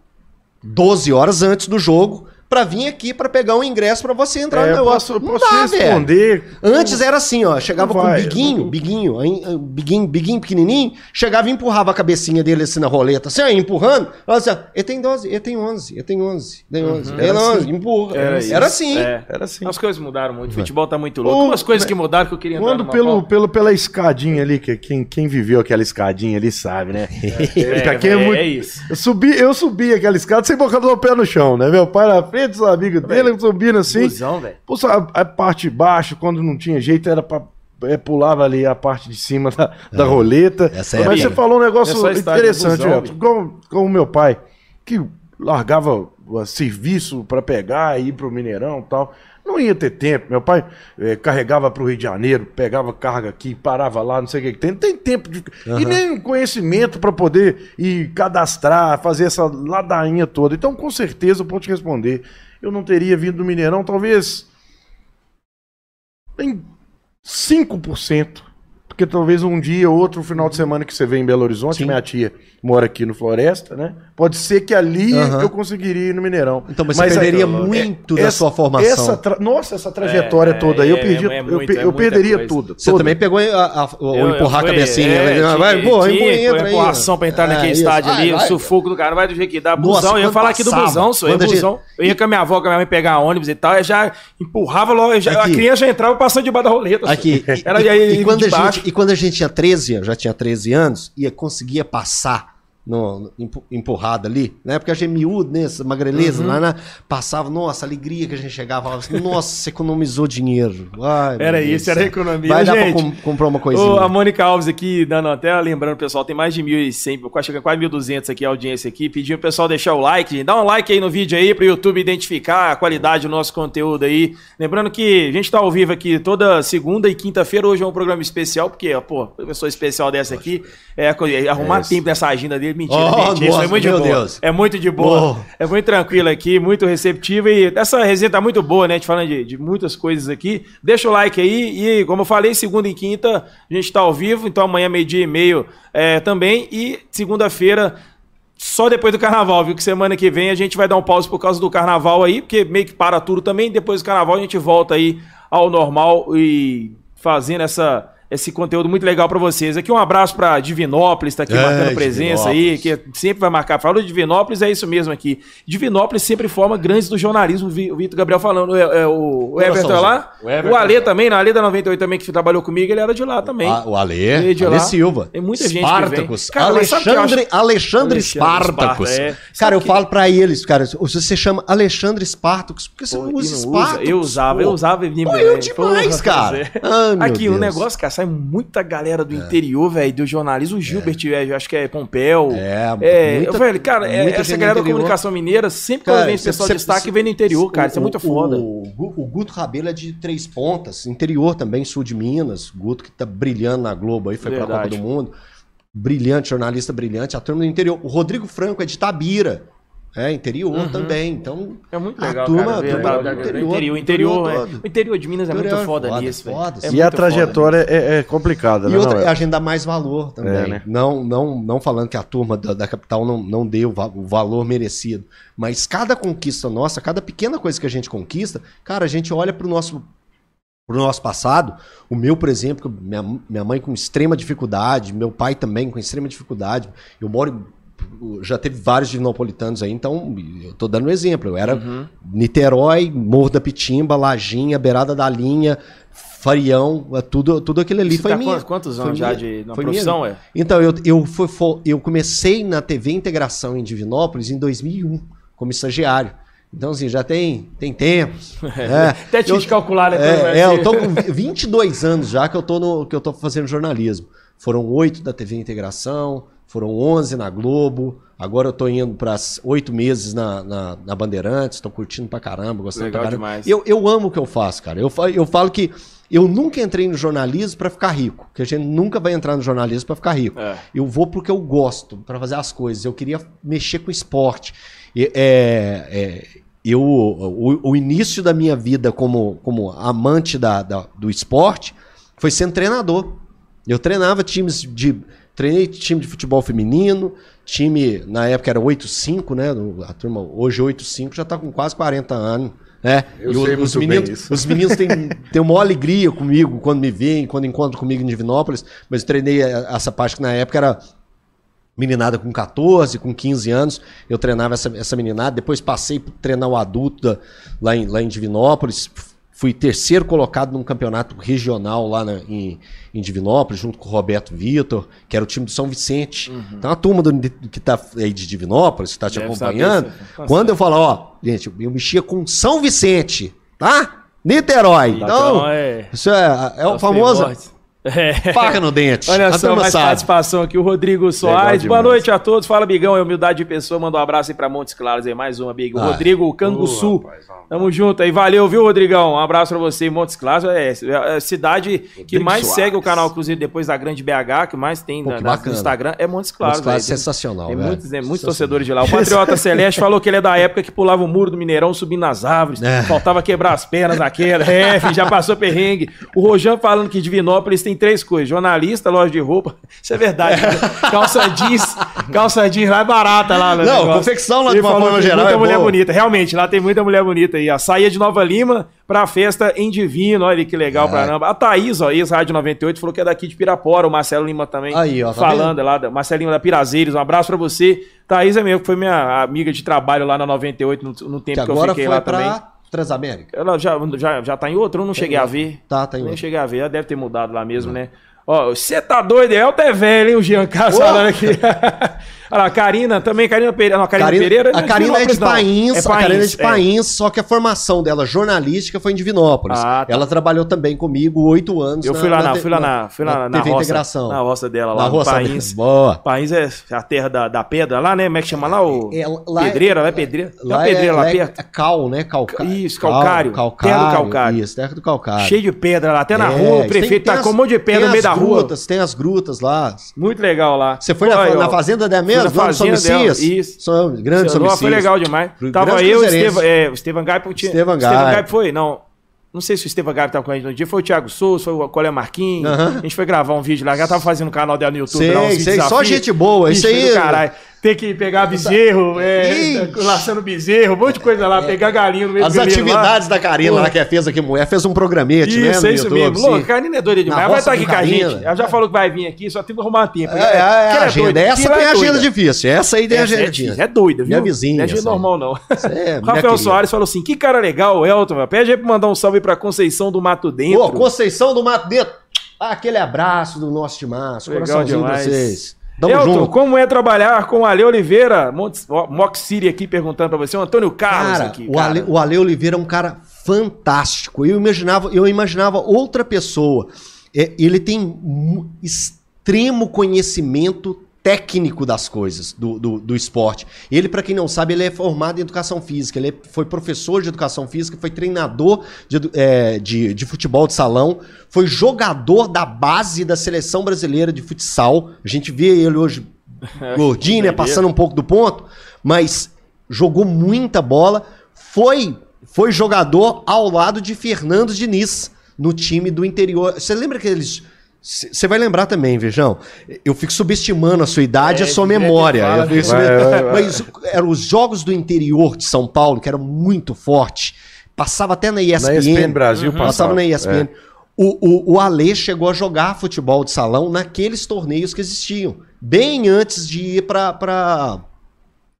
12 horas antes do jogo pra vir aqui pra pegar um ingresso pra você entrar É, no eu negócio. posso, eu Não posso dá, te velho. responder. Antes era assim, ó, chegava Não com vai, o biguinho, não- biguinho, aí, aí, biguinho, biguinho pequenininho, chegava e empurrava a cabecinha dele assim na roleta, assim, ó, empurrando, ela assim, ó, ele tem 12, ele tem 11, ele tem 11, tem 11, ele Era tem 11, assim. empurra. Era Era, isso. assim. É. Era assim. As coisas mudaram muito. O futebol tá muito louco. Ô, Umas coisas que mudaram que eu queria entrar Quando pelo, pelo, pela escadinha ali, que quem, quem viveu aquela escadinha ali sabe, né? É, é é, muito- é isso. Eu subi, eu subi aquela escada sem botar o pé no chão, né? Meu pai na frente, os amigos dele subindo assim. Busão, velho. Sabe, a, parte de baixo, quando não tinha jeito, era pra. é, pulava ali a parte de cima da, da roleta. Essa é Mas a você falou um negócio É interessante, busão, Elton. Com, com o meu pai, que largava o serviço pra pegar e ir pro Mineirão e tal. Não ia ter tempo. Meu pai eh, carregava pro Rio de Janeiro, pegava carga aqui, parava lá, não sei o que tem. Não tem tempo de. E nem conhecimento pra poder ir cadastrar, fazer essa ladainha toda. Então, com certeza, eu posso te responder. Eu não teria vindo do Mineirão, talvez. Em 5%. Porque talvez um dia ou outro final de semana que você vê em Belo Horizonte, minha tia mora aqui no Floresta, né? Pode ser que ali Aham. eu conseguiria ir no Mineirão. Então, mas você perderia é- muito da essa- sua formação. essa tra- Nossa, essa trajetória É, toda aí, eu é, perdi, é eu, muito, é eu muita perderia coisa. tudo. Você tudo. também pegou a, a- o Eu- eu empurrar fui- a cabecinha. é, né? vai, empurra, entra aí. empurração pra entrar É, naquele isso. estádio ali, o sufoco do cara, vai do jeito que dá. Busão, eu ia falar aqui do busão, a gente- busão. Eu ia com a minha avó, com a minha mãe pegar ônibus e tal, eu já empurrava logo, eu a criança já entrava passando debaixo da roleta. Aqui. E, Era aí e quando a gente, e quando a gente tinha 13 anos, já tinha 13 anos, ia conseguia passar no, empu- empurrada ali, né? Porque a gente miúdo, né? Essa magreleza, Uhum. na, passava, nossa, alegria que a gente chegava, falava assim, nossa, você economizou dinheiro. Ai, Era Deus isso, do era economia. Vai dar Gente, pra com- comprar uma coisinha. Ô, a Mônica Alves aqui, dando até lembrando, pessoal, tem mais de 1.100, quase chegando quase 1.200 aqui a audiência aqui, pedindo pro pessoal deixar o like, gente. dá um like aí no vídeo aí pro YouTube identificar a qualidade do nosso conteúdo aí. Lembrando que a gente tá ao vivo aqui toda segunda e quinta-feira, hoje é um programa especial, porque, ó, pô, pessoa especial dessa aqui, é, é arrumar tempo nessa agenda dele, mentira, Oh, gente, isso é nossa, muito de boa. Deus. É muito de boa, Oh. é muito tranquilo aqui, muito receptivo e essa resenha tá muito boa, né? A gente falando de, de muitas coisas aqui. Deixa o like aí e, como eu falei, segunda e quinta a gente tá ao vivo, então amanhã meio-dia e meio é, também e segunda-feira só depois do carnaval, viu? Que semana que vem a gente vai dar um pause por causa do carnaval aí, porque meio que para tudo também. Depois do carnaval a gente volta aí ao normal e fazendo essa, esse conteúdo muito legal pra vocês. Aqui um abraço pra Divinópolis, tá aqui É, marcando presença aí, que sempre vai marcar. Falou de Divinópolis, é isso mesmo aqui. Divinópolis sempre forma grandes do jornalismo, o Vitor Gabriel falando. É, é, o, o Everton é lá? O Everton. O Ale também, na Ale da 98 também, que trabalhou comigo, ele era de lá também. Ah, o Ale, Veio de Ale lá. Silva. Tem muita gente Spartacus. vem. Cara, Alexandre? Alexandre Spartacus. Sparta, é. Cara, eu que- falo pra eles, cara, se você chama Alexandre Spartacus, por que você Pô, não usa não usa? Spartacus? Eu usava, pô? eu usava. Pô, Pô, eu demais, cara. Ai, Aqui, um. É. negócio, cara, sai muita galera do interior, velho, do jornalismo. O Gilbert, velho, acho que é Pompeu. É, muita- velho, cara, é- essa galera da comunicação mineira, sempre Cara, quando vem esse cê- pessoal cê- de destaque, cê- vem do interior, cara. Isso é muito o- foda. O, o Guto Rabelo é de Três Pontas, interior também, sul de Minas. Guto que tá brilhando na Globo aí, foi pra Verdade. Copa do Mundo. Brilhante, jornalista brilhante. A turma do interior. O Rodrigo Franco é de Tabira. É, interior também. Então, É muito a legal, turma- cara. a ver turma lá- do o interior, interior, o interior, é- o interior de Minas é muito é foda foda, nisso, foda. É E a foda trajetória é, é complicada, E né? outra, não, a gente dá mais valor também. É, né? não, não, não falando que a turma da, da capital não, não deu o va- o valor merecido. Mas cada conquista nossa, cada pequena coisa que a gente conquista, cara, a gente olha pro nosso, pro nosso passado. O meu, por exemplo, minha, minha mãe com extrema dificuldade, meu pai também com extrema dificuldade. Eu moro. Já teve vários divinopolitanos aí, então eu tô dando um exemplo. Eu era Uhum. Niterói, Morro da Pitimba, Lajinha, Beirada da Linha, Farião, tudo, tudo aquilo ali Você foi tá minha. quantos, foi anos já de, na Foi profissão, minha. é? Então, eu, eu, fui, fo- eu comecei na TV Integração em Divinópolis em 2001, como estagiário. Então, assim, já tem, tem tempo. É, Até tinha eu- de calcular, né? é, é, eu tô com 22 anos já que eu tô, no, que eu tô fazendo jornalismo. Foram oito da TV Integração, foram 11 na Globo, agora eu tô indo para oito meses na, na, na Bandeirantes, tô curtindo pra caramba, gostando Legal pra caramba. demais. Eu, eu amo o que eu faço, cara. Eu, eu falo que eu nunca entrei no jornalismo pra ficar rico, que a gente nunca vai entrar no jornalismo pra ficar rico. É. Eu vou porque eu gosto, pra fazer as coisas. Eu queria mexer com esporte. E, é, é, eu, o, o início da minha vida como, como amante da, da- do esporte foi sendo treinador. Eu treinava times de. Treinei time de futebol feminino, time, na época era 8-5, né? A turma hoje 8-5 já tá com quase 40 anos. Né? Eu E sei os, muito bem meninos, isso. os meninos têm, têm uma alegria comigo quando me veem, quando encontram comigo em Divinópolis, mas eu treinei essa parte que na época era meninada com 14, com 15 anos, eu treinava essa, essa meninada, depois passei para treinar o adulto lá, em, lá em Divinópolis, fui terceiro colocado num campeonato regional lá na- em, em Divinópolis, junto com o Roberto Vitor, que era o time do São Vicente. Então a turma do, que tá aí de Divinópolis, que está te Deve acompanhando, saber, tá quando eu falo, ó, gente, eu mexia com São Vicente, tá? Niterói. Então, Então, é. isso é, é o Os famoso. É. faca no dente. Olha A só, mais sabe. participação aqui, o Rodrigo Soares. Boa noite a todos. Fala, Bigão, é humildade de pessoa. Manda um abraço aí pra Montes Claros aí, mais uma, Big. O Ah, Rodrigo Canguçu. Rapaz. Tamo junto aí. Valeu, viu, Rodrigão? Um abraço pra você. Montes Claros é, é a cidade que Rodrigo mais Soares. segue o canal Cruzeiro depois da Grande BH, que mais tem Pô, na- que na- no. Instagram, é Montes Claros. Montes Claros é sensacional, Tem velho. muitos, tem muitos torcedores de lá. O Patriota Celeste falou que ele é da época que pulava o muro do Mineirão subindo nas árvores. É. Faltava quebrar as pernas naquela. É, já passou perrengue. O Rojan falando que Divinópolis tem três coisas: jornalista, loja de roupa. Isso é verdade. né? calça jeans. Calça jeans lá é barata lá. Não, negócio. confecção lá de Ele uma falou forma geral Muita é mulher boa. bonita. Realmente, lá tem muita mulher bonita aí. A saía de Nova Lima pra festa em Divino. Olha que legal É. pra caramba. A Thaís, ó, ex-rádio 98, falou que é daqui de Pirapora. O Marcelo Lima também. Aí, ó, tá falando lá, da- Marcelinho da Pirazeiros. Um abraço pra você. Thaís é mesmo, que foi minha amiga de trabalho lá na 98, no, no tempo Que que, eu fiquei foi lá pra também. Transamérica. Ela já, já, já tá em outro, eu não cheguei a ver. Tá, tá em Nem outro. cheguei a ver, ela deve ter mudado lá mesmo, né? Ó, você tá doido, Elton é velho, hein? O Jean Carlos Ô! falando aqui. Olha lá, Karina também, Karina Pereira. Não, Karina, Pereira. a não Karina é de. Pains, a Karina é de é. Pains, só que a formação dela jornalística foi em Divinópolis. Ah, tá. Ela trabalhou também comigo oito anos. Eu fui lá na, te- fui lá na, fui lá na, TV roça, Integração. na roça dela lá, Na roça País. Boa. País é a terra da, da pedra lá, né? Como é que chama lá? O... É, lá é- pedreira, lá é pedreira. Uma Lá pedreira é, lá lá é- perto. é cal, né? Calca... Isso, calcário. Cal- Terra do calcário. Isso, terra do calcário. Cheio de pedra lá, até na É, rua, o prefeito tá com um monte de pedra no meio da rua. Tem as grutas lá. Muito legal lá. Você foi na, na fazenda dela fui mesmo? fazenda dela, Somicias? isso. Som- grande Sei lá, Somicias. Foi legal demais. Grande Tava eu, o cruzeirense. Estevam, é, o Estevam Gaipo. Estevam o Estevam Gaipo. Gaipo foi, não. Não sei se o Estevam Gaipo tava com a gente no dia, foi o Thiago Souza, foi o Colé Marquinhos. A gente foi gravar um vídeo lá, já tava fazendo um canal dela no YouTube. Sei, sei, só gente boa, isso aí- Caralho. Tem que pegar bezerro, é, laçando bezerro, um monte de coisa lá, pegar galinha no meio As do lá. atividades da Karina lá que ela fez aqui, mulher, fez um programete, né? Isso, no é isso mesmo. Louco, a Karina é doida demais. Ela vai estar aqui com a gente. Ela já falou que vai vir aqui, só tem que arrumar tempo. É, é, é agenda. Essa tem é a agenda difícil. Essa aí tem agenda é, difícil. é doida, viu? Minha vizinha, Não é aí. normal, não. é Rafael. Soares falou assim: que cara legal, Elton. Pede aí pra mandar um salve pra Conceição do Mato Dentro. Pô, Conceição do Mato Dentro. Ah, aquele abraço do nosso timaço. Coraçãozinho pra vocês. Tamo Elton, junto. como é trabalhar com o Ale Oliveira? Montes- ó, Mox City aqui perguntando pra você. O Antônio Carlos Cara, aqui. o, cara. Ale, o Ale Oliveira é um cara fantástico. Eu imaginava, eu imaginava outra pessoa. É, ele tem extremo conhecimento técnico das coisas do, do, do esporte. Ele, para quem não sabe, ele é formado em educação física. Ele é- foi professor de educação física, foi treinador de, é, de, de futebol de salão, foi jogador da base da seleção brasileira de futsal. A gente vê ele hoje gordinho, né, passando um pouco do ponto, mas jogou muita bola. Foi, foi jogador ao lado de Fernando Diniz no time do interior. Você lembra que eles. Você vai lembrar também, Vejão. Eu fico subestimando a sua idade e É, a sua direto memória. fala, Eu vai, vai, vai. Mas eram os jogos do interior de São Paulo, que eram muito fortes. Passava até na ESPN. Na ESPN Brasil Passava passava, na ESPN. O, o, o Ale chegou a jogar futebol de salão naqueles torneios que existiam. Bem antes de ir para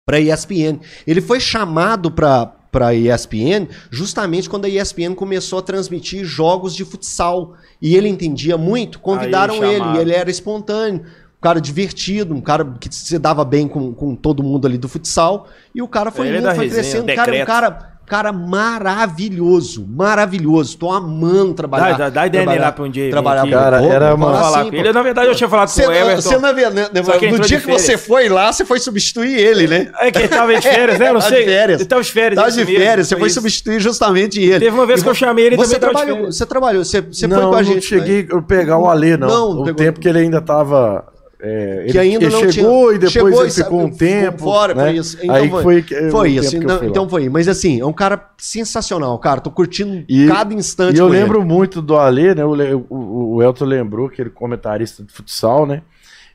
para ESPN. Ele foi chamado para para ESPN justamente quando a ESPN começou a transmitir jogos de futsal e ele entendia muito. Convidaram Aí ele, e ele era espontâneo, um cara divertido, um cara que se dava bem com, com todo mundo ali do futsal e o cara foi Ele é indo, foi resenha, crescendo, cara, um decreto. cara Cara, maravilhoso, maravilhoso. Tô amando trabalhar. Dá, dá, dá ideia trabalhar, lá pra um dia. trabalhar aqui. Cara, Pô, era Vamos falar assim, com ele. Na verdade, eu tinha falado Você, com o Everton. você na, né, no dia que você foi lá, você foi substituir ele, né? É que ele tava de férias, né? Eu não Tava sei. de férias. Ele tava de férias. Tava de mesmo, férias, você foi substituir justamente ele. Teve uma vez E que eu chamei ele você tava trabalhou. Você trabalhou, você, você não, foi com a não gente. cheguei a pegar o Ale, não. Não, não o tempo que ele ainda tava. É, que ele, ainda ele não chegou tinha, e depois chegou ele e ficou um tempo. fora né? isso. Então Aí foi, foi, foi isso. Então, então foi. Mas assim, é um cara sensacional, cara. Tô curtindo E- cada instante E eu com ele. lembro muito do Ale, né? O, o, o Elton lembrou que ele é comentarista de futsal, né?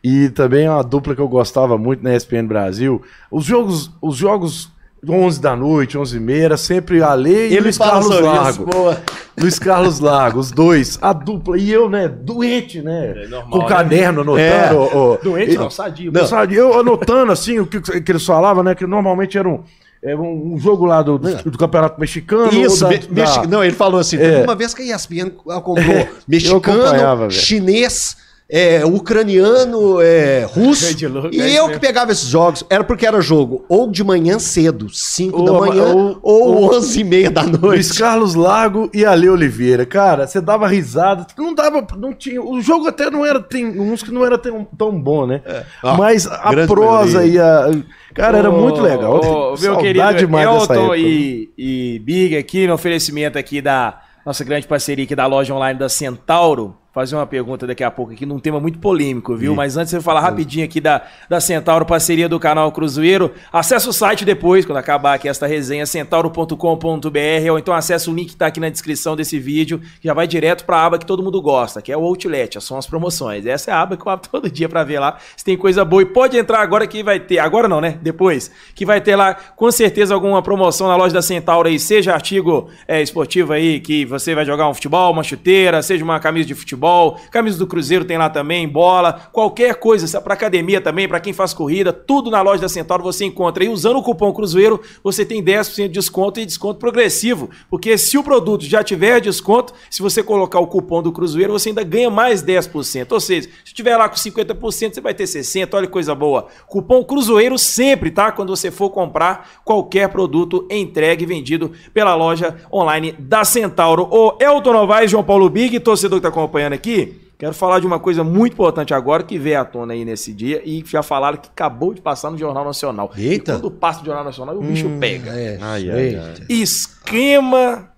E também é uma dupla que eu gostava muito na ESPN Brasil. Os jogos, os jogos 11 da noite, 11 e meia, sempre Ale e Ele Luiz Carlos isso, Lago. boa. Luiz Carlos Lago, os dois, a dupla. E eu, né, doente, né? É normal, com o né? caderno anotando. É. ó, ó. Doente E- não, sadio. Não. Sabe, eu anotando assim o que, que eles falavam, né? Que normalmente era um, era um jogo lá do, do, do Campeonato Mexicano. Isso, ou me- da- mexi- da- não, ele falou assim: É. teve uma vez que a ESPN comprou mexicano, chinês, é, ucraniano, é, russo. É e isso eu que pegava esses jogos, era porque era jogo ou de manhã cedo, 5 da manhã, ou- ou 11 e meia da Luiz noite. Carlos Lago e Ale Oliveira. Cara, você dava risada. Não dava. Não tinha. O jogo até não era. Tem uns que não era tão, tão bom, né? Ah, Mas a prosa maioria. e a. Cara, era muito legal. Ô, meu saudade querido demais Elton e, e Big aqui no oferecimento aqui da nossa grande parceria aqui da loja online da Centauro. Fazer uma pergunta daqui a pouco aqui num tema muito polêmico, viu? Mas antes eu falar rapidinho aqui da, da Centauro, parceria do canal Cruzeiro, acesse o site depois, quando acabar aqui esta resenha, centauro.com.br, ou então acesse o link que tá aqui na descrição desse vídeo, que já vai direto pra aba que todo mundo gosta, que é o Outlet, são as promoções. Essa é a aba que eu abro todo dia pra ver lá se tem coisa boa. E pode entrar agora que vai ter, agora não, né? Depois, que vai ter lá com certeza alguma promoção na loja da Centauro aí, seja artigo é, esportivo aí, que você vai jogar um futebol, uma chuteira, seja uma camisa de futebol, futebol, camisa do Cruzeiro tem lá também, bola, qualquer coisa, para academia também, para quem faz corrida, tudo na loja da Centauro você encontra. E usando o cupom Cruzeiro, você tem 10% de desconto e desconto progressivo, porque se o produto já tiver desconto, se você colocar o cupom do Cruzeiro, você ainda ganha mais 10%. Ou seja, se tiver lá com 50%, você vai ter 60%, olha que coisa boa. Cupom Cruzeiro sempre, tá? Quando você for comprar qualquer produto entregue e vendido pela loja online da Centauro. O Elton Novaes, João Paulo Big, torcedor que está acompanhando aqui, quero falar de uma coisa muito importante agora que veio à tona aí nesse dia e já falaram que acabou de passar no Jornal Nacional. Eita. E quando passa no Jornal Nacional, o bicho pega. É, Ai, ai, ai. Esquema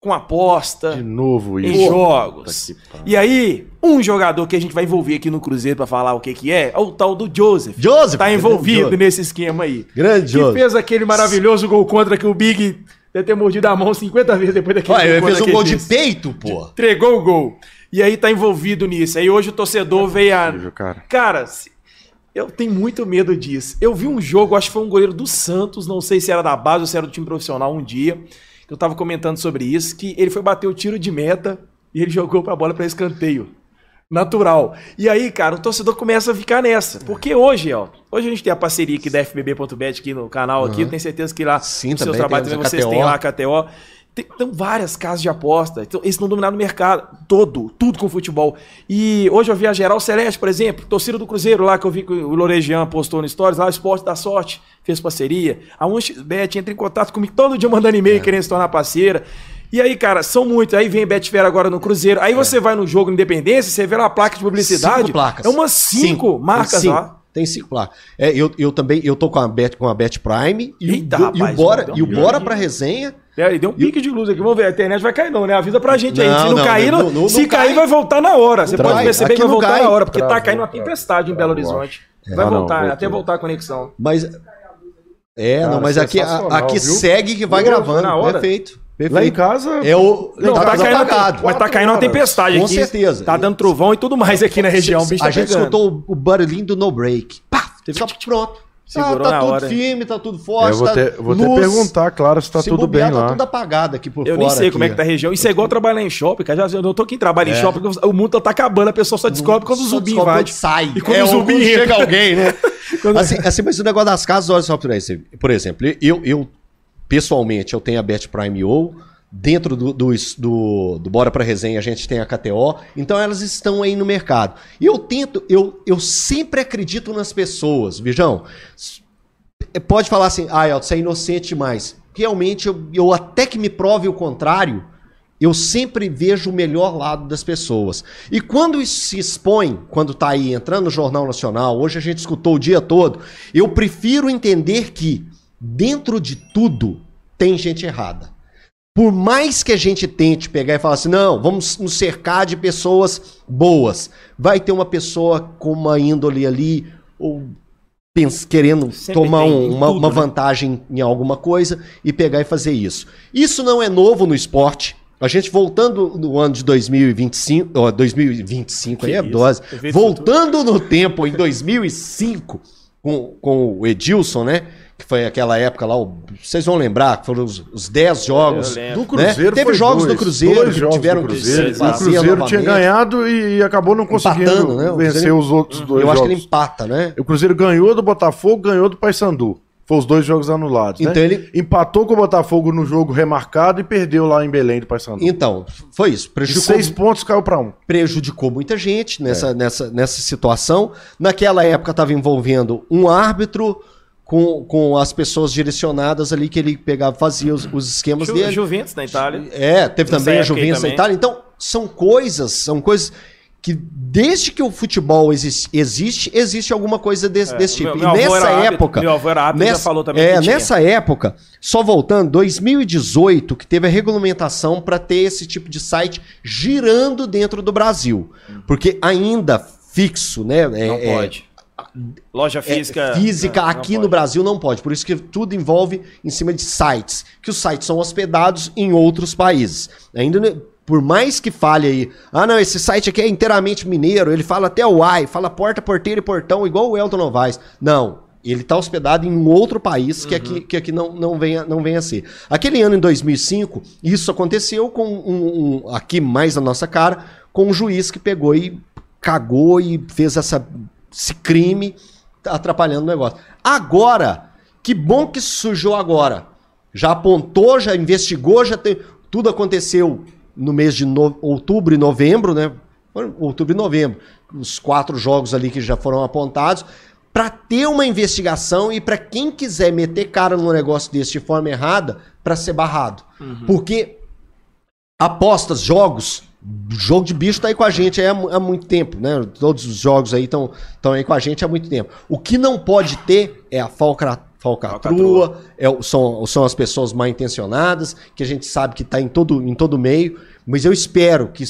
com aposta De novo em isso. jogos. Que pariu. E aí, um jogador que a gente vai envolver aqui no Cruzeiro pra falar o que que é, é o tal do Joseph. Joseph, Tá envolvido Joseph. nesse esquema aí. Grande Que Joseph. fez aquele maravilhoso gol contra que o Big deve ter mordido a mão 50 vezes depois daquele Olha, ele contra fez um que gol de fez. peito, pô. Entregou o gol. E aí tá envolvido nisso. Aí hoje o torcedor veio a. cara. Cara, eu tenho muito medo disso. Eu vi um jogo, acho que foi um goleiro do Santos, não sei se era da base ou se era do time profissional um dia, que eu tava comentando sobre isso, que ele foi bater o tiro de meta e ele jogou pra bola pra escanteio. Natural. E aí, cara, o torcedor começa a ficar nessa. Porque hoje, ó, hoje a gente tem a parceria aqui da FBB.bet aqui no canal aqui, eu tenho certeza que lá Sim, no seu trabalho também vocês têm lá a KTO. Tem, tem várias casas de aposta. Então, eles não dominaram o mercado todo, tudo com futebol. E hoje eu vi a Geral Celeste, por exemplo, torcida do Cruzeiro lá que eu vi que o Loregian postou no Stories, lá o Esporte da Sorte fez parceria. A 1xBet entra em contato comigo todo dia mandando É. e-mail querendo se tornar parceira. E aí, cara, são muitos. Aí vem Betfair agora no Cruzeiro. Aí você vai no jogo Independência, você vê lá a placa de publicidade. É. Cinco placas. É umas cinco, marcas tem cinco, lá. Tem cinco placas. É, eu, eu também, eu tô com a Bet, com a Bet Prime e, Eita, o, e o rapaz, Bora, e o. Bora pra resenha. É, e deu um pique de luz aqui. Vamos ver, a internet vai cair não, né? Avisa pra gente aí. Se não, não, cair, não, não- se cai. cair, vai voltar na hora. Você pode perceber Aqui que vai voltar cai. na hora, porque tá caindo uma travou. tempestade em Belo. Horizonte. Vai Ah, não, voltar, até voltar a conexão. Mas. É, Cara, não, mas aqui, aqui segue que vai gravando. na hora. Perfeito. Perfeito. Lá em casa. É o. Não, tá, tá, caindo, apagado. mas tá caindo uma Quatro tempestade Com aqui. certeza. Tá dando trovão e tudo mais aqui na região. A tá gente pegando. escutou o, barulhinho do no break. Pá, só pronto. Tá, Segurou tá na tudo hora. firme, tá tudo forte. eu vou tá até, luz. perguntar, claro, se tá Se tudo bobear, bem tá lá. tudo apagado aqui por Eu fora. nem sei aqui, como é que tá a região. Isso é igual trabalhar em shopping, cara. Já, eu não tô quem trabalha em É. shopping, o mundo tá acabando, a pessoa só descobre quando o zumbi invade. sai. E quando é, o zumbi chega alguém, né? Assim, assim, mas o negócio das casas, olha só pra você. Por exemplo, eu, eu pessoalmente, eu tenho a Bet Prime ou dentro do, do, do, do Bora Pra Resenha a gente tem a KTO, então elas estão aí no mercado. E eu tento, eu, eu sempre acredito nas pessoas, Bijão. Pode falar assim, ah, Elton, você é inocente demais. Realmente, eu, eu até que me prove o contrário, eu sempre vejo o melhor lado das pessoas. E quando isso se expõe, quando tá aí entrando no Jornal Nacional, hoje a gente escutou o dia todo, eu prefiro entender que dentro de tudo tem gente errada. Por mais que a gente tente pegar e falar assim, não, vamos nos cercar de pessoas boas, vai ter uma pessoa com uma índole ali, ou querendo Sempre tomar um- uma, tudo, uma né? vantagem em alguma coisa e pegar e fazer isso. Isso não é novo no esporte. A gente voltando no ano de 2025, ó, 2025 aí Que é isso, dose. Voltando no tempo, em 2005, com, com o Edilson, né? Que foi aquela época lá, o- vocês vão lembrar, que foram os, os 10 jogos. Eu lembro. Do Cruzeiro Né? Teve foi jogos dois, do Cruzeiro dois que jogos tiveram do que Cruzeiro. se O Cruzeiro tinha novamente. ganhado e, acabou não conseguindo Empatando, né? Vencer Cruzeiro- os outros dois Eu acho que jogos. ele empata, né? O Cruzeiro ganhou do Botafogo, ganhou do Paysandu. Foi os dois jogos anulados, né? Então ele- Empatou com o Botafogo no jogo remarcado e perdeu lá em Belém do Paysandu. Então, foi isso. De Prejudicou, seis pontos caiu pra um. prejudicou muita gente nessa, nessa, nessa situação. Naquela época estava envolvendo um árbitro com, com as pessoas direcionadas ali que ele pegava, fazia os, os esquemas Ju, dele. Juventus na Itália. É, teve Nessa também a Juventus na. Itália. Então, são coisas, são coisas que desde que o futebol exis- existe, existe alguma coisa desse, É, desse meu- tipo. meu e avô nessa época, meu avô era já nessa, falou também é, nessa época, só voltando, 2018 que teve a regulamentação para ter esse tipo de site girando dentro do Brasil, porque ainda fixo, né? é- Não é- pode. Loja é, física. física não, não aqui pode. no Brasil não pode. Por isso que tudo envolve em cima de sites, que os sites são hospedados em outros países. Ainda por mais que fale aí, ah não, esse site aqui é inteiramente mineiro, ele fala até o ai, fala porta, porteira e portão igual o Elton Novaes. Não, ele está hospedado em um outro país que aqui, que aqui não, não, venha, não venha a ser. Aquele ano em 2005, isso aconteceu com um, um- aqui mais na nossa cara, com um juiz que pegou e cagou e fez essa, esse crime atrapalhando o negócio. Agora, que bom que surgiu agora. Já apontou, já investigou, já tem. Tudo aconteceu no mês de no- outubro e novembro, né? Outubro e novembro. Os quatro jogos ali que já foram apontados. Para ter uma investigação e para quem quiser meter cara num negócio desse de forma errada, para ser barrado. Porque apostas, jogos, jogo de bicho tá aí com a gente há, há muito tempo, né? Todos os jogos aí estão aí com a gente há muito tempo. O que não pode ter é a falca, falcatrua, é, são, são as pessoas mal intencionadas, que a gente sabe que está em todo, em todo meio, mas eu espero que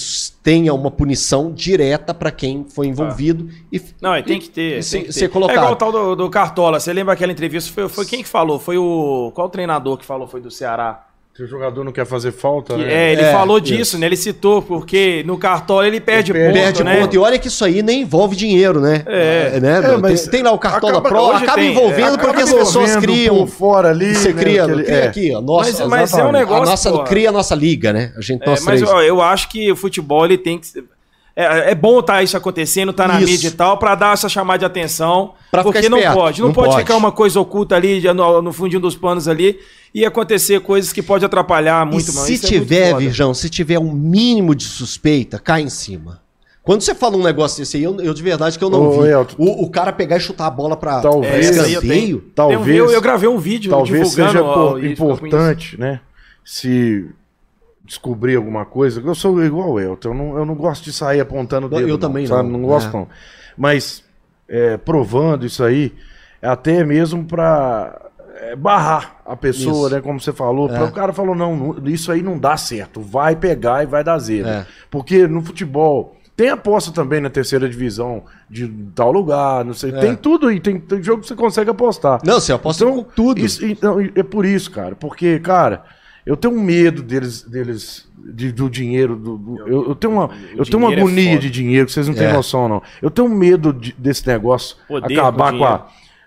tenha uma punição direta para quem foi envolvido e Não, é, tem que ter. e tem que ter. ser colocado. É igual o tal do, do Cartola. Você lembra aquela entrevista? Foi, foi quem que falou? Foi o. Qual o treinador que falou? Foi do Ceará? Se o jogador não quer fazer falta, Que- né? é, ele É, falou isso. disso, né? Ele citou, porque no Cartola ele perde Ele ponto, perde né? ponto. E olha que isso aí nem envolve dinheiro, né? É. né? É, mas tem, tem lá o Cartola acaba- Pro, acaba tem, envolvendo é, porque acaba as pessoas criam. fora ali, Você né, cria, aquele- cria é. aqui, ó. Nossa, Mas- mas é um negócio, A nossa, pô. cria a nossa liga, né? A gente, É, nós mas três. ó, eu acho que o futebol ele tem que. É, é bom tá isso acontecendo, tá na Isso. mídia e tal, pra dar essa chamada de atenção. Pra porque ficar não pode. Não, não pode, pode. ficar uma coisa oculta ali no, no fundinho dos panos ali e acontecer coisas que pode atrapalhar muito mais. se é tiver, foda. Virgão, se tiver um mínimo de suspeita, cai em cima. Quando você fala um negócio desse aí, eu, eu de verdade que eu não Ô, vi. Elton. O, o cara pegar e chutar a bola pra Talvez. É, eu tenho. escanteio. Um- Talvez, eu, eu gravei um vídeo talvez divulgando seja ó, isso, importante, né? Se descobrir alguma coisa. Eu sou igual o Elton, eu não, eu não gosto de sair apontando o Eu dedo. também sabe? não, Não gosto, é. não. Mas é, provando isso aí, é até mesmo pra é, barrar a pessoa, Isso. né? Como você falou. É. O cara falou: não, não, isso aí não dá certo. Vai pegar e vai dar zero. É. Porque no futebol. Tem aposta também na terceira divisão de tal lugar, não sei. É. Tem tudo aí, tem, tem jogo que você consegue apostar. Não, você aposta com tudo. Isso, então, é por isso, cara. Porque, cara, eu tenho medo deles, deles de- do dinheiro. Do, do- eu, eu tenho uma, eu tenho uma é agonia foda. de dinheiro que vocês não têm É. noção, não. Eu tenho medo de- desse negócio Poder acabar com com a,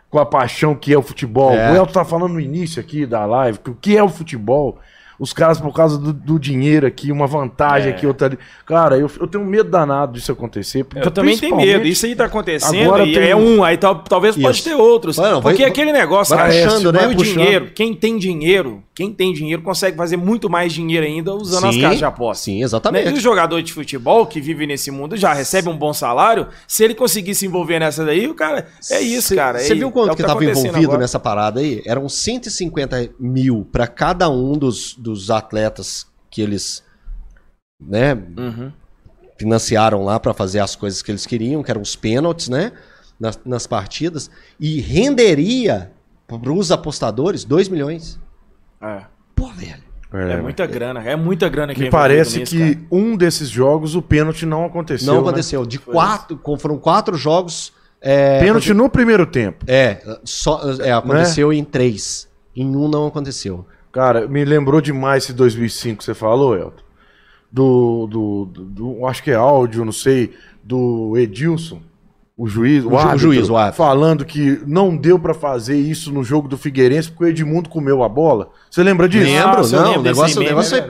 com a paixão que é o futebol. É. O Elton tá falando no início aqui da live que o que é o futebol. Os caras, por causa do, do dinheiro aqui, uma vantagem É. aqui, outra ali. Cara, eu, eu tenho medo danado disso acontecer. Eu também tenho medo. Isso aí tá acontecendo Agora e tem é um- aí tal- talvez pode Isso. ter outros. Não, vai- porque aquele negócio, vai cara, puxando, né? o Puxando. dinheiro, quem tem dinheiro, quem tem dinheiro consegue fazer muito mais dinheiro ainda usando as Sim, casas de aposta. Sim, Né? E exatamente. o jogador de futebol que vive nesse mundo já recebe um bom salário. Se ele conseguir se envolver nessa daí, o cara. É isso, Cê- cara. Você é- viu quanto é o que tá estava acontecendo envolvido agora. nessa parada aí? Eram 150 mil para cada um dos, dos atletas que eles né, Uhum. financiaram lá para fazer as coisas que eles queriam, que eram os pênaltis, né? Nas, nas partidas. E renderia para os apostadores 2 milhões. É. Pô, velho. É, muita grana, é muita grana que Me é parece nisso, que cara. um desses jogos o pênalti não aconteceu. Não né? aconteceu. De quatro, como foram quatro jogos. É, Pênalti no primeiro tempo. É, só, é, aconteceu Né? em três. Em um não aconteceu. Cara, me lembrou demais esse 2005 que você falou, Elton. Do, do, do, do- acho que é áudio, não sei, do Edilson, o juiz, o, O árbitro, juiz, o árbitro. falando que não deu pra fazer isso no jogo do Figueirense porque o Edmundo comeu a bola. Você lembra disso? Lembro, eu não. lembro O desse negócio, o meme, negócio, é é,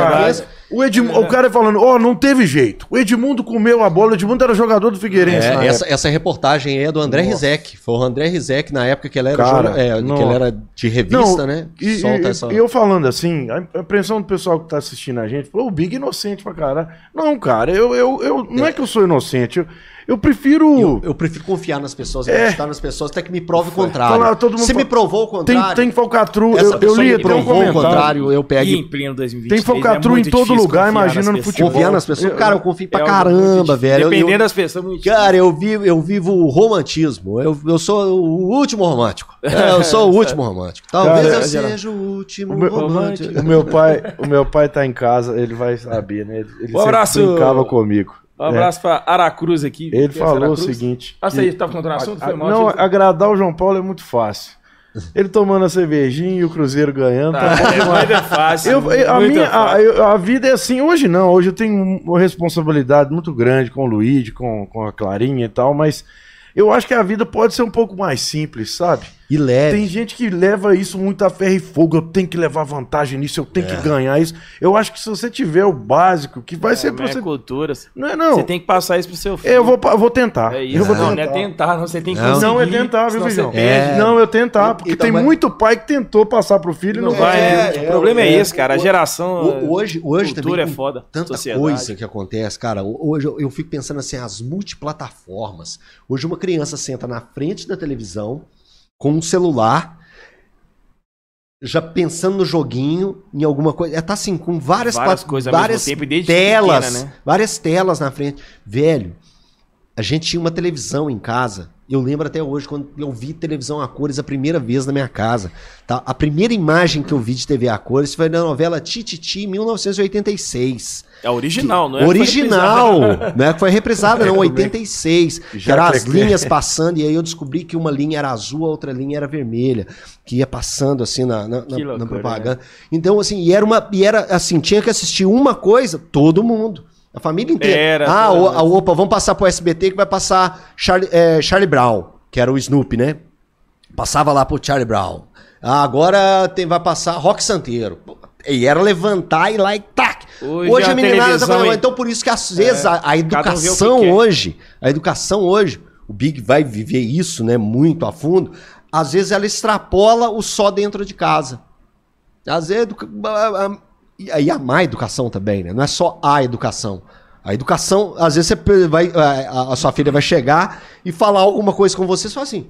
verdade, o cara. é. O, Edmundo, cara falando, ó, não teve jeito. O Edmundo comeu a bola, o Edmundo era jogador do Figueirense. É, essa, essa reportagem aí é do André Nossa. Rizek. Foi o André Rizek na época que ele era, Cara, jornal- é, que não. ele era de revista, né? E, Solta e- essa. eu falando assim, a impressão do pessoal que tá assistindo a gente, falou, o Big é inocente pra caralho. Não, cara, eu, eu, eu não é que eu sou inocente, eu, eu prefiro. Eu, eu prefiro confiar nas pessoas, É. acreditar nas pessoas, até que me prove o contrário. Falar, todo mundo Se me fala- provou o tem, contrário, tem falcatrua. essa Eu, eu li me um provou o contrário, eu pego E em pleno 2023 Tem falcatrua é em todo lugar, imagina no futebol. confiar nas pessoas. Eu- Cara, eu confio pra É muito caramba, difícil. velho. Eu- Dependendo eu, das pessoas, é. Cara, eu vivo, eu vivo o romantismo. Eu, eu sou o último romântico. É, eu sou o último romântico. Talvez Cara, eu é, seja o último O meu, romântico. o meu pai, o meu pai tá em casa, ele vai saber, né? Ele, ele Um abraço. brincava comigo. Um abraço pra Aracruz aqui. É. Ele falou o Aracruz? seguinte. Ah, você tava contando um assunto? Foi a- mal. não, achei agradar o João Paulo é muito fácil. Ele tomando a cervejinha e o Cruzeiro ganhando. tá Ah, é muito fácil. Eu- eu- a, minha, a, fácil. eu- a vida é assim. Hoje não. Hoje eu tenho uma responsabilidade muito grande com o Luigi, com, com a Clarinha e tal. Mas eu acho que a vida pode ser um pouco mais simples, sabe? E leve. Tem gente que leva isso muito a ferro e fogo. Eu tenho que levar vantagem nisso, eu tenho É. que ganhar isso. Eu acho que se você tiver o básico, que vai ser pra é você. cultura. Não é, não. Você tem que passar isso pro seu filho. Eu vou, eu vou tentar. É eu isso. vou Não, tentar. não é tentar, não. Você tem que Não. conseguir. Não, é tentar, viu, Feijão? É. Não, eu tentar, porque Então, tem mas- muito pai que tentou passar pro filho e não, Não vai. o problema é, é, esse, cara. A geração. O- Hoje, hoje cultura também é foda. Tanta sociedade. coisa que acontece, cara. Hoje eu, eu fico pensando assim, as multiplataformas. Hoje uma criança senta na frente da televisão com um celular, já pensando no joguinho, em alguma coisa. É, tá assim, com várias, Várias coisas várias tempo telas, pequena, né? várias telas na frente. Velho, a gente tinha uma televisão em casa. Eu lembro até hoje quando eu vi televisão a cores a primeira vez na minha casa. Tá? A primeira imagem que eu vi de TV a cores foi na novela Tititi, 1986. É original, não é? Original, não é que foi reprisada, não, 86. Que Já eram as linhas passando, e aí eu descobri que uma linha era azul, a outra linha era vermelha, que ia passando assim na, na, na- Que loucura, na propaganda. Então, assim, e era uma. E era assim, tinha que assistir uma coisa, todo mundo. A família inteira. Era, ah, o- a- opa, vamos passar pro SBT que vai passar Charlie, é, Charlie Brown, que era o Snoopy, né? Passava lá pro Charlie Brown. Ah, agora tem, vai passar Rock Santeiro. E era levantar e lá e tac. Hoje Hoje, a a meninada tá falando, é- Então por isso que às vezes a, a cada um que educação hoje, a educação hoje, o Big vai viver isso, né, muito a fundo. Às vezes ela extrapola o só dentro de casa. Às vezes e aí a má educação também, né? Não é só a educação. A educação, às vezes você vai, a, a sua filha vai chegar e falar alguma coisa com você, fala assim: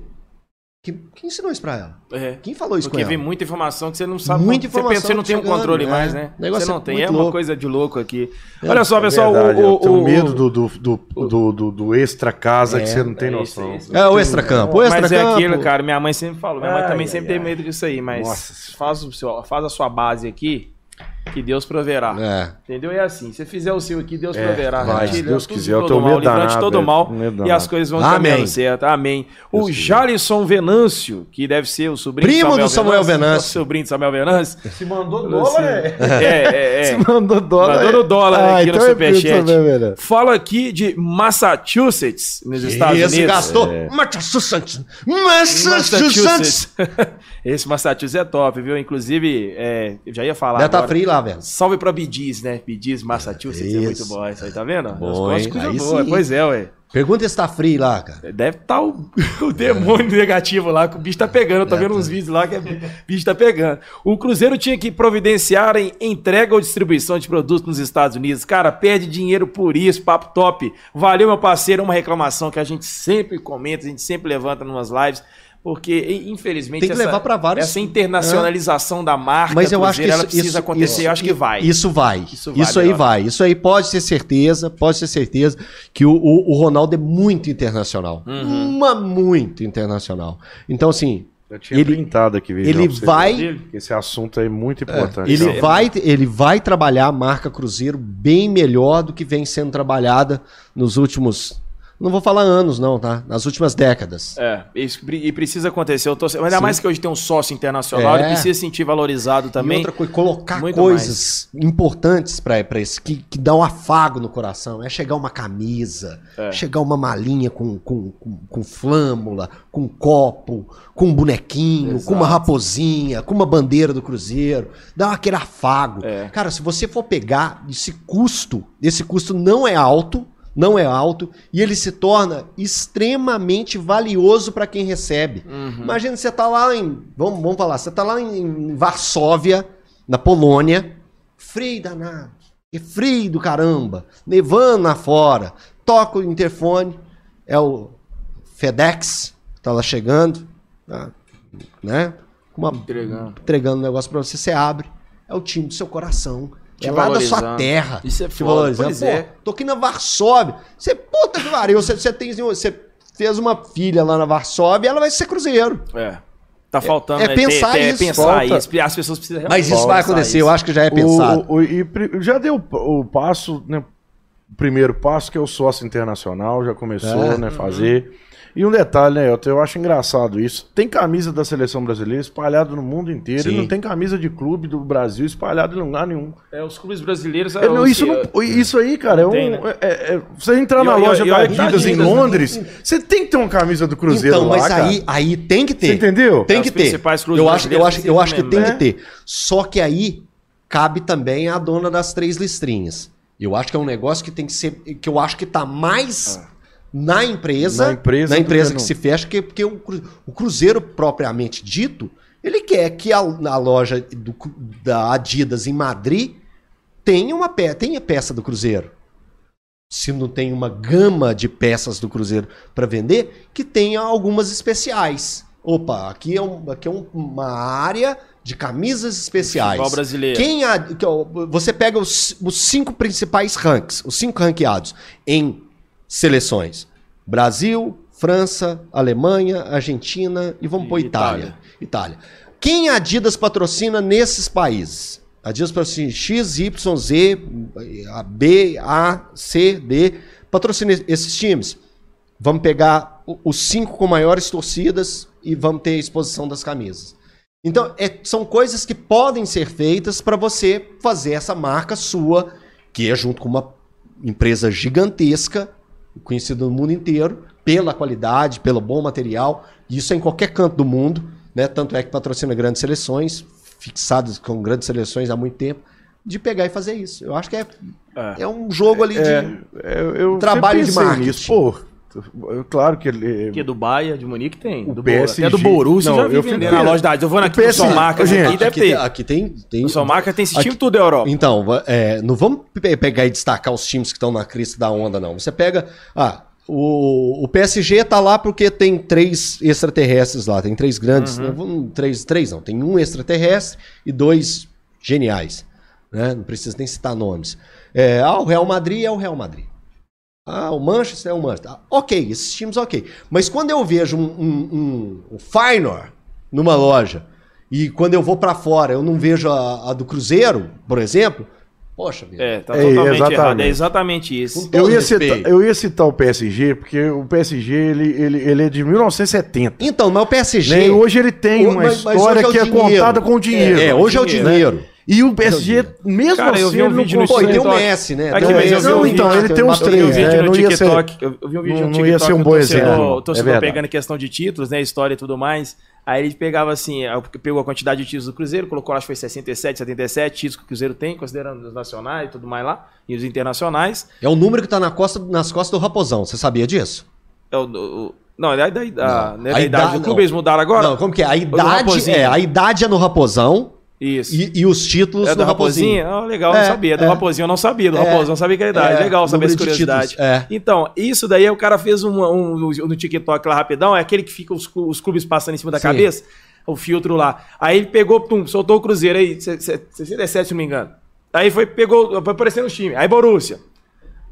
quem, quem ensinou isso pra ela? É. Quem falou isso Porque com vem ela? muita informação que você não sabe. Muita você pensa informação que você não tem um controle é. mais, né? O negócio Você é não tem. muito É uma louco. coisa de louco aqui. Olha só, É pessoal. verdade, o, eu o, tenho o- medo do, do, do, do, do- do extra casa É, que você não tem é noção. isso, é isso. É o extracampo. O Mas é extracampo. aquilo, cara. Minha mãe sempre falou. Minha mãe Ai, também ai, sempre teve ai. medo disso aí. Mas Nossa. faz, o seu, faz a sua base aqui, que Deus proverá. É. Entendeu? É assim. Se fizer o seu aqui, Deus É, proverá. vai, se Deus quiser. Eu todo tenho mal, medo livrante todo velho. mal. Medo E as coisas vão caminhando certo. Amém. O Deus Jalisson Venâncio, que deve ser o sobrinho Primo do Samuel Venâncio. nosso sobrinho de Samuel Venâncio. Se mandou dólar, é. É, é, é. Se mandou dólar. Mandou no dólar Ah, aqui no então é Superchat. Fala aqui de Massachusetts, nos Estados Esse Unidos. gastou. Massachusetts. Massachusetts. Massachusetts. Esse Massachusetts é top, viu? Inclusive, é, eu já ia falar. Deve tá frio lá, velho. Salve pra Bidiz, né? Bidiz, Massachusetts, é muito bom isso aí, tá vendo? Bom, hein? coisa boa. Pois é, ué. Pergunta se tá frio lá, cara. Deve estar o, o demônio negativo lá, que o bicho tá pegando. Eu tô É, vendo tá. uns vídeos lá que o bicho tá pegando. O Cruzeiro tinha que providenciar em entrega ou distribuição de produtos nos Estados Unidos. Cara, perde dinheiro por isso, papo top. Valeu, meu parceiro. Uma reclamação que a gente sempre comenta, a gente sempre levanta nas lives. Porque, infelizmente, Tem que levar pra vários- essa internacionalização da marca Mas eu acho que isso, ela precisa isso- acontecer. isso- eu acho que vai. Isso vai. Isso Isso, vai, aí Leandro. vai. Isso aí pode ter certeza, pode ter certeza que o, o- o Ronaldo é muito internacional. Uhum. Uma muito internacional. Então, assim, Eu tinha Ele- printado aqui, Vijão, ele vai- ver, Esse assunto é muito importante. ele cara. vai, ele vai trabalhar a marca Cruzeiro bem melhor do que vem sendo trabalhada nos últimos. Não vou falar anos, não, tá? Nas últimas décadas. É, isso, e precisa acontecer. Eu tô, ainda Sim. mais que hoje tem um sócio internacional, É. ele precisa se sentir valorizado E também. outra coisa, colocar muito coisas importantes para isso, que, que dá um afago no coração. É chegar uma camisa, É. chegar uma malinha com, com, com, com flâmula, com copo, com um bonequinho, Exato. com uma raposinha, com uma bandeira do Cruzeiro. Dá aquele afago. É. Cara, se você for pegar esse custo, esse custo não é alto, não é alto, e ele se torna extremamente valioso para quem recebe. Uhum. Imagina você tá lá em. Vamos, vamos falar, você tá lá em Varsóvia, na Polônia, frio danado. É frio do caramba, nevando lá fora. Toca o interfone, é o FedEx, tá lá chegando, tá, né? Uma, Entregando. entregando um negócio pra você, você abre, é o time do seu coração. Te é lá da sua terra. Isso é te foda, valorizando. pois Pô, é. tô aqui na Varsóvia. Você, puta que pariu, você, você tem. Você fez uma filha lá na Varsóvia, ela vai ser cruzeiro. É. Tá faltando é né, pensar ter- isso, pensar falta- isso. As pessoas precisam Mas isso vai acontecer, isso. eu acho que já é pensado. O, o- e já deu o, o passo, né? O primeiro passo, que é o sócio internacional, já começou É. né, a fazer. E um detalhe, né, Elton, eu acho engraçado isso. Tem camisa da seleção brasileira espalhada no mundo inteiro Sim. e não tem camisa de clube do Brasil espalhada em lugar nenhum. É, os clubes brasileiros. É, não, isso, que- não- isso aí, cara, é um. tem, né? é- é- é- você entrar E na loja e da Adidas em né? Londres, você tem que ter uma camisa do Cruzeiro Então, lá, mas cara. aí, aí tem que ter. Você entendeu? Tem É, que ter. Eu acho, eu acho, eu acho que tem né? que ter. Só que aí cabe também a dona das três listrinhas. Eu acho que é um negócio que tem que ser. que eu acho que tá mais na empresa. Na empresa na empresa que se fecha, que, porque o, o Cruzeiro propriamente dito, ele quer que a, a loja do da Adidas em Madrid tenha uma pe tenha peça do Cruzeiro. Se não tem uma gama de peças do Cruzeiro para vender, que tenha algumas especiais. Opa, aqui é, um- aqui é um- uma área de camisas especiais. Futebol brasileiro. Quem a- que, ó, você pega os, os cinco principais ranks, os cinco ranqueados em seleções: Brasil, França, Alemanha, Argentina e vamos pôr Itália. Itália. Quem a Adidas patrocina nesses países? A Adidas patrocina X, Y, Z, A, B, A, C, D. Patrocina esses times. Vamos pegar os cinco com maiores torcidas e vamos ter a exposição das camisas. Então, é- são coisas que podem ser feitas para você fazer essa marca sua, que é junto com uma empresa gigantesca, conhecida no mundo inteiro, pela qualidade, pelo bom material. Isso é em qualquer canto do mundo, né? Tanto é que patrocina grandes seleções, fixadas com grandes seleções há muito tempo, de pegar e fazer isso. Eu acho que é, É. é um jogo ali de. É, eu, eu Trabalho de marketing. Pô, eu- claro que ele. Que é do Bahia, de Munique tem. O do PSG. Até do Borussia Não, já vi eu vendendo fico- na loja da Adidas. Eu vou São PSG, Marcas gente, aqui, deve aqui, ter. tem- aqui tem. tem No São Marcas tem esse Aqui- time tudo da Europa. Então, é, não vamos pe- pegar e destacar os times que estão na crista da onda, não. Você pega. Ah, o, o PSG tá lá porque tem três extraterrestres lá. Tem três grandes. Uhum. Não, três, três não. Tem um extraterrestre e dois geniais. Né? Não precisa nem citar nomes. É, ah, o Real Madrid é o Real Madrid. Ah, o Manchester é o Manchester. Ah, ok, esses times ok. Mas quando eu vejo um, um, um, um Feyenoord numa loja e quando eu vou pra fora eu não vejo a, a do Cruzeiro, por exemplo, poxa vida. É, tá É, totalmente exatamente. errado. É exatamente isso. Eu ia, citar, eu ia citar o PSG, porque o PSG ele, ele, ele é de 1970. Então, mas o PSG. Né? Hoje ele tem uma mas- mas história é o que é dinheiro. contada com dinheiro. É, hoje é o dinheiro, dinheiro. E o PSG, mesmo Cara, eu assim, vi um ele não vídeo no Pô, e tem o. Messi, né? Aqui, mas eu vi um Não, vídeo- então, ele tem uns Eu vi um três, vídeo é, no TikTok. Eu eu vi um vídeo no não ia ser um bom exemplo. O torcedor É pegando questão de títulos, né? História e tudo mais. Aí ele pegava assim, aí pegou a quantidade de títulos do Cruzeiro, colocou, acho que foi 67, 77 títulos que o Cruzeiro tem, considerando os nacionais e tudo mais lá, e os internacionais. É o número que tá na costa, nas costas do Raposão. Você sabia disso? É o, o- não, é da, da, Não. né, A da idade idade- do clube, eles mudaram agora? Não, como que é? A idade é, a idade é no Raposão Isso. e, e os títulos é no do Raposinho. Raposinho? Ah, legal, É, não sabia. Do é. Raposinho eu não sabia. Do É. Raposinho eu não sabia que era idade. É, legal saber essa curiosidade. é. Então, isso daí o cara fez um, um- no- no TikTok lá rapidão, é aquele que fica os, os clubes passando em cima da Sim. cabeça, o filtro lá. Aí ele pegou, pum, soltou o Cruzeiro aí, 67, se não me engano. Aí foi, pegou, foi aparecendo os times. Aí Borussia.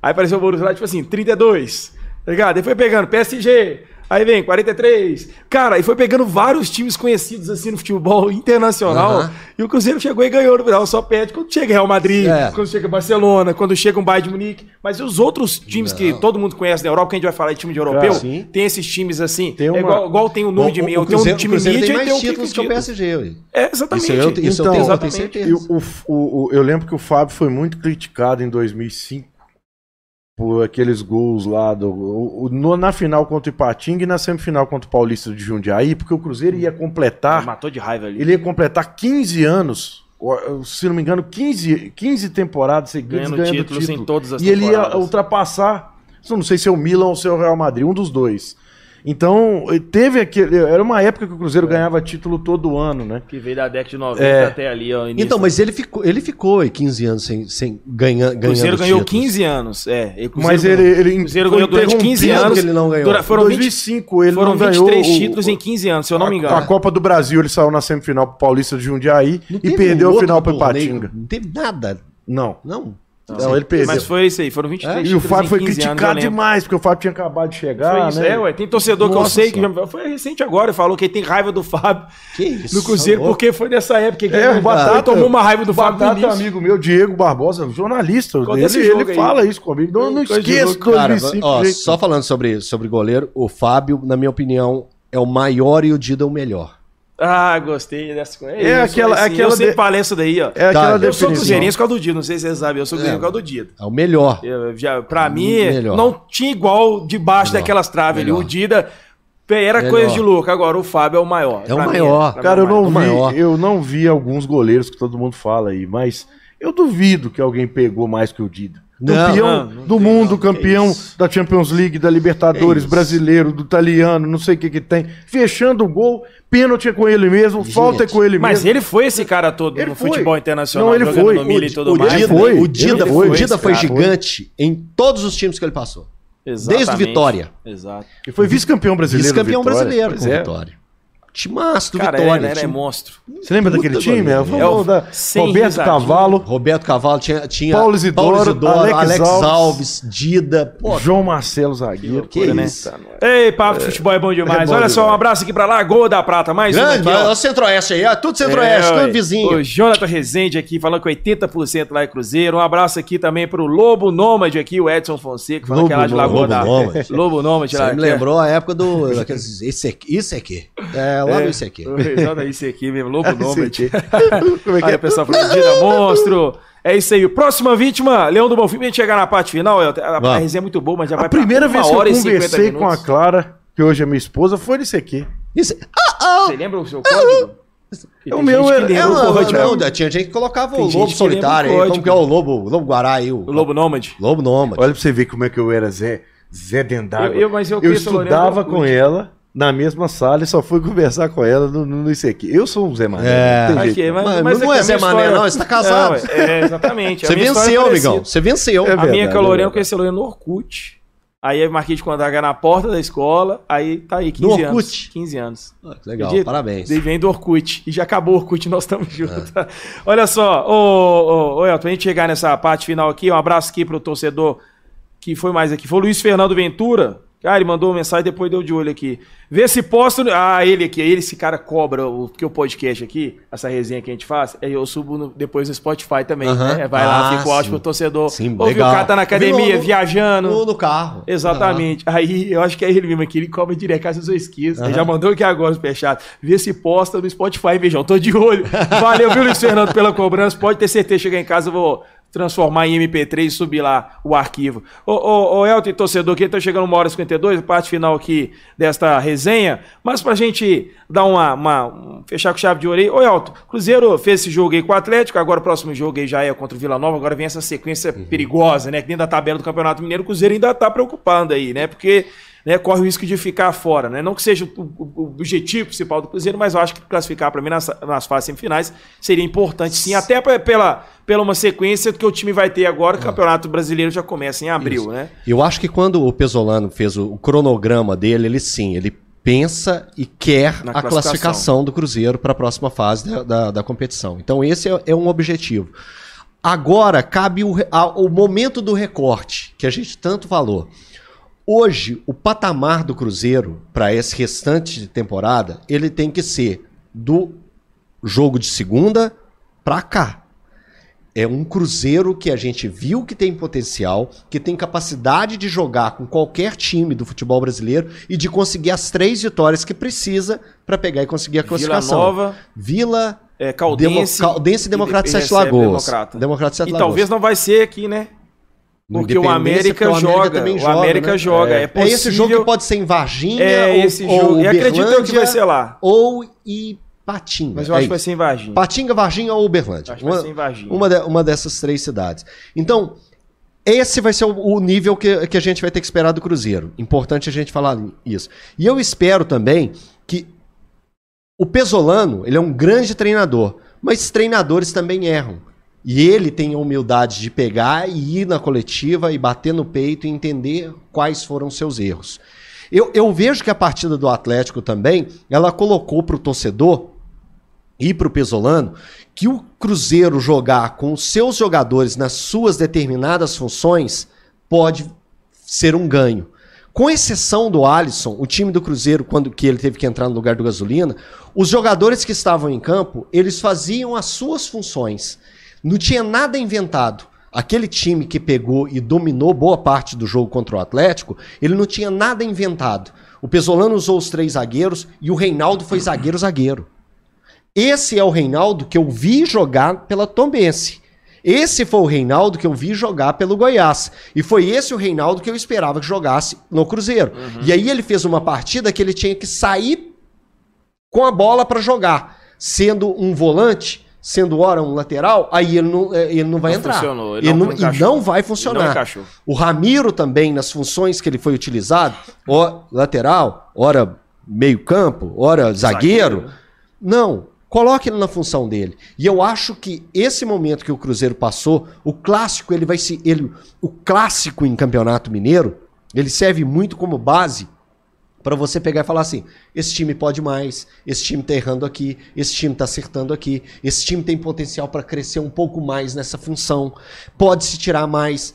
Aí apareceu o Borussia lá, tipo assim, 32. Tá ligado? Aí foi pegando PSG. Aí vem 43. Cara, aí foi pegando vários times conhecidos assim no futebol internacional. Aham. E o Cruzeiro chegou e ganhou no final. Só perde quando chega Real Madrid, É. quando chega Barcelona, quando chega um Bayern de Munique. Mas e os outros times que todo mundo conhece na Europa, que a gente vai falar de time de europeu, sim. tem esses times assim. Tem É uma- igual, igual tem o número de meio. Tem um time mídia tem e tem mais um títulos que o. PSG. ué. É, exatamente. Isso eu- isso eu tenho- Então, eu exatamente. tenho certeza. E o, o- o- o- eu lembro que o Fábio foi muito criticado em 2005 por aqueles gols lá do, o- no- na final contra o Ipatinga e na semifinal contra o Paulista de Jundiaí, porque o Cruzeiro ia completar, Matou de raiva ali. ele ia completar 15 anos, se não me engano, 15, 15 temporadas seguidas Ganhando ganhando, títulos título. em todas as E ele ia ultrapassar, não sei se é o Milan ou se é o Real Madrid, um dos dois. Então, teve aquele. Era uma época que o Cruzeiro ganhava título todo ano, né? Que veio da década de 90 É. até ali, ó. início. Então, mas ele ficou, ele ficou aí 15 anos sem, sem ganhar, O ganhando Cruzeiro ganhou títulos. 15 anos. É, o Cruzeiro Mas ele, ganhou- ele o Cruzeiro ganhou durante 15 interrompido. anos. que ele não ganhou. Dura- foram Em 20, 2005 ele foram não ganhou 23 o- títulos o- em 15 anos, se eu não me A, engano. a Copa do Brasil ele saiu na semifinal pro Paulista de Jundiaí Não e perdeu um a final pro Ipatinga. Não teve nada. Não. Não. Não, ele perdeu. Mas foi isso aí, foram 23 E o Fábio foi 15 anos, eu criticado demais, porque o Fábio tinha acabado de chegar, Foi isso, né? é, ué. Tem torcedor que eu Nossa sei que Senhora. já, foi recente agora, falou que ele tem raiva do Fábio Que isso? no Cruzeiro, tá porque foi nessa época que É, ele o Batata tomou uma raiva do Fábio Batata, início. amigo meu, Diego Barbosa, jornalista. Ele, ele fala isso comigo. Não, não louco. Cara, 2005. ó, só falando sobre, sobre goleiro, o Fábio, na minha opinião, é o maior e o Dida o melhor. Ah, gostei dessa coisa. É isso, aquela- assim, aquela Eu sempre de- falei isso daí, ó. É aquela Tá, eu Eu sou definição. cruzeirense por causa do Dida, não sei se vocês sabem, eu sou cruzeirense por causa do Dida. É o melhor. Eu, já, pra mim, Melhor. não tinha igual debaixo Melhor. daquelas traves ali. Melhor. O Dida era Melhor. coisa de louco. Agora, o Fábio é o maior. É o maior. pra mim Cara, é eu não, vi, maior. eu não vi alguns goleiros que todo mundo fala aí, mas eu duvido que alguém pegou mais que o Dida. Campeão não, não do mundo, não, campeão isso. da Champions League, da Libertadores, isso. brasileiro, do italiano, não sei o que que tem. Fechando o gol, pênalti é com ele mesmo, falta é com ele Mas mesmo. ele foi esse cara todo Ele no foi. futebol internacional, Não, ele jogando foi. no Milan e O- tudo o mais. Dida foi, o Dida, ele foi, foi o Dida foi gigante em todos os times que ele passou. Desde o Vitória. Exato. Ele foi vice-campeão brasileiro. Vice-campeão brasileiro com é. Vitória. Timaço do Cara, Vitória. ele era time- monstro. Você lembra Puta daquele time? É, É o- da Roberto. Cavalo, Roberto Cavalo tinha, tinha Paulo Isidoro, Alex Alex, Alves. Alves, Dida. Pô, João Marcelo Zagueiro. Que Pô, isso. Ei, papo de futebol é bom demais. É bom Olha só, um abraço aqui pra Lagoa da Prata. Mais um grande, aqui, é ó. o Centro-Oeste aí, é tudo Centro-Oeste, É, tudo ué. vizinho. O Jonathan Rezende aqui falando que 80% lá é Cruzeiro. Um abraço aqui também pro Lobo Nômade aqui, o Edson Fonseca, falando Lobo que é lá de Nômade. Lagoa Lobo da Nômade. Lobo Nômade Você lá. me que é- lembrou a época do. daqueles- Esse aqui, isso aqui. É, lá no isso aqui. Exato, isso aqui mesmo, Lobo Nômade. Como é que Aí é? o pessoal falando, Dida Monstro. É isso aí. Próxima vítima, Leão do Bonfim. Pra gente chegar na parte final, Elton, a, a resenha é muito boa, mas já vai A primeira vez que eu hora 50 conversei com a. Clara, que hoje é minha esposa, foi nesse aqui. Isso, ah, ah, Você lembra o seu código? Que O tem meu era- é, o não, tinha gente que colocava Tem o lobo solitário o. Como que é o lobo, o lobo guará aí? O, O Lobo Nômade. Lobo nômade. Olha pra você ver como é que eu era Zé, Zé Dendágua. Eu- eu- mas eu eu a estudava com ela na mesma sala e só fui conversar com ela no, no, nesse aqui. Eu sou um Zé Mané. É. não Aqui, não. mas, Mas não é a Zé minha Mané, história- não, você tá casado. Não, é, exatamente. Você minha história é venceu, amigão. Você venceu. É A minha verdade, a é Lorena, eu verdade. conheci a Lorena no Orkut. Aí eu marquei de contar na porta da escola. Aí tá aí, 15 No anos. Orkut? 15 anos. Ah, que Legal, parabéns. Daí vem do Orkut. E já acabou o Orkut, nós estamos juntos. Olha só, ô, ô, ô Elton, a gente chegar nessa parte final aqui, um abraço aqui pro torcedor que foi mais aqui. Foi o Luiz Fernando Ventura. Cara, ele mandou uma mensagem, depois deu de olho aqui. Vê se posta. no- Ah, ele aqui. Ele, esse cara cobra o que o podcast aqui, essa resenha que a gente faz. Aí eu subo no- depois no Spotify também. Né? Vai lá, Ah, fica o áudio pro torcedor. Sim, Ouve legal. o cara tá na academia, No- viajando. No, no carro. Exatamente. Aí eu acho que é ele mesmo aqui, ele cobra direto caso eu esqueça. Ele já mandou aqui agora os fechados. Vê se posta no Spotify, beijão. Tô de olho. Valeu, viu, Luiz Fernando, pela cobrança. Pode ter certeza, chegar em casa, eu vou transformar em MP3 e subir lá o arquivo. Ô, ô, ô Elton, e torcedor, aqui tá chegando uma hora e 52, a parte final aqui desta resenha. Mas pra gente dar uma, uma- um- fechar com chave de ouro aí. Ô, Elton, Cruzeiro fez esse jogo aí com o Atlético, agora o próximo jogo aí já é contra o Vila Nova, agora vem essa sequência perigosa, né? Que dentro da tabela do Campeonato Mineiro, o Cruzeiro ainda tá preocupando aí, né? Porque né, corre o risco de ficar fora, né? Não que seja o, o- o objetivo principal do Cruzeiro, mas eu acho que classificar para mim nas, nas fases semifinais seria importante sim, até pela, pela uma sequência que o time vai ter agora, o Campeonato Brasileiro já começa em abril, Isso. né? Eu acho que quando o Pesolano fez o, o cronograma dele, ele sim, ele pensa e quer a classificação. do Cruzeiro para a próxima fase da, da, da competição. Então esse é, é um objetivo. Agora cabe o, a- o momento do recorte, que a gente tanto falou. Hoje, o patamar do Cruzeiro para esse restante de temporada, ele tem que ser do jogo de segunda para cá. É um Cruzeiro que a gente viu que tem potencial, que tem capacidade de jogar com qualquer time do futebol brasileiro e de conseguir as três vitórias que precisa para pegar e conseguir a Vila classificação. Nova, Vila, é, Caldense, Demo, Caldense e Democrata e- e Sete Lagoas. Democrata. Democrata de Sete E Lagoas. talvez não vai ser aqui, né? No Porque o América porque joga, também o América né? joga, é É esse jogo possível- que pode ser em Varginha É ou, esse ou jogo. E acredito eu que vai ser lá. Ou Ipatinga. Mas eu É acho que vai ser em Varginha. Patinga, Varginha ou Uberlândia. Acho que vai ser em Varginha. Uma, de- uma dessas três cidades. Então, esse vai ser o, o nível que, que a gente vai ter que esperar do Cruzeiro. Importante a gente falar isso. E eu espero também que o Pesolano, ele é um grande treinador, mas treinadores também erram. E ele tem a humildade de pegar e ir na coletiva e bater no peito e entender quais foram seus erros. Eu, eu vejo que a partida do Atlético também, ela colocou para o torcedor e para o Pesolano que o Cruzeiro jogar com os seus jogadores nas suas determinadas funções pode ser um ganho. Com exceção do Alisson, o time do Cruzeiro, quando que ele teve que entrar no lugar do Gasolina, os jogadores que estavam em campo, eles faziam as suas funções. Não tinha nada inventado. Aquele time que pegou e dominou boa parte do jogo contra o Atlético, ele não tinha nada inventado. O Pesolano usou os três zagueiros e o Reinaldo foi zagueiro-zagueiro. Esse é o Reinaldo que eu vi jogar pela Tombense. Esse foi o Reinaldo que eu vi jogar pelo Goiás. E foi esse o Reinaldo que eu esperava que jogasse no Cruzeiro. Uhum. E aí ele fez uma partida que ele tinha que sair com a bola para jogar. Sendo um volante, sendo ora um lateral, aí ele não, eh, ele não vai não entrar. Funcionou, ele, ele não, não e não vai funcionar. Não o Ramiro também, nas funções que ele foi utilizado, ó, lateral, ora meio campo, ora zagueiro. zagueiro. Não, Coloque ele na função dele. E eu acho que esse momento que o Cruzeiro passou, o clássico, ele vai se. Ele, o clássico em Campeonato Mineiro, ele serve muito como base para você pegar e falar assim: esse time pode mais, esse time tá errando aqui, esse time tá acertando aqui, esse time tem potencial para crescer um pouco mais nessa função, pode se tirar mais.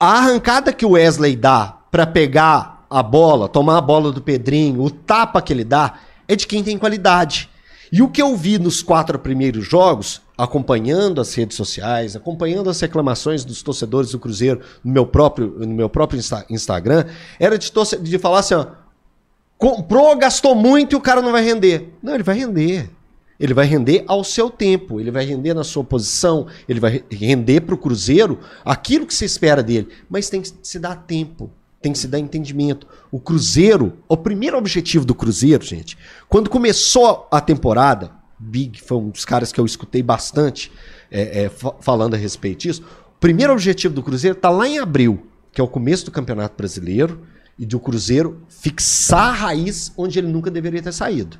A arrancada que o Wesley dá para pegar a bola, tomar a bola do Pedrinho, o tapa que ele dá, é de quem tem qualidade. E o que eu vi nos quatro primeiros jogos, acompanhando as redes sociais, acompanhando as reclamações dos torcedores do Cruzeiro no meu próprio, no meu próprio Insta Instagram, era de, de falar assim: ó, comprou, gastou muito e o cara não vai render. Não, ele vai render. Ele vai render ao seu tempo, ele vai render na sua posição, ele vai render para o Cruzeiro aquilo que se espera dele. Mas tem que se dar tempo tem que se dar entendimento. O Cruzeiro, o primeiro objetivo do Cruzeiro, gente, quando começou a temporada, Big foi um dos caras que eu escutei bastante é, é, falando a respeito disso. O primeiro objetivo do Cruzeiro está lá em abril, que é o começo do Campeonato Brasileiro, e do Cruzeiro fixar a raiz onde ele nunca deveria ter saído.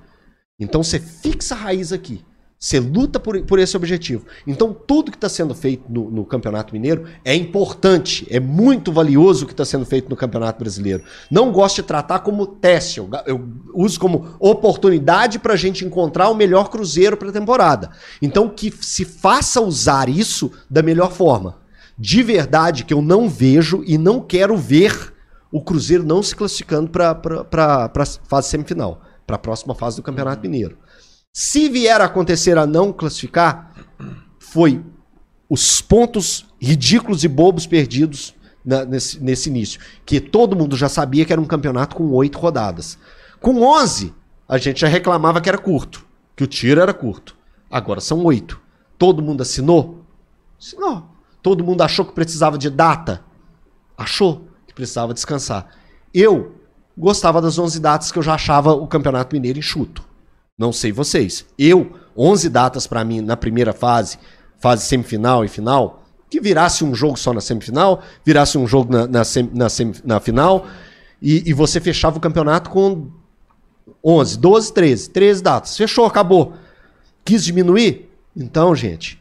Então você fixa a raiz aqui. Você luta por, por esse objetivo. Então, tudo que está sendo feito no, no, Campeonato Mineiro é importante, é muito valioso o que está sendo feito no Campeonato Brasileiro. Não gosto de tratar como teste, eu, eu uso como oportunidade para a gente encontrar o melhor Cruzeiro para a temporada. Então, que se faça usar isso da melhor forma. De verdade, que eu não vejo e não quero ver o Cruzeiro não se classificando para a fase semifinal, para a próxima fase do Campeonato Mineiro. Se vier a acontecer a não classificar, foi os pontos ridículos e bobos perdidos na, nesse, nesse início. Que todo mundo já sabia que era um campeonato com oito rodadas. Com onze, a gente já reclamava que era curto, que o tiro era curto. Agora são oito. Todo mundo assinou? Assinou. Todo mundo achou que precisava de data? Achou que precisava descansar. Eu gostava das 11 datas que eu já achava o Campeonato Mineiro enxuto. Não sei vocês. Eu, 11 datas para mim na primeira fase, fase semifinal e final, que virasse um jogo só na semifinal, virasse um jogo na, na, sem, na, sem, na final, e, e, você fechava o campeonato com 11, 12, 13, 13 datas. Fechou, acabou. Quis diminuir? Então, gente,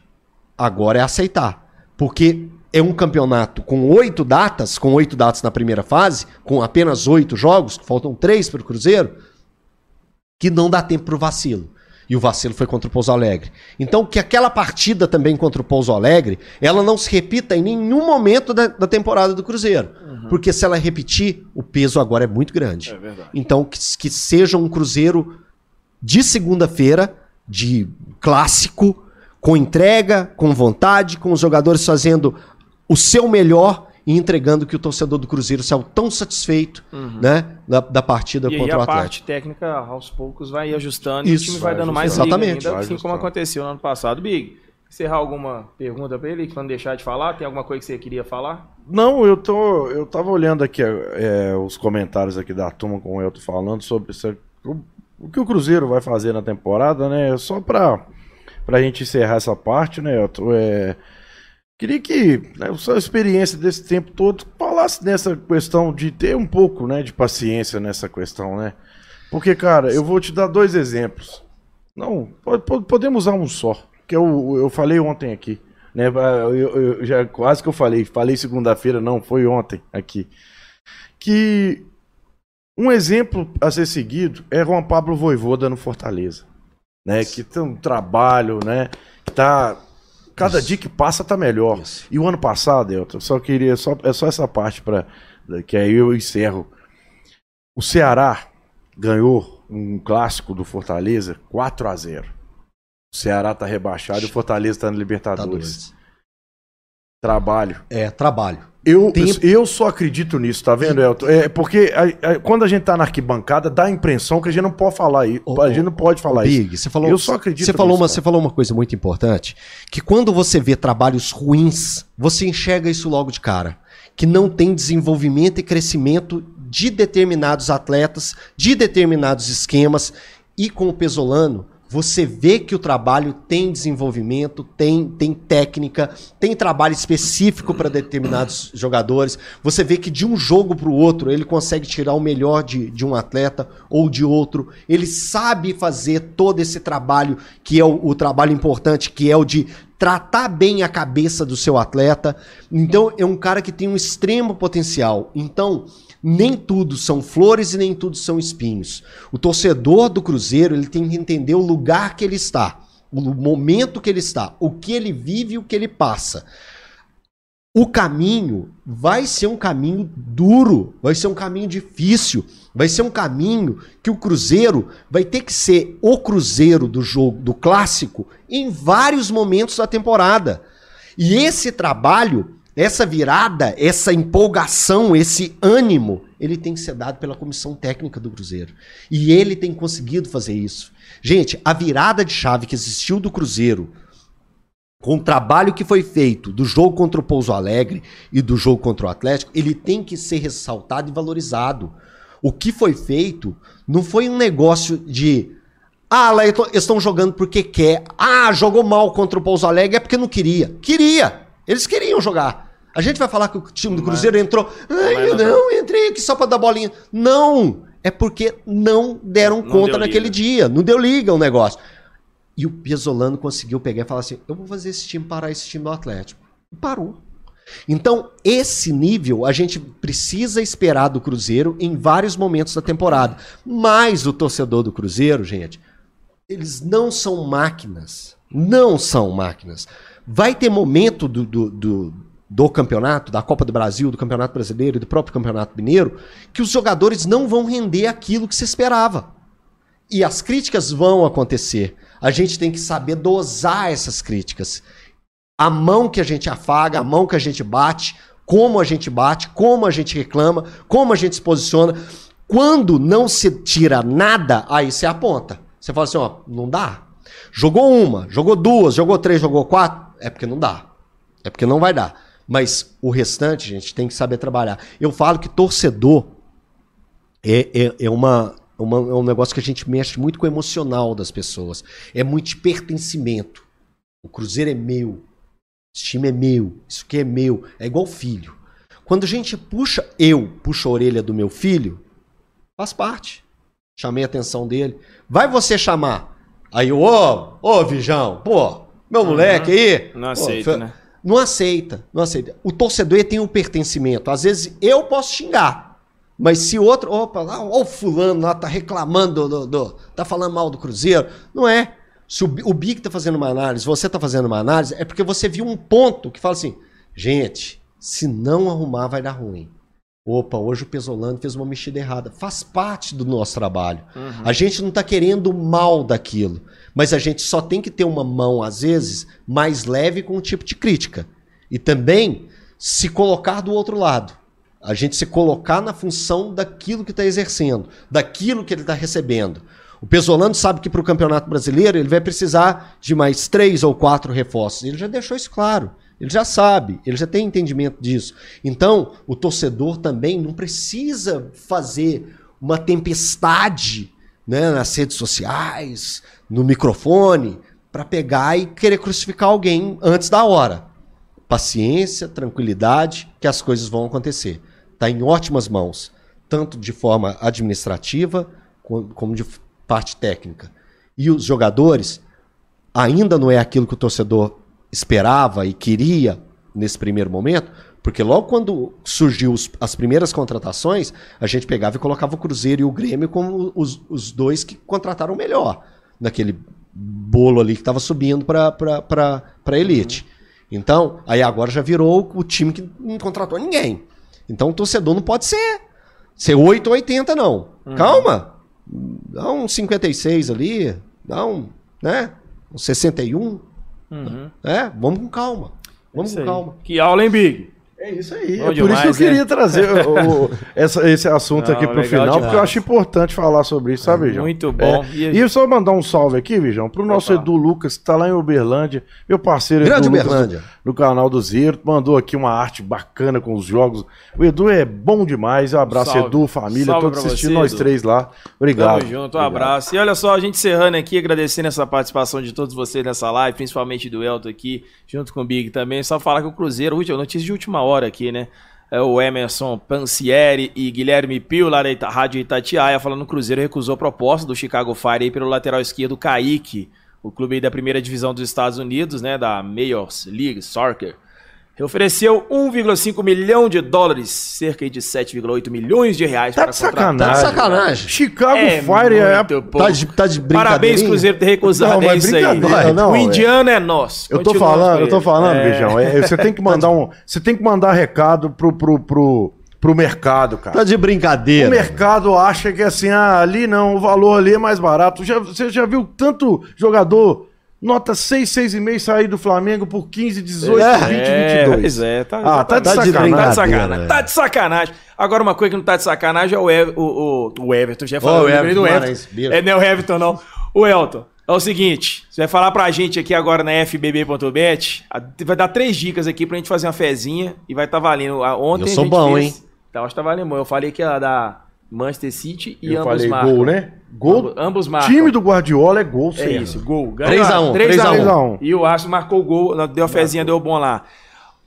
agora é aceitar. Porque é um campeonato com oito datas, com oito datas na primeira fase, com apenas oito jogos, faltam três para o Cruzeiro que não dá tempo para o vacilo. E o vacilo foi contra o Pouso Alegre. Então, que aquela partida também contra o Pouso Alegre, ela não se repita em nenhum momento da, da temporada do Cruzeiro. Uhum. Porque se ela repetir, o peso agora é muito grande. É então, que, que seja um Cruzeiro de segunda-feira, de clássico, com entrega, com vontade, com os jogadores fazendo o seu melhor e entregando que o torcedor do Cruzeiro saiu tão satisfeito uhum. né, da, da partida e contra o Atlético. a parte técnica, aos poucos, vai ajustando Isso, e o time vai, vai dando mais Exatamente. ainda, assim como aconteceu no ano passado. Big, encerrar alguma pergunta para ele, que não deixar de falar? Tem alguma coisa que você queria falar? Não, eu tô, eu tava olhando aqui é, os comentários aqui da turma com o Elton falando sobre o, o, que o Cruzeiro vai fazer na temporada, né? Só para a gente encerrar essa parte, né, Elton? É, Queria que né, a sua experiência desse tempo todo falasse nessa questão de ter um pouco né, de paciência nessa questão, né? Porque, cara, eu vou te dar dois exemplos. Não, podemos usar um só. Que eu, eu falei ontem aqui. Né? Eu, eu, já quase que eu falei. Falei segunda-feira, não, foi ontem aqui. Que um exemplo a ser seguido é Juan Pablo Voivoda no Fortaleza. né? Que tem um trabalho, né? Que tá. Cada dia que passa tá melhor. Isso. E o ano passado, Elton, eu só queria. Só, é só essa parte para Que aí eu encerro. O Ceará ganhou um clássico do Fortaleza 4 a 0 O Ceará tá rebaixado e o Fortaleza tá no Tá Libertadores. doido. Trabalho. É, trabalho. Eu, Tempo. eu só acredito nisso, tá vendo, Elton? É porque a- a- quando a gente tá na arquibancada, dá a impressão que a gente não pode falar isso. A gente não pode falar isso. Big, você falou, Eu só acredito você falou nisso, uma, cara. Você falou uma coisa muito importante, que quando você vê trabalhos ruins, você enxerga isso logo de cara. Que não tem desenvolvimento e crescimento de determinados atletas, de determinados esquemas. E com o Pesolano, você vê que o trabalho tem desenvolvimento, tem, tem técnica, tem trabalho específico para determinados jogadores. Você vê que de um jogo para o outro ele consegue tirar o melhor de, de um atleta ou de outro. Ele sabe fazer todo esse trabalho, que é o, o trabalho importante, que é o de tratar bem a cabeça do seu atleta. Então é um cara que tem um extremo potencial. Então nem tudo são flores e nem tudo são espinhos. O torcedor do Cruzeiro ele tem que entender o lugar que ele está, o momento que ele está, o que ele vive e o que ele passa. O caminho vai ser um caminho duro, vai ser um caminho difícil, vai ser um caminho que o Cruzeiro vai ter que ser o Cruzeiro do jogo, do clássico, em vários momentos da temporada. E esse trabalho, essa virada, essa empolgação, esse ânimo, ele tem que ser dado pela comissão técnica do Cruzeiro. E ele tem conseguido fazer isso. Gente, a virada de chave que existiu do Cruzeiro com o trabalho que foi feito do jogo contra o Pouso Alegre e do jogo contra o Atlético, ele tem que ser ressaltado e valorizado. O que foi feito não foi um negócio de. Ah, lá estão jogando porque quer. Ah, jogou mal contra o Pouso Alegre é porque não queria. Queria! Eles queriam jogar. A gente vai falar que o time do Mas- Cruzeiro entrou. Ai, mas não entrei aqui só pra dar bolinha. Não! É porque não deram Não conta naquele liga. dia. Não deu liga o negócio. E o Pesolano conseguiu pegar e falar assim: eu vou fazer esse time parar esse time do Atlético. E parou. Então, esse nível a gente precisa esperar do Cruzeiro em vários momentos da temporada. Mas o torcedor do Cruzeiro, gente, eles não são máquinas. Não são máquinas. Vai ter momento do, do, do, do campeonato, da Copa do Brasil, do Campeonato Brasileiro e do próprio Campeonato Mineiro, que os jogadores não vão render aquilo que se esperava. E as críticas vão acontecer. A gente tem que saber dosar essas críticas. A mão que a gente afaga, a mão que a gente bate, como a gente bate, como a gente reclama, como a gente se posiciona. Quando não se tira nada, aí você aponta. Você fala assim, ó, não dá. Jogou uma, jogou duas, jogou três, jogou quatro, é porque não dá. É porque não vai dar. Mas o restante, gente, tem que saber trabalhar. Eu falo que torcedor é, é, é uma, uma- é um negócio que a gente mexe muito com o emocional das pessoas. É muito de pertencimento. O Cruzeiro é meu. Esse time é meu. Isso aqui é meu. É igual filho. Quando a gente puxa, eu puxo a orelha do meu filho, faz parte. Chamei a atenção dele. Vai você chamar. Aí, ô, ô, Vijão, pô, meu moleque aí. Não fe- né? Não aceita, não aceita. O torcedor tem um pertencimento. Às vezes eu posso xingar, mas se outro, opa, lá, ó, o fulano lá tá reclamando, do, do- tá falando mal do Cruzeiro, não é. Se o, o Big tá fazendo uma análise, você tá fazendo uma análise, é porque você viu um ponto que fala assim, gente, se não arrumar vai dar ruim. Opa, hoje o Pesolano fez uma mexida errada. Faz parte do nosso trabalho. A gente não está querendo mal daquilo. Mas a gente só tem que ter uma mão, às vezes, mais leve com um tipo de crítica. E também se colocar do outro lado. A gente se colocar na função daquilo que está exercendo, daquilo que ele está recebendo. O Pesolano sabe que para o Campeonato Brasileiro ele vai precisar de mais três ou quatro reforços. Ele já deixou isso claro. Ele já sabe, ele já tem entendimento disso. Então, o torcedor também não precisa fazer uma tempestade né, nas redes sociais, no microfone, para pegar e querer crucificar alguém antes da hora. Paciência, tranquilidade, que as coisas vão acontecer. Está em ótimas mãos, tanto de forma administrativa co- como de parte técnica. E os jogadores ainda não é aquilo que o torcedor esperava e queria nesse primeiro momento, porque logo quando surgiu os- as primeiras contratações, a gente pegava e colocava o Cruzeiro e o Grêmio como os, os dois que contrataram melhor naquele bolo ali que estava subindo para para elite. Então, aí agora já virou o time que não contratou ninguém. Então o torcedor não pode ser ser 8 ou 80 não. Calma. Dá um 56 ali, dá um, né? Um 61. É, vamos com calma. Vamos Isso com aí. calma. Que aula, hein, Big? É isso aí. Bom é por demais, isso que eu queria né? trazer o- o- essa- esse assunto Não, aqui pro legal final, demais. porque eu acho importante falar sobre isso, sabe, Vijão? Muito bom. É. E- E, só mandar um salve aqui, Vijão, pro nosso falar. Edu Lucas, que tá lá em Uberlândia, meu parceiro Grande Edu Lucas, Uberlândia. do, do canal do Zero, mandou aqui uma arte bacana com os jogos. O Edu é bom demais. Um abraço, Salve. Edu, família, Salve todos assistindo você, nós Edu. três lá. Obrigado. Tamo junto, um Obrigado. abraço. E olha só, a gente encerrando aqui, agradecendo essa participação de todos vocês nessa live, principalmente do Elton aqui, junto com o Big também. Só falar que o Cruzeiro, última- notícia de última hora aqui, né? É o Emerson Pancieri e Guilherme Pio, lá da Rádio Itatiaia, falando que o Cruzeiro recusou a proposta do Chicago Fire aí pelo lateral esquerdo Kaique, o clube da primeira divisão dos Estados Unidos, né? Da Majors League Soccer. Ofereceu 1,5 milhão de dólares, cerca de 7,8 milhões de reais Tá para de contratar. Tá de sacanagem. sacanagem. Chicago É Fire é. Tá de, tá de Parabéns, brincadeirinha? Cruzeiro, ter recusado. Não, é mas isso aí. brincadeira, não, o é. indiano é nosso. Eu tô falando, eu tô falando, É. Vijão. é- você tem que mandar um. Você tem que mandar recado pro, pro, pro, pro mercado, cara. Tá de O brincadeira. mercado acha que assim, ah, ali não, o valor ali é mais barato. Já, você já viu tanto jogador nota 6, 6,5 sair do Flamengo por 15, 18, É, 20, É, 22. pois é, tá, Ah, tá de Tá de sacanagem. Tá de sacanagem. é. Tá de sacanagem. Agora, uma coisa que não tá de sacanagem é o, Ev- o, o, o Everton. Já falou, lembrei Everton do Everton. beijo. É, não é o Everton, não. O Elton. É o seguinte, você vai falar pra gente aqui agora na fbb.bet, vai dar três dicas aqui pra gente fazer uma fezinha e vai estar valendo. A- Ontem Eu a sou gente bom, fez- hein? Então, acho que tá valendo. bom. Eu falei que ia dar Manchester City e Eu ambos falei marcam. gol, né? Gol. Ambos, ambos marcam. time do Guardiola é gol, É certo. isso, gol. 3 a 1, 3 a 1. 3 a 1. E o Arsenal marcou o gol, deu a fezinha, deu bom lá.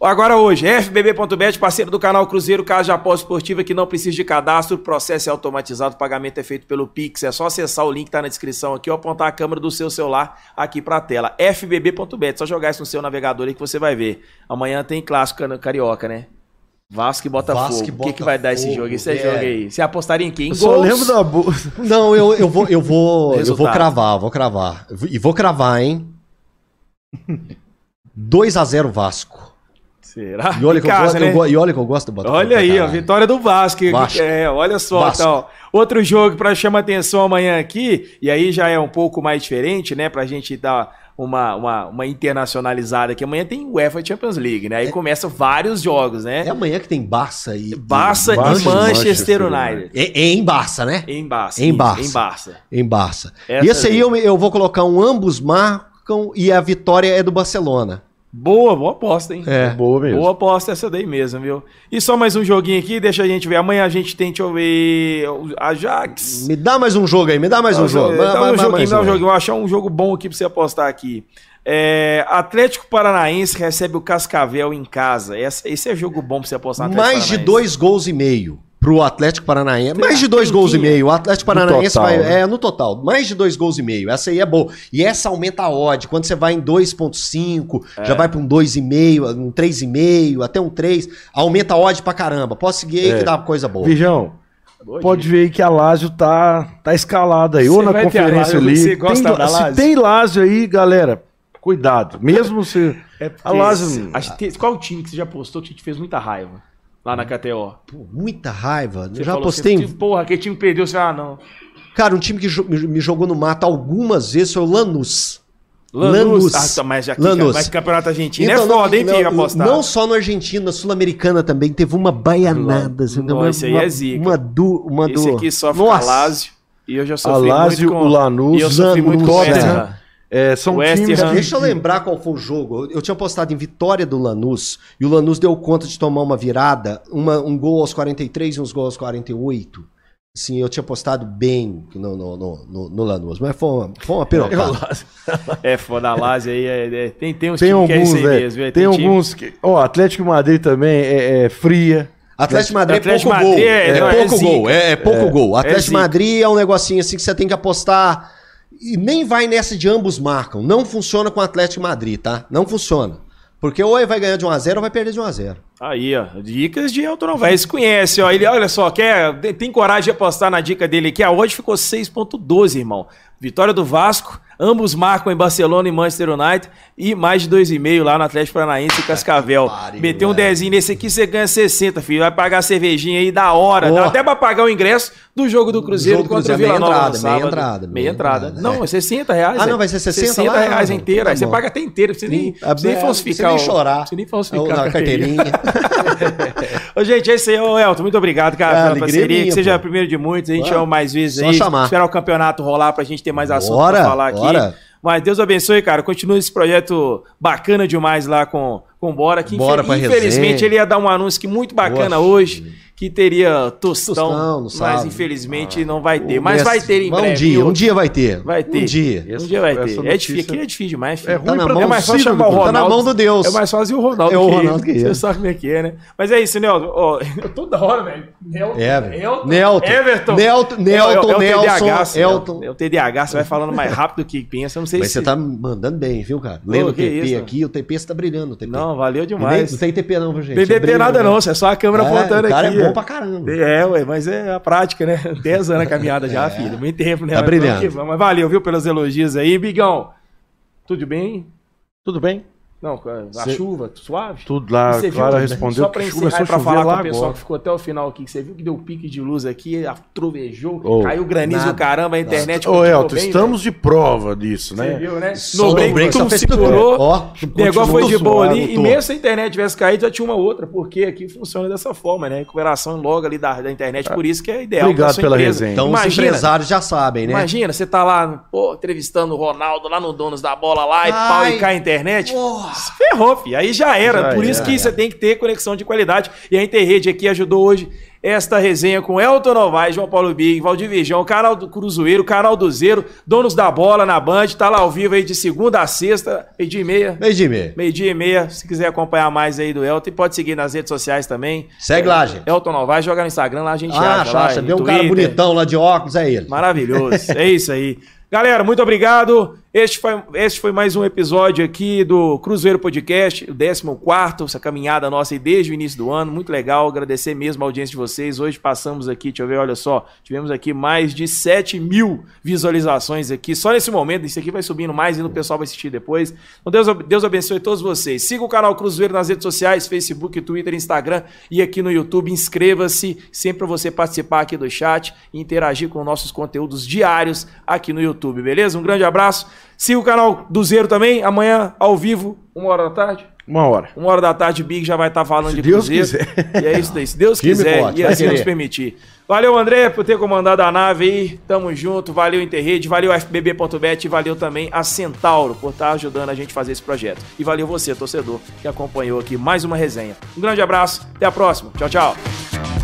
Agora hoje, fbb.bet, parceiro do canal Cruzeiro, casa de aposta esportiva que não precisa de cadastro, o processo é automatizado, o pagamento é feito pelo Pix, é só acessar o link que tá na descrição aqui ou apontar a câmera do seu celular aqui pra tela. fbb.bet, só jogar isso no seu navegador aí que você vai ver. Amanhã tem clássico carioca, né? Vasco e Botafogo. Vasco e O que, que vai dar esse Botafogo, jogo? Esse velho. jogo aí? Você apostaria em quem? Em Eu só lembro da. Não, eu, eu vou, eu vou, eu vou cravar, vou cravar. E vou cravar, hein? 2 a 0 Vasco. Será? E olha, que, eu casa, gosto, né? eu e olha que eu gosto do Botafogo. Olha aí, ó, caralho. vitória do Vasco. Vasco. É, olha só, Vasco. então. Outro jogo para chamar atenção amanhã aqui, e aí já é um pouco mais diferente, né, pra gente dar uma, uma, uma internacionalizada aqui. Amanhã tem UEFA Champions League, né? Aí começam vários jogos, né? É amanhã que tem Barça e. Barça, Barça e Manchester Manchester United. É, é em Barça, né? Em Barça. Em Barça. Em Barça. Em Barça. Essa e esse aí aí. eu, eu vou colocar um ambos marcam e a vitória é do Barcelona. Boa, boa aposta, hein? É. Boa mesmo. Boa aposta essa daí mesmo, viu? E só mais um joguinho aqui, deixa a gente ver. Amanhã a gente tem, deixa eu ver, Ajax. Me dá mais um jogo aí, me dá mais um jogo. Dá Ma- um joguinho, mais dá um um joguinho. Vou achar um jogo bom aqui pra você apostar aqui. É, Atlético Paranaense recebe o Cascavel em casa. Esse, esse é jogo bom pra você apostar Mais de dois gols e meio pro Atlético Paranaense. Mais de dois gols e meio. O Atlético Paranaense total, vai. né? É, no total. Mais de dois gols e meio. Essa aí é boa. E essa aumenta a odd. Quando você vai em 2,5, É. já vai pra um 2,5, um 3,5, até um 3. Aumenta a odd pra caramba. Posso seguir aí É. que dá coisa boa. Vijão, Boa pode ver aí que a Lázio tá, tá escalada aí. Você ou na conferência Lazio, ali. você gosta tem, da se Lazio? tem Lázio aí, galera, cuidado. Mesmo se. É a Lazio. Acho que tem- qual o time que você já postou que te fez muita raiva? Lá na KTO. Pô, muita raiva. Você Eu já falou postei. Porra, aquele time perdeu. Você, ah, não. Cara, um time que me jogou no mato algumas vezes foi o Lanús. Lanús. Lanús. Ah, tá, mas aqui, Lanús. mas campeonato argentino Então, é foda, hein, não, apostar. não só no argentino, na sul-americana também teve uma baianada. assim, Não, uma, esse aí é zica. Uma do, uma do... Esse aqui sofre com a Lazio. E eu já sofri Lazio, muito com... o Lanús, e eu sofri muito com o Lanús, é. São West times. Ham. Deixa eu lembrar qual foi o jogo. Eu tinha apostado em vitória do Lanús e o Lanús deu conta de tomar uma virada, uma- um gol aos 43 e uns gols aos 48. Sim, eu tinha apostado bem no, no, no, no- no Lanús, mas foi uma, foi uma pirocada. É foda, a Lazio aí. é- é- tem, tem uns Tem times que é alguns, isso aí é, mesmo. é, tem, time- alguns que. Ó, Atlético Madrid também é, é fria. Atlético Madrid é pouco Madrid gol. é- É, é pouco gol. É, pouco gol. Atlético. Madrid é um negocinho assim que você tem que apostar. E nem vai nessa de ambos marcam. Não funciona com o Atlético Madrid, tá? Não funciona. Porque ou ele vai ganhar de 1x0 ou vai perder de 1x0. Aí, ó. Dicas de Elton Novaes. Conhece, ó. Ele, olha só, quer, tem- coragem de apostar na dica dele aqui. A hoje ficou 6,12, irmão. Vitória do Vasco, Ambos marcam em Barcelona e Manchester United. E mais de 2,5 lá no Atlético Paranaense e Cascavel. pariu, Meteu um dezinho nesse aqui, você ganha 60, filho. Vai pagar a cervejinha aí da hora. Dá Porra. até pra pagar o ingresso do jogo do Cruzeiro Jogo contra o Cruzeiro, Vila meia Nova no entrada, meia entrada, Meia meia entrada. entrada, Não, é. é 60 reais. Ah, é. não, vai ser 60 60 lá? reais inteira. Aí tá você paga até. Não precisa nem, precisa nem é, falsificar. Não precisa nem chorar. Precisa nem falsificar Na a carteirinha. Ô, gente, é isso aí, ô Elton. Muito obrigado, cara, Ah, pela parceria. minha, que seja pô. a primeira de muitos. A gente chama mais vezes Só aí. chamar. Esperar o campeonato rolar pra gente ter mais assunto Bora, pra falar aqui. bora. Mas Deus abençoe, cara. Continue esse projeto bacana demais lá com, com o Bora. Que Bora pra infelizmente resenha. ele ia dar um anúncio que muito bacana Poxa. hoje. Que teria tostão, Tostão mas infelizmente não vai ter. O Mas vai ter em Mas breve. Um dia, um dia vai ter. Vai ter. Um dia. Um dia vai ter. É difícil. Aqui é difícil demais, filho. É ruim Tá na pra mão É mais fácil chamar o doutor. Tá Ronaldo. na mão do Deus. É mais fácil o Ronaldo. É o que Ronaldo que Você é. sabe como é que é, né? Mas é isso, Nelson. Ó, eu toda hora, velho. Nelton, É, velho. Elton, Nelton. Everton. Nelton, É o- Nelton, é Nelson, Elton. É o TDAH, você vai falando mais rápido do que pensa. Não sei Mas se... você tá mandando bem, viu, cara? Lendo o que TP aqui, o TP você tá brilhando. O TP. Não, valeu nem- demais. Não tem TP não, viu, gente? Tem DP nada né? não, é só a câmera É, apontando o cara aqui. é bom pra caramba. É, ué, mas é a prática, né? 10 anos a caminhada já, filho. Muito tempo, né? Tá Mas brilhando. Mas valeu, viu, pelos elogios aí. Bigão, tudo bem? Tudo bem? Não, a Cê- chuva, suave? Tudo lá, você Clara viu, respondeu Só pra que começou a pra chover falar lá com o pessoal agora. que ficou até o final aqui, que você viu que deu pique de luz aqui, trovejou, Ô, caiu granizo nada. do caramba, a internet Ô, continuou Elton, bem, estamos de prova disso, velho. Você né? viu, né? No break, tu segurou, Ó, o negócio foi de boa ali. E mesmo se a internet tivesse caído, já tinha uma outra, porque aqui funciona dessa forma, né? Recuperação logo ali da, da internet, por isso que é ideal. Obrigado pela empresa. resenha. Então os Imagina, empresários já sabem, né? Imagina, você tá lá, pô, entrevistando o Ronaldo lá no Donos da Bola lá e pau e cai a internet. Porra. Ferrou, fi. Aí já era. Já Por isso era. que você tem que ter conexão de qualidade. E a Interrede aqui ajudou hoje esta resenha com Elton Novaes, João Paulo Big, Valdir Virgão, canal do Cruzeiro, canal do Zero, Donos da Bola na Band. Tá lá ao vivo aí de segunda a sexta, meio-dia e meia. Meio de meia. Meio-dia e meia, se quiser acompanhar mais aí do Elton, e pode seguir nas redes sociais também. Segue lá, gente. Elton Novaes, joga no Instagram, lá a gente Ah, acha. no vê um cara bonitão lá de óculos, é ele. Maravilhoso. É isso aí. Galera, muito obrigado. Este foi, este foi mais um episódio aqui do Cruzeiro Podcast, o 14, essa caminhada nossa aí desde o início do ano. Muito legal, agradecer mesmo a audiência de vocês. Hoje passamos aqui, deixa eu ver, olha só, tivemos aqui mais de 7 mil visualizações aqui, só nesse momento. Isso aqui vai subindo mais e o pessoal vai assistir depois. Então, Deus, Deus abençoe todos vocês. Siga o canal Cruzeiro nas redes sociais, Facebook, Twitter, Instagram e aqui no YouTube. Inscreva-se sempre para você participar aqui do chat e interagir com nossos conteúdos diários aqui no YouTube, beleza? Um grande abraço. Siga o canal do Zero também, amanhã ao vivo, uma hora da tarde. Uma hora. Uma hora da tarde, Big já vai estar falando Se de Deus Cruzeiro. E é isso daí, se Deus quiser forte, e assim nos querer. permitir. Valeu, André, por ter comandado a nave aí. Tamo junto. Valeu, Interrede. Valeu, FBB.bet. E valeu também a Centauro por estar ajudando a gente a fazer esse projeto. E valeu você, torcedor, que acompanhou aqui mais uma resenha. Um grande abraço. Até a próxima. Tchau, tchau.